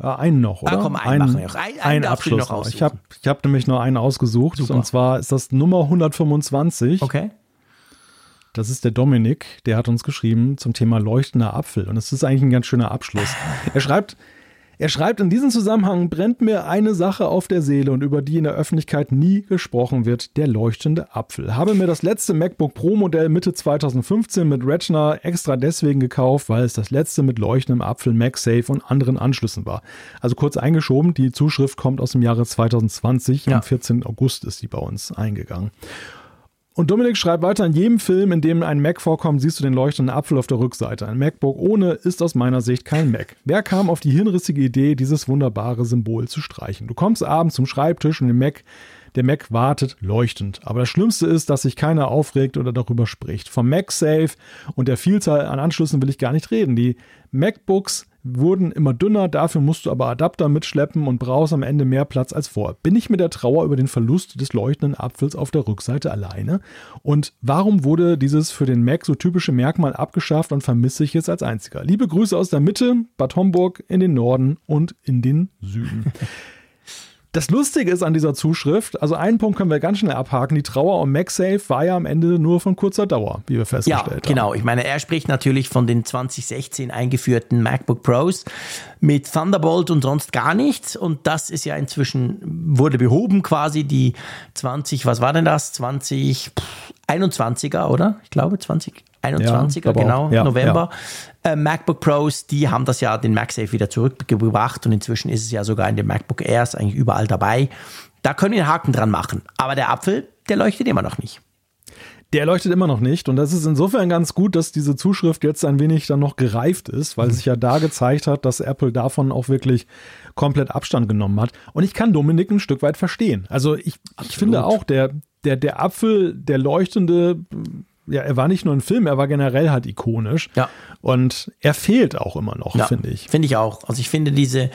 Ja, einen noch, oder? Ah, komm, einen, einen noch. Ein, einen Abschluss noch aussuchen. Ich habe ich hab nämlich nur einen ausgesucht. Super. Und zwar ist das Nummer 125. Okay. Das ist der Dominik, der hat uns geschrieben zum Thema leuchtender Apfel. Und es ist eigentlich ein ganz schöner Abschluss. Er schreibt, er schreibt, in diesem Zusammenhang brennt mir eine Sache auf der Seele und über die in der Öffentlichkeit nie gesprochen wird, der leuchtende Apfel. Habe mir das letzte MacBook Pro Modell Mitte 2015 mit Retina extra deswegen gekauft, weil es das letzte mit leuchtendem Apfel MagSafe und anderen Anschlüssen war. Also kurz eingeschoben, die Zuschrift kommt aus dem Jahre 2020, ja. am 14. August ist sie bei uns eingegangen. Und Dominik schreibt weiter, in jedem Film, in dem ein Mac vorkommt, siehst du den leuchtenden Apfel auf der Rückseite. Ein MacBook ohne ist aus meiner Sicht kein Mac. Wer kam auf die hinrissige Idee, dieses wunderbare Symbol zu streichen? Du kommst abends zum Schreibtisch und der Mac, der Mac wartet leuchtend. Aber das Schlimmste ist, dass sich keiner aufregt oder darüber spricht. Vom MagSafe und der Vielzahl an Anschlüssen will ich gar nicht reden. Die MacBooks wurden immer dünner, dafür musst du aber Adapter mitschleppen und brauchst am Ende mehr Platz als vor. Bin ich mit der Trauer über den Verlust des leuchtenden Apfels auf der Rückseite alleine? Und warum wurde dieses für den Mac so typische Merkmal abgeschafft und vermisse ich es als einziger? Liebe Grüße aus der Mitte, Bad Homburg in den Norden und in den Süden. Das Lustige ist an dieser Zuschrift, also einen Punkt können wir ganz schnell abhaken, die Trauer um MagSafe war ja am Ende nur von kurzer Dauer, wie wir festgestellt ja, haben. genau. Ich meine, er spricht natürlich von den 2016 eingeführten MacBook Pros mit Thunderbolt und sonst gar nichts und das ist ja inzwischen, wurde behoben quasi, die 20, was war denn das? 2021er, oder? Ich glaube 20. 21er, ja, genau, ja, November. Ja. Äh, MacBook Pros, die haben das ja den MagSafe wieder zurückgebracht und inzwischen ist es ja sogar in den MacBook Airs eigentlich überall dabei. Da können wir einen Haken dran machen. Aber der Apfel, der leuchtet immer noch nicht. Der leuchtet immer noch nicht. Und das ist insofern ganz gut, dass diese Zuschrift jetzt ein wenig dann noch gereift ist, weil sich ja da gezeigt hat, dass Apple davon auch wirklich komplett Abstand genommen hat. Und ich kann Dominik ein Stück weit verstehen. Also ich, ich finde auch, der, der, der Apfel, der leuchtende, ja, er war nicht nur ein Film, er war generell halt ikonisch. Ja. Und er fehlt auch immer noch, Ja, finde ich. Finde ich auch. Also ich finde diese,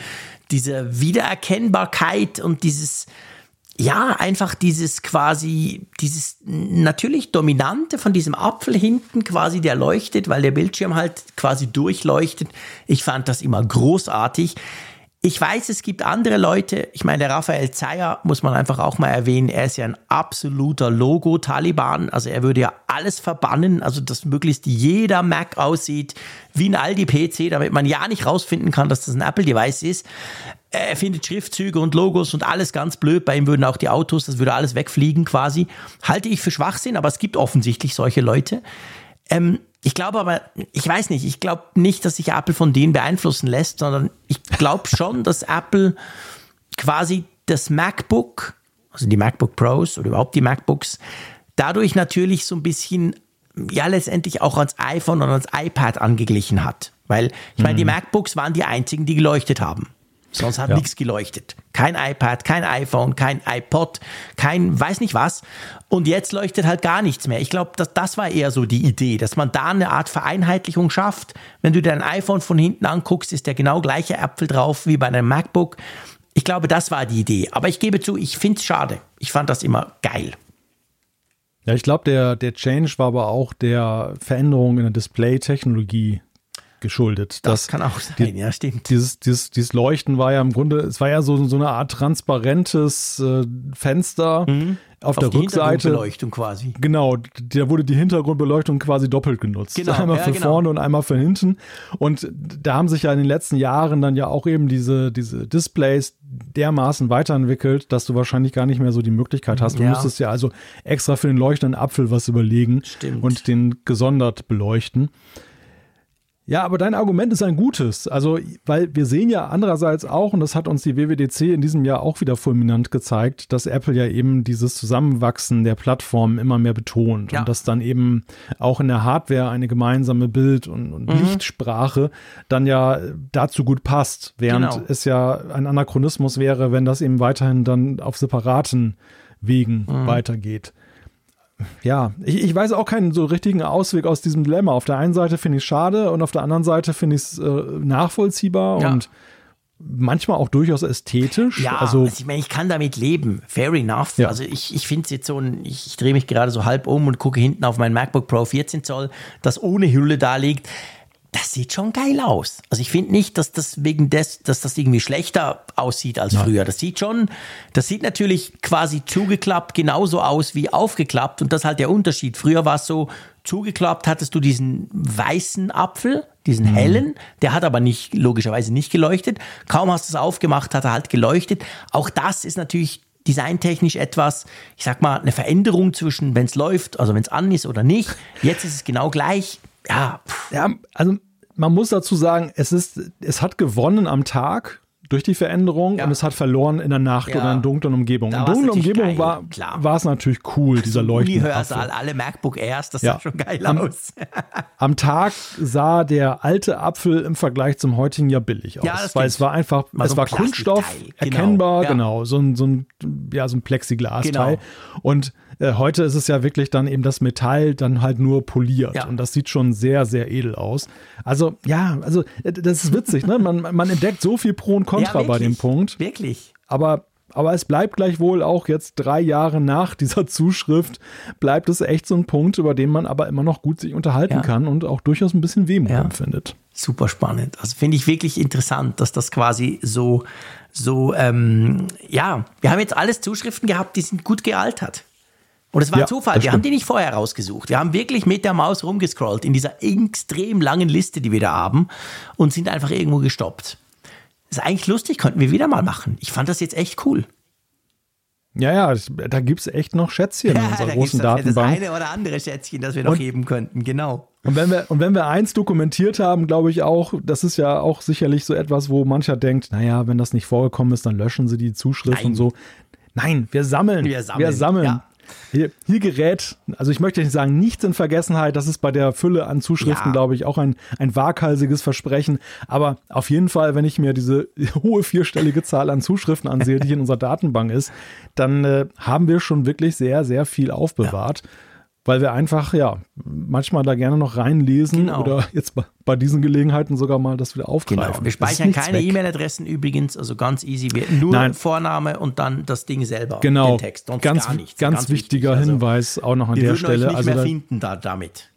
diese Wiedererkennbarkeit und dieses, ja, einfach dieses quasi, dieses natürlich Dominante von diesem Apfel hinten quasi, der leuchtet, weil der Bildschirm halt quasi durchleuchtet. Ich fand das immer großartig. Ich weiß, es gibt andere Leute, ich meine, der Raphael Zeyer muss man einfach auch mal erwähnen, er ist ja ein absoluter Logo-Taliban, also er würde ja alles verbannen, also dass möglichst jeder Mac aussieht wie ein Aldi-PC, damit man ja nicht rausfinden kann, dass das ein Apple-Device ist. Er findet Schriftzüge und Logos und alles ganz blöd, bei ihm würden auch die Autos, das würde alles wegfliegen quasi. Halte ich für Schwachsinn, aber es gibt offensichtlich solche Leute. Ähm, ich glaube aber, ich weiß nicht, ich glaube nicht, dass sich Apple von denen beeinflussen lässt, sondern ich glaube schon, dass Apple quasi das MacBook, also die MacBook Pros oder überhaupt die MacBooks, dadurch natürlich so ein bisschen, ja, letztendlich auch ans iPhone und ans iPad angeglichen hat. Weil, ich meine, die MacBooks waren die einzigen, die geleuchtet haben. Sonst hat Ja. nichts geleuchtet. Kein iPad, kein iPhone, kein iPod, kein weiß nicht was. Und jetzt leuchtet halt gar nichts mehr. Ich glaube, das, das war eher so die Idee, dass man da eine Art Vereinheitlichung schafft. Wenn du dir ein iPhone von hinten anguckst, ist der genau gleiche Apfel drauf wie bei einem MacBook. Ich glaube, das war die Idee. Aber ich gebe zu, ich finde es schade. Ich fand das immer geil. Ja, ich glaube, der, der Change war aber auch der Veränderung in der Display-Technologie geschuldet. Das, kann auch sein, ja, stimmt. Dieses, dieses, dieses Leuchten war ja im Grunde, es war ja so, so eine Art transparentes äh, Fenster auf, der Mhm. Auf die Rückseite. Hintergrundbeleuchtung quasi. Genau, da wurde die Hintergrundbeleuchtung quasi doppelt genutzt. Genau, einmal ja, für genau. vorne und einmal für hinten. Und da haben sich ja in den letzten Jahren dann ja auch eben diese, diese Displays dermaßen weiterentwickelt, dass du wahrscheinlich gar nicht mehr so die Möglichkeit hast. Du Ja. müsstest ja also extra für den leuchtenden Apfel was überlegen Stimmt. und den gesondert beleuchten. Ja, aber dein Argument ist ein gutes. Also, weil wir sehen ja andererseits auch, und das hat uns die WWDC in diesem Jahr auch wieder fulminant gezeigt, dass Apple ja eben dieses Zusammenwachsen der Plattformen immer mehr betont Ja. und dass dann eben auch in der Hardware eine gemeinsame Bild- und, und Mhm. Lichtsprache dann ja dazu gut passt, während Genau. es ja ein Anachronismus wäre, wenn das eben weiterhin dann auf separaten Wegen Mhm. weitergeht. Ja, ich, ich weiß auch keinen so richtigen Ausweg aus diesem Dilemma. Auf der einen Seite finde ich es schade und auf der anderen Seite finde ich es äh, nachvollziehbar Ja. und manchmal auch durchaus ästhetisch. Ja, also also ich meine, ich kann damit leben. Fair enough. Ja. Also ich, ich finde es jetzt so ein, ich, ich drehe mich gerade so halb um und gucke hinten auf mein MacBook Pro 14 Zoll, das ohne Hülle da liegt. Das sieht schon geil aus. Also ich finde nicht, dass das wegen des, dass das irgendwie schlechter aussieht als früher. Das sieht schon, das sieht natürlich quasi zugeklappt genauso aus wie aufgeklappt und das ist halt der Unterschied. Früher war es so, zugeklappt hattest du diesen weißen Apfel, diesen hellen, der hat aber nicht, logischerweise nicht geleuchtet. Kaum hast du es aufgemacht, hat er halt geleuchtet. Auch das ist natürlich designtechnisch etwas, ich sag mal, eine Veränderung zwischen, wenn es läuft, also wenn es an ist oder nicht. Jetzt ist es genau gleich. Ja, Ja, also man muss dazu sagen, es ist, es hat gewonnen am Tag durch die Veränderung Ja. und es hat verloren in der Nacht Ja. oder in dunklen Umgebungen. Da In dunklen Umgebungen war, war es natürlich cool, dieser leuchtende Uni-Hörsaal, Apfel. alle MacBook Airs, das Ja. sah schon geil Am- aus. Am Tag sah der alte Apfel im Vergleich zum heutigen ja billig aus, Ja, das weil es war einfach, Mal es so ein war Kunststoff, genau. erkennbar, genau, so ein, so ein, ja, so ein Plexiglasteil. Genau. Und äh, heute ist es ja wirklich dann eben das Metall dann halt nur poliert Ja. und das sieht schon sehr, sehr edel aus. Also ja, also äh, das ist witzig, ne? Man, man entdeckt so viel Pro und Contra bei dem. Punkt, Wirklich. aber aber es bleibt gleichwohl auch jetzt drei Jahre nach dieser Zuschrift, bleibt es echt so ein Punkt, über den man aber immer noch gut sich unterhalten Ja. kann und auch durchaus ein bisschen Wehmut Ja. empfindet. Super spannend. Also finde ich wirklich interessant, dass das quasi so, so, ähm, ja, wir haben jetzt alles Zuschriften gehabt, die sind gut gealtert. Und es war Ja, Zufall, das wir haben die nicht vorher rausgesucht. Wir haben wirklich mit der Maus rumgescrollt in dieser extrem langen Liste, die wir da haben und sind einfach irgendwo gestoppt. Das ist eigentlich lustig, könnten wir wieder mal machen. Ich fand das jetzt echt cool. Ja, ja, da gibt es echt noch Schätzchen in unserer da großen das, das Datenbank. eine oder andere Schätzchen, das wir noch Und- heben könnten, genau. Und wenn, wir, und wenn wir eins dokumentiert haben, glaube ich auch, das ist ja auch sicherlich so etwas, wo mancher denkt, naja, wenn das nicht vorgekommen ist, dann löschen sie die Zuschrift Nein. und so. Nein, wir sammeln. Wir sammeln, Wir sammeln. ja. Hier, hier gerät, also ich möchte nicht sagen, nichts in Vergessenheit, das ist bei der Fülle an Zuschriften, Ja. glaube ich, auch ein, ein waghalsiges Versprechen. Aber auf jeden Fall, wenn ich mir diese hohe vierstellige Zahl an Zuschriften ansehe, die in unserer Datenbank ist, dann äh, haben wir schon wirklich sehr, sehr viel aufbewahrt. Weil wir einfach, ja, manchmal da gerne noch reinlesen Genau. oder jetzt bei, bei diesen Gelegenheiten sogar mal das wieder aufgreifen. Genau. Wir speichern keine. E-Mail-Adressen übrigens, also ganz easy. Wir, nur Nein. Vorname und dann das Ding selber, Genau, den Text. Sonst ganz, gar nichts. ganz, wichtiger wichtig. Also, Hinweis auch noch an Wir der würden Stelle. euch nicht also, mehr da, finden da, damit.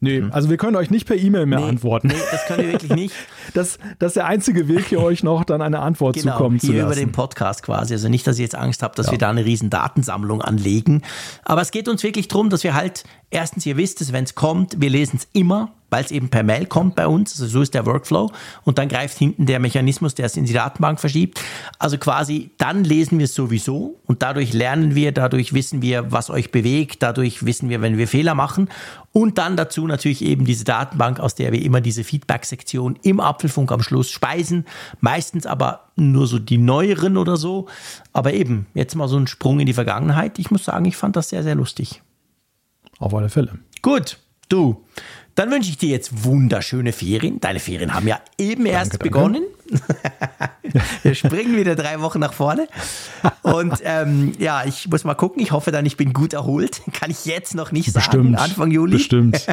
Nee, also wir können euch nicht per E-Mail mehr Nee, antworten. Nee, das können wir wirklich nicht. Das, das ist der einzige Weg, hier euch noch dann eine Antwort Genau, zukommen zu hier über lassen. den Podcast quasi. Also nicht, dass ihr jetzt Angst habt, dass wir da eine riesen Datensammlung anlegen. Aber es geht uns wirklich darum, dass wir halt, erstens, ihr wisst es, wenn es kommt, wir lesen es immer, weil es eben per Mail kommt bei uns. Also so ist der Workflow. Und dann greift hinten der Mechanismus, der es in die Datenbank verschiebt. Also quasi, dann lesen wir es sowieso und dadurch lernen wir, dadurch wissen wir, was euch bewegt, dadurch wissen wir, wenn wir Fehler machen. Und dann dazu natürlich eben diese Datenbank, aus der wir immer diese Feedback-Sektion im Apfelfunk am Schluss speisen. Meistens aber nur so die neueren oder so. Aber eben, jetzt mal so ein Sprung in die Vergangenheit. Ich muss sagen, ich fand das sehr, sehr lustig. Auf alle Fälle. Gut, du. Dann wünsche ich dir jetzt wunderschöne Ferien. Deine Ferien haben ja eben erst danke. begonnen. Wir springen wieder drei Wochen nach vorne. Und ähm, ja, ich muss mal gucken. Ich hoffe dann, ich bin gut erholt. Kann ich jetzt noch nicht sagen. Bestimmt. Anfang Juli. Bestimmt.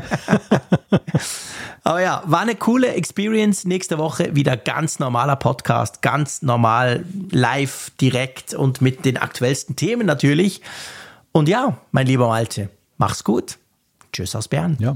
Aber ja, war eine coole Experience. Nächste Woche wieder ganz normaler Podcast, ganz normal, live, direkt und mit den aktuellsten Themen natürlich. Und ja, mein lieber Malte, mach's gut. Tschüss aus Bern. Ja.